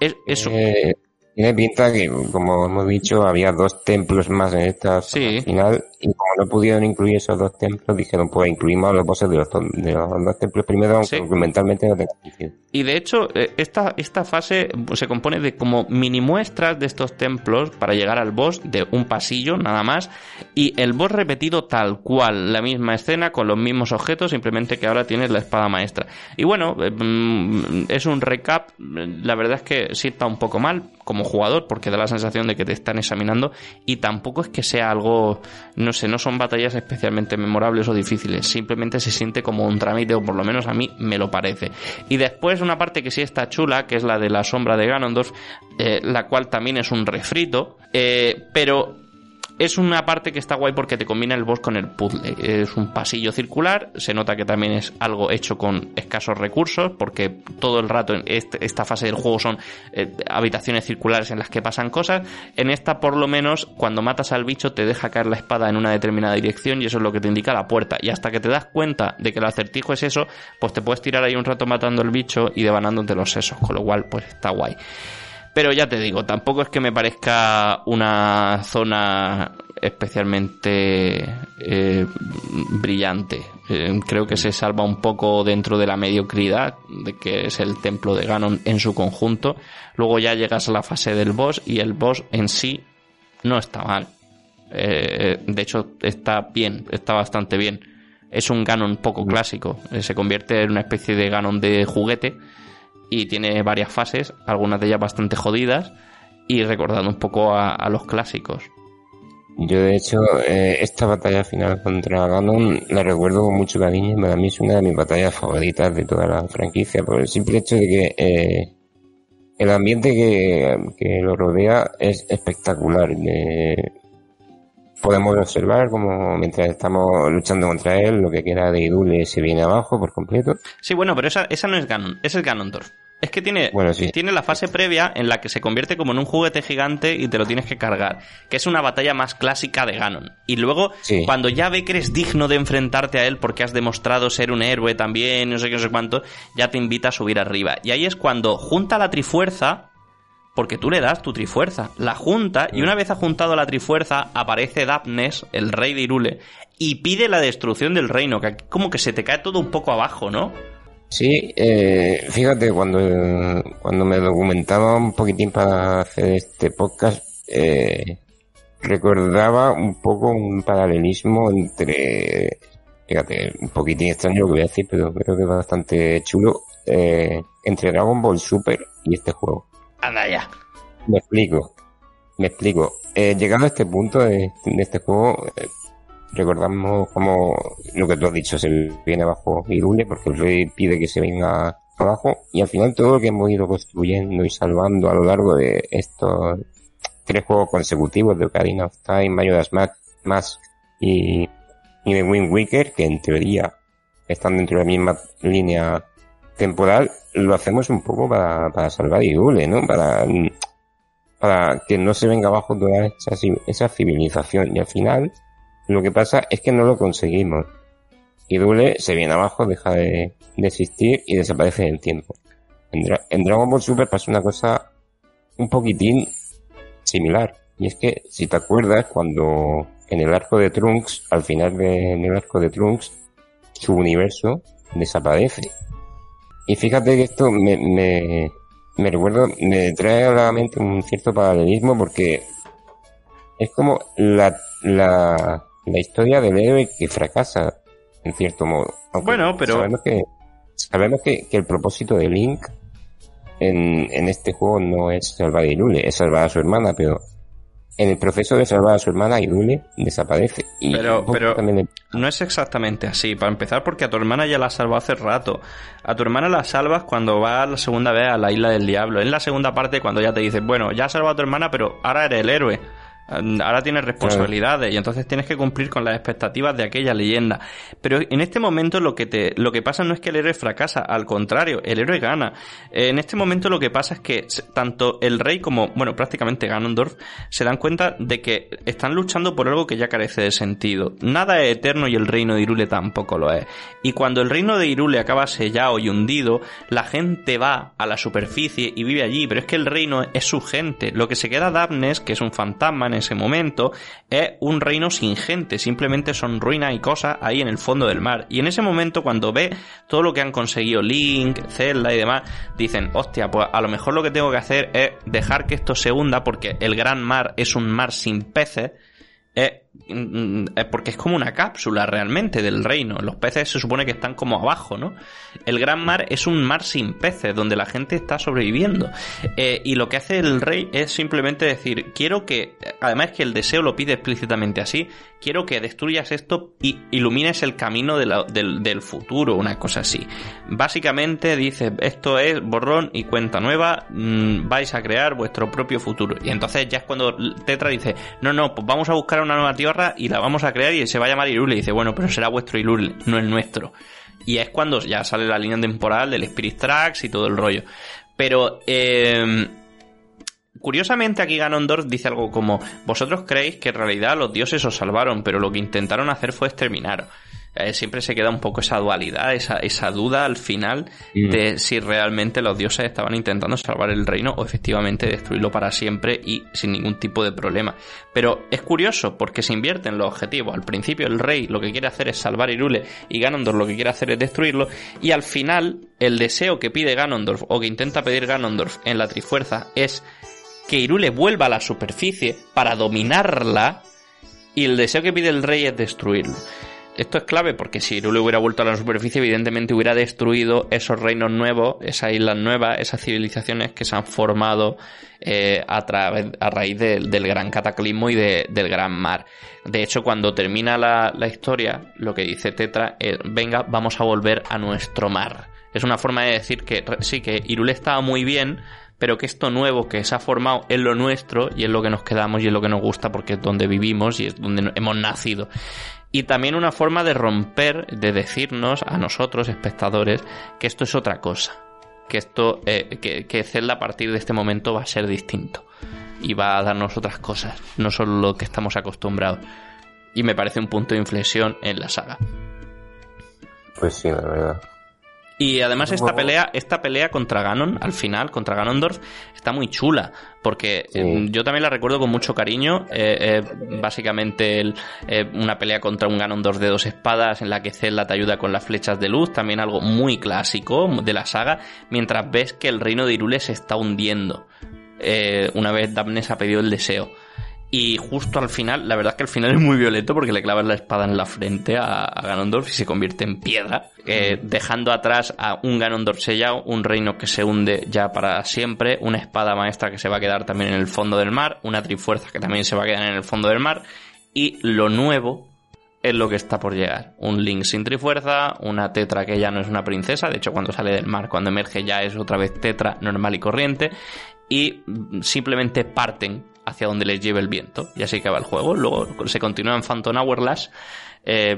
es eso. Eh, tiene pinta que, como hemos dicho, había dos templos más en esta Sí. final y como no pudieron incluir esos dos templos, dijeron, pues incluimos a los bosses de los, to- de los dos templos primero, aunque Sí. argumentalmente no tenga sentido. Y de hecho, eh, esta, esta fase se compone de como mini muestras de estos templos para llegar al boss de un pasillo nada más. Y el boss repetido tal cual, la misma escena con los mismos objetos, simplemente que ahora tienes la espada maestra. Y bueno, eh, mm, es un recap. La verdad es que sienta un poco mal como jugador porque da la sensación de que te están examinando y tampoco es que sea algo, no sé, no son batallas especialmente memorables o difíciles, simplemente se siente como un trámite o por lo menos a mí me lo parece. Y después una parte que sí está chula, que es la de la sombra de Ganondorf, eh, la cual también es un refrito, eh, pero es una parte que está guay porque te combina el boss con el puzzle. Es un pasillo circular, se nota que también es algo hecho con escasos recursos, porque todo el rato en este, esta fase del juego son eh, habitaciones circulares en las que pasan cosas. En esta, por lo menos, cuando matas al bicho, te deja caer la espada en una determinada dirección y eso es lo que te indica la puerta. Y hasta que te das cuenta de que el acertijo es eso, pues te puedes tirar ahí un rato matando al bicho y devanándote los sesos, con lo cual, pues está guay. Pero ya te digo, tampoco es que me parezca una zona especialmente eh, brillante. Eh, creo que se salva un poco dentro de la mediocridad, de que es el templo de Ganon en su conjunto. Luego ya llegas a la fase del boss y el boss en sí no está mal. Eh, de hecho, está bien, está bastante bien. Es un Ganon poco clásico. se convierte en una especie de Ganon de juguete y tiene varias fases, algunas de ellas bastante jodidas y recordando un poco a, los clásicos. Yo de hecho eh, esta batalla final contra Ganon la recuerdo con mucho cariño y para mí es una de mis batallas favoritas de toda la franquicia por el simple hecho de que eh, el ambiente que, lo rodea es espectacular. Podemos observar como mientras estamos luchando contra él, lo que queda de Idule se viene abajo por completo. Sí, bueno, pero esa, esa no es Ganon, es el Ganondorf. Es que tiene, tiene la fase previa en la que se convierte como en un juguete gigante y te lo tienes que cargar, que es una batalla más clásica de Ganon. Y luego, cuando ya ve que eres digno de enfrentarte a él porque has demostrado ser un héroe también, no sé qué, no sé cuánto, ya te invita a subir arriba. Y ahí es cuando junta la trifuerza, porque tú le das tu trifuerza, la junta, y una vez ha juntado la trifuerza, aparece Dapnes, el rey de Irule, y pide la destrucción del reino, que como que se te cae todo un poco abajo, ¿no? Sí, eh, fíjate, cuando, cuando me documentaba un poquitín para hacer este podcast, eh, recordaba un poco un paralelismo entre, fíjate, un poquitín extraño lo que voy a decir, pero creo que es bastante chulo, eh, entre Dragon Ball Super y este juego. Anda ya. Me explico, me explico. Llegando a este punto de, este juego, eh, recordamos como lo que tú has dicho, se viene abajo Irule porque el rey pide que se venga abajo y al final todo lo que hemos ido construyendo y salvando a lo largo de estos tres juegos consecutivos de Ocarina of Time, Majora's Mask y, y de Wind Waker, que en teoría están dentro de la misma línea temporal, lo hacemos un poco para, para salvar Irule, ¿no? Para, que no se venga abajo toda esa, esa civilización y al final lo que pasa es que no lo conseguimos. Y Dule se viene abajo, deja de, existir y desaparece en el tiempo. En, Dragon Ball Super pasa una cosa un poquitín similar. Y es que, si te acuerdas, cuando en el arco de Trunks, al final del arco de Trunks, su universo desaparece. Y fíjate que esto me, me, me recuerdo, me trae a la mente un cierto paralelismo porque es como la, la, la historia del héroe que fracasa, en cierto modo. bueno, pero... Sabemos que, sabemos que, el propósito de Link en, en este juego no es salvar a Irule, es salvar a su hermana, pero en el proceso de salvar a su hermana, Irule desaparece. Y pero pero no es exactamente así. Para empezar, porque a tu hermana ya la salvó hace rato. A tu hermana la salvas cuando va la segunda vez a la isla del diablo. En la segunda parte, cuando ya te dices, bueno, ya has salvado a tu hermana, pero ahora eres el héroe. Ahora tienes responsabilidades y entonces tienes que cumplir con las expectativas de aquella leyenda. Pero en este momento lo que te, lo que pasa no es que el héroe fracasa, al contrario, el héroe gana. En este momento lo que pasa es que tanto el rey como, bueno, prácticamente Ganondorf se dan cuenta de que están luchando por algo que ya carece de sentido. Nada es eterno y el reino de Irule tampoco lo es. Y cuando el reino de Irule acaba sellado y hundido, la gente va a la superficie y vive allí, pero es que el reino es su gente. Lo que se queda Dabnes, que es un fantasma en ese momento es un reino sin gente, simplemente son ruinas y cosas ahí en el fondo del mar. Y en ese momento cuando ve todo lo que han conseguido Link, Zelda y demás, dicen, hostia, pues a lo mejor lo que tengo que hacer es dejar que esto se hunda porque el gran mar es un mar sin peces, es porque es como una cápsula realmente del reino. Los peces se supone que están como abajo, ¿no? El gran mar es un mar sin peces, donde la gente está sobreviviendo. Eh, y lo que hace el rey es simplemente decir, quiero que, además que el deseo lo pide explícitamente así, quiero que destruyas esto y ilumines el camino del, futuro, una cosa así. Básicamente dice, esto es borrón y cuenta nueva, mm, vais a crear vuestro propio futuro. Y entonces ya es cuando Tetra dice, no, no, pues vamos a buscar una nueva y la vamos a crear y se va a llamar Irule. Y dice, bueno, pero será vuestro Irule, no el nuestro. Y es cuando ya sale la línea temporal del Spirit Tracks y todo el rollo. Pero, eh, Curiosamente aquí Ganondorf dice algo como vosotros creéis que en realidad los dioses os salvaron, pero lo que intentaron hacer fue exterminar. Eh, siempre se queda un poco esa dualidad, esa, esa duda al final mm. de si realmente los dioses estaban intentando salvar el reino o efectivamente destruirlo para siempre y sin ningún tipo de problema. Pero es curioso porque se invierten los objetivos. Al principio el rey lo que quiere hacer es salvar Irule y Ganondorf lo que quiere hacer es destruirlo y al final el deseo que pide Ganondorf o que intenta pedir Ganondorf en la Trifuerza es que Irule vuelva a la superficie para dominarla y el deseo que pide el rey es destruirlo. Esto es clave porque si Irule hubiera vuelto a la superficie, evidentemente hubiera destruido esos reinos nuevos, esas islas nuevas, esas civilizaciones que se han formado eh, a, a raíz del gran cataclismo y del gran mar. De hecho, cuando termina la, la historia, lo que dice Tetra es, venga, vamos a volver a nuestro mar. Es una forma de decir que sí, que Irule estaba muy bien, pero que esto nuevo que se ha formado es lo nuestro y es lo que nos quedamos y es lo que nos gusta porque es donde vivimos y es donde hemos nacido. Y también una forma de romper, de decirnos a nosotros, espectadores, que esto es otra cosa. Que esto, eh, que, Zelda a partir de este momento va a ser distinto. Y va a darnos otras cosas, no solo lo que estamos acostumbrados. Y me parece un punto de inflexión en la saga. Pues sí, la verdad. Y además esta pelea, esta pelea contra Ganon, al final, contra Ganondorf, está muy chula. Porque eh, yo también la recuerdo con mucho cariño. Eh, eh, básicamente una pelea contra un Ganondorf de dos espadas en la que Zelda te ayuda con las flechas de luz. También algo muy clásico de la saga. Mientras ves que el reino de Irule se está hundiendo. una vez Damnes ha pedido el deseo. Y justo al final, la verdad es que al final es muy violento porque le clavas la espada en la frente a, Ganondorf y se convierte en piedra, eh, dejando atrás a un Ganondorf sellado, un reino que se hunde ya para siempre, una espada maestra que se va a quedar también en el fondo del mar, una trifuerza que también se va a quedar en el fondo del mar, y lo nuevo es lo que está por llegar. Un Link sin trifuerza, una Tetra que ya no es una princesa, de hecho cuando sale del mar, cuando emerge ya es otra vez Tetra normal y corriente, y simplemente parten hacia donde les lleve el viento. Y así acaba el juego. Luego se continúa en Phantom Hourglass eh,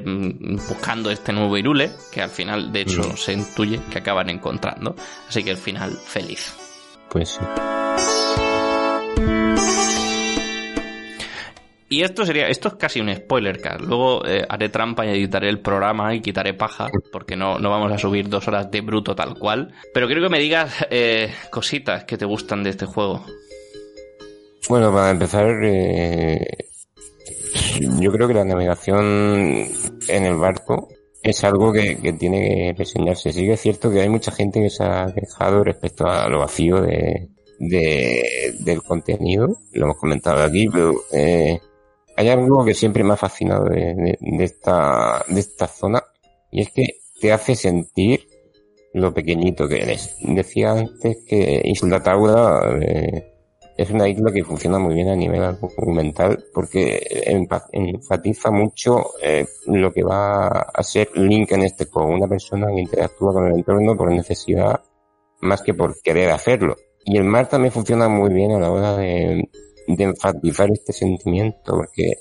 buscando este nuevo Irule, que al final, de hecho, mm. se intuye que acaban encontrando. Así que el final feliz. Pues sí. Y esto sería, esto es casi un spoiler, Carl. Luego eh, haré trampa y editaré el programa y quitaré paja, porque no, no vamos a subir dos horas de bruto tal cual. Pero quiero que me digas eh, cositas que te gustan de este juego. Bueno, para empezar, eh, yo creo que la navegación en el barco es algo que, tiene que reseñarse. Sí que es cierto que hay mucha gente que se ha quejado respecto a lo vacío de, del contenido, lo hemos comentado aquí, pero eh, hay algo que siempre me ha fascinado de, esta, de esta zona y es que te hace sentir lo pequeñito que eres. Decía antes que Isla Taura eh, es una isla que funciona muy bien a nivel argumental porque enfatiza mucho eh, lo que va a ser Link en este juego, una persona que interactúa con el entorno por necesidad más que por querer hacerlo. Y el mar también funciona muy bien a la hora de, enfatizar este sentimiento porque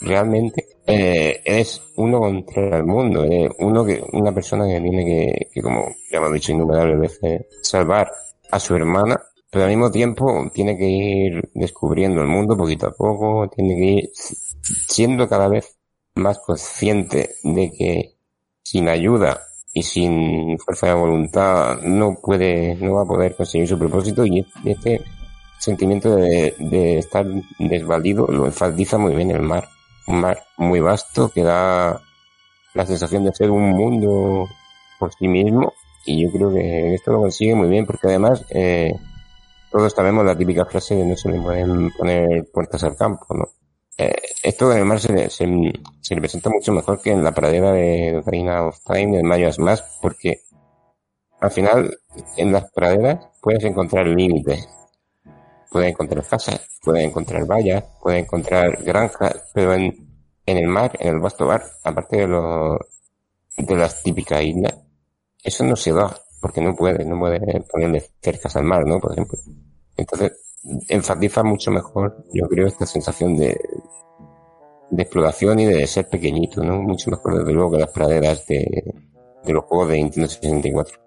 realmente eh, es uno contra el mundo, eh, uno que una persona que tiene que, que como ya hemos dicho innumerables veces, salvar a su hermana pero al mismo tiempo tiene que ir descubriendo el mundo poquito a poco, tiene que ir siendo cada vez más consciente de que sin ayuda y sin fuerza de voluntad no puede, no va a poder conseguir su propósito y este sentimiento de, estar desvalido lo enfatiza muy bien el mar. Un mar muy vasto que da la sensación de ser un mundo por sí mismo y yo creo que esto lo consigue muy bien porque además eh, todos sabemos la típica frase de no se le pueden poner puertas al campo, ¿no? eh, esto además se, se, se, le presenta mucho mejor que en la pradera de Ocarina of Time, de Majora's Mask, porque al final en las praderas puedes encontrar límites. Puedes encontrar casas, puedes encontrar vallas, puedes encontrar granjas, pero en, en el mar, en el vasto mar, aparte de los de las típicas islas, eso no se da, porque no puede, no puede ponerle cercas al mar, ¿no? Por ejemplo. Entonces, enfatiza mucho mejor, yo creo, esta sensación de, de exploración y de ser pequeñito, ¿no? Mucho mejor, desde luego, que las praderas de, de los juegos de Nintendo 64.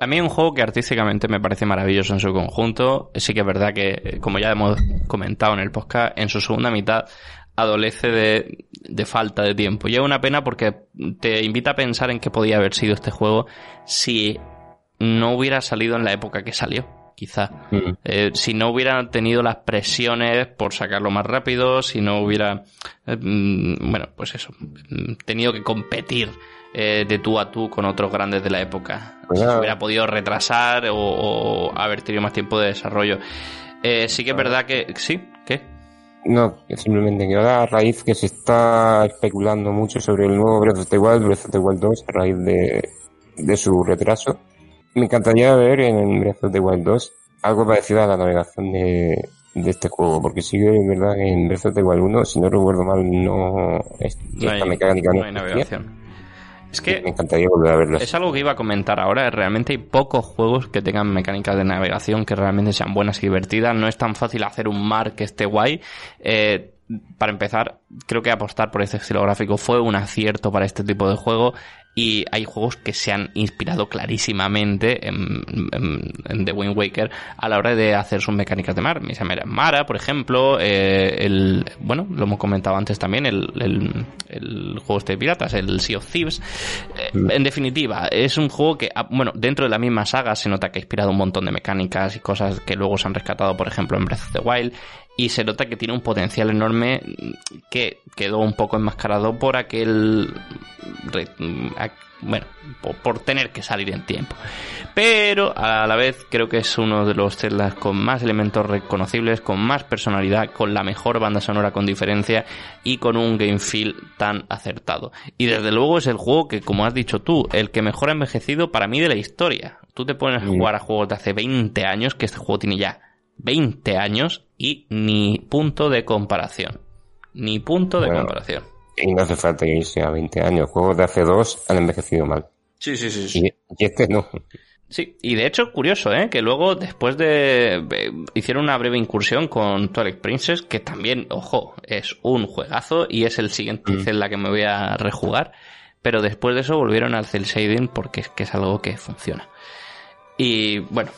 A mí es un juego que artísticamente me parece maravilloso en su conjunto. Sí que es verdad que, como ya hemos comentado en el podcast, en su segunda mitad adolece de, de falta de tiempo. Y es una pena porque te invita a pensar en qué podía haber sido este juego si no hubiera salido en la época que salió quizá. Mm. Eh, si no hubiera tenido las presiones por sacarlo más rápido, si no hubiera, eh, mm, bueno, pues eso, mm, tenido que competir eh, de tú a tú con otros grandes de la época. Pues Si se hubiera podido retrasar o, o haber tenido más tiempo de desarrollo. Eh, sí que es verdad que, sí, ¿qué? No, simplemente que ahora a raíz que se está especulando mucho sobre el nuevo Breath of the Wild, Breath of the Wild 2, a raíz de, de su retraso, me encantaría ver en Breath of the Wild 2 algo parecido a la navegación de, de este juego, porque sí que es verdad que en Breath of the Wild 1, si no recuerdo mal, no, es- No esta hay, mecánica no no hay existía. navegación. Es que Me encantaría volver a verlo. Es algo que iba a comentar ahora. Realmente hay pocos juegos que tengan mecánicas de navegación que realmente sean buenas y divertidas. No es tan fácil hacer un mar que esté guay. Eh, para empezar, creo que apostar por este estilo gráfico fue un acierto para este tipo de juego. Hay juegos que se han inspirado clarísimamente en, The Wind Waker a la hora de hacer sus mecánicas de mar. Mara, por ejemplo, eh, bueno, lo hemos comentado antes también, el, el, el juego este de piratas, el Sea of Thieves. Eh, en definitiva, es un juego que, ah, bueno, dentro de la misma saga se nota que ha inspirado un montón de mecánicas y cosas que luego se han rescatado, por ejemplo, en Breath of the Wild. Y se nota que tiene un potencial enorme que quedó un poco enmascarado por aquel. Bueno, por, tener que salir en tiempo. Pero a la vez creo que es uno de los Zeldas con más elementos reconocibles, con más personalidad, con la mejor banda sonora con diferencia y con un game feel tan acertado. Y desde luego es el juego que, como has dicho tú, el que mejor ha envejecido para mí de la historia. Tú te pones a jugar a juegos de hace 20 años, que este juego tiene ya 20 años y ni punto de comparación. Ni punto de Bueno. comparación. Y no hace falta que irse a 20 años. Juegos de hace dos han envejecido mal. Sí, sí, sí, Y, y este no. Sí, y de hecho, curioso, ¿eh? Que luego, después de... eh, hicieron una breve incursión con Twilight Princess, que también, ojo, es un juegazo y es el siguiente Mm. Zelda que me voy a rejugar. Pero después de eso volvieron al cel shading porque es que es algo que funciona. Y bueno,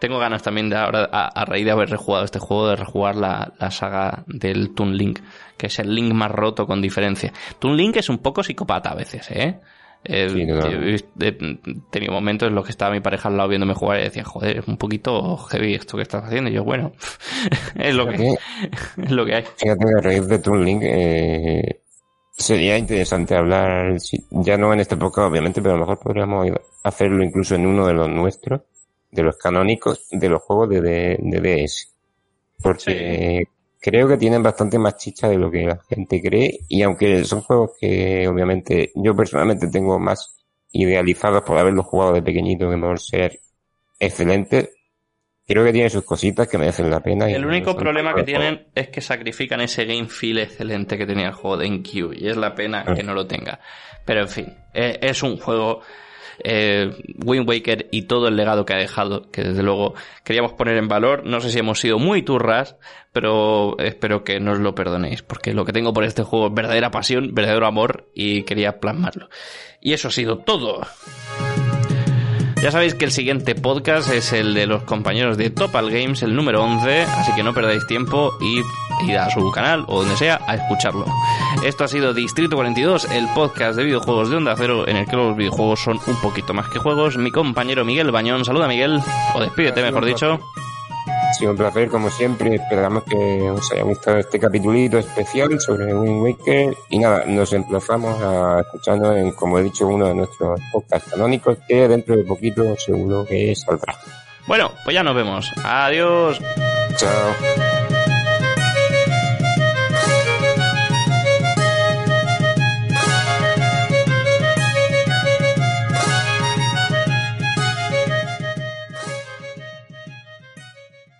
tengo ganas también de ahora, a, a raíz de haber rejugado este juego, de rejugar la, la saga del Toon Link, que es el Link más roto con diferencia. Toon Link es un poco psicópata a veces, ¿eh? Eh, Sí, tenido momentos en los que estaba mi pareja al lado viéndome jugar y decía, joder, es un poquito heavy esto que estás haciendo. Y yo, bueno, es lo que, es lo que hay. fíjate que a raíz de Toon Link eh, sería interesante hablar, ya no en esta época obviamente, pero a lo mejor podríamos hacerlo incluso en uno de los nuestros, de los canónicos, de los juegos de, de, de DS. Porque creo que tienen bastante más chicha de lo que la gente cree y aunque son juegos que obviamente yo personalmente tengo más idealizados por haberlos jugado de pequeñito que por ser excelentes, creo que tienen sus cositas que merecen la pena. El único problema que tienen es que sacrifican ese game feel excelente que tenía el juego de NQ y es la pena Ah. que no lo tenga. Pero en fin, eh, es un juego eh, Wind Waker y todo el legado que ha dejado, que desde luego queríamos poner en valor. No sé si hemos sido muy turras, pero espero que nos lo perdonéis, porque lo que tengo por este juego es verdadera pasión, verdadero amor y quería plasmarlo. Y eso ha sido todo. Ya sabéis que el siguiente podcast es el de los compañeros de Topal Games, el número 11, así que no perdáis tiempo y id a su canal o donde sea a escucharlo. Esto ha sido Distrito 42, el podcast de videojuegos de Onda Cero, en el que los videojuegos son un poquito más que juegos. Mi compañero Miguel Bañón, saluda Miguel, o despídete mejor dicho. Ha sido un placer, como siempre. Esperamos que os haya gustado este capitulito especial sobre Wind Waker. Y nada, nos emplazamos a escucharnos en, como he dicho, uno de nuestros podcasts canónicos, que dentro de poquito seguro que saldrá. Bueno, pues ya nos vemos. Adiós. Chao.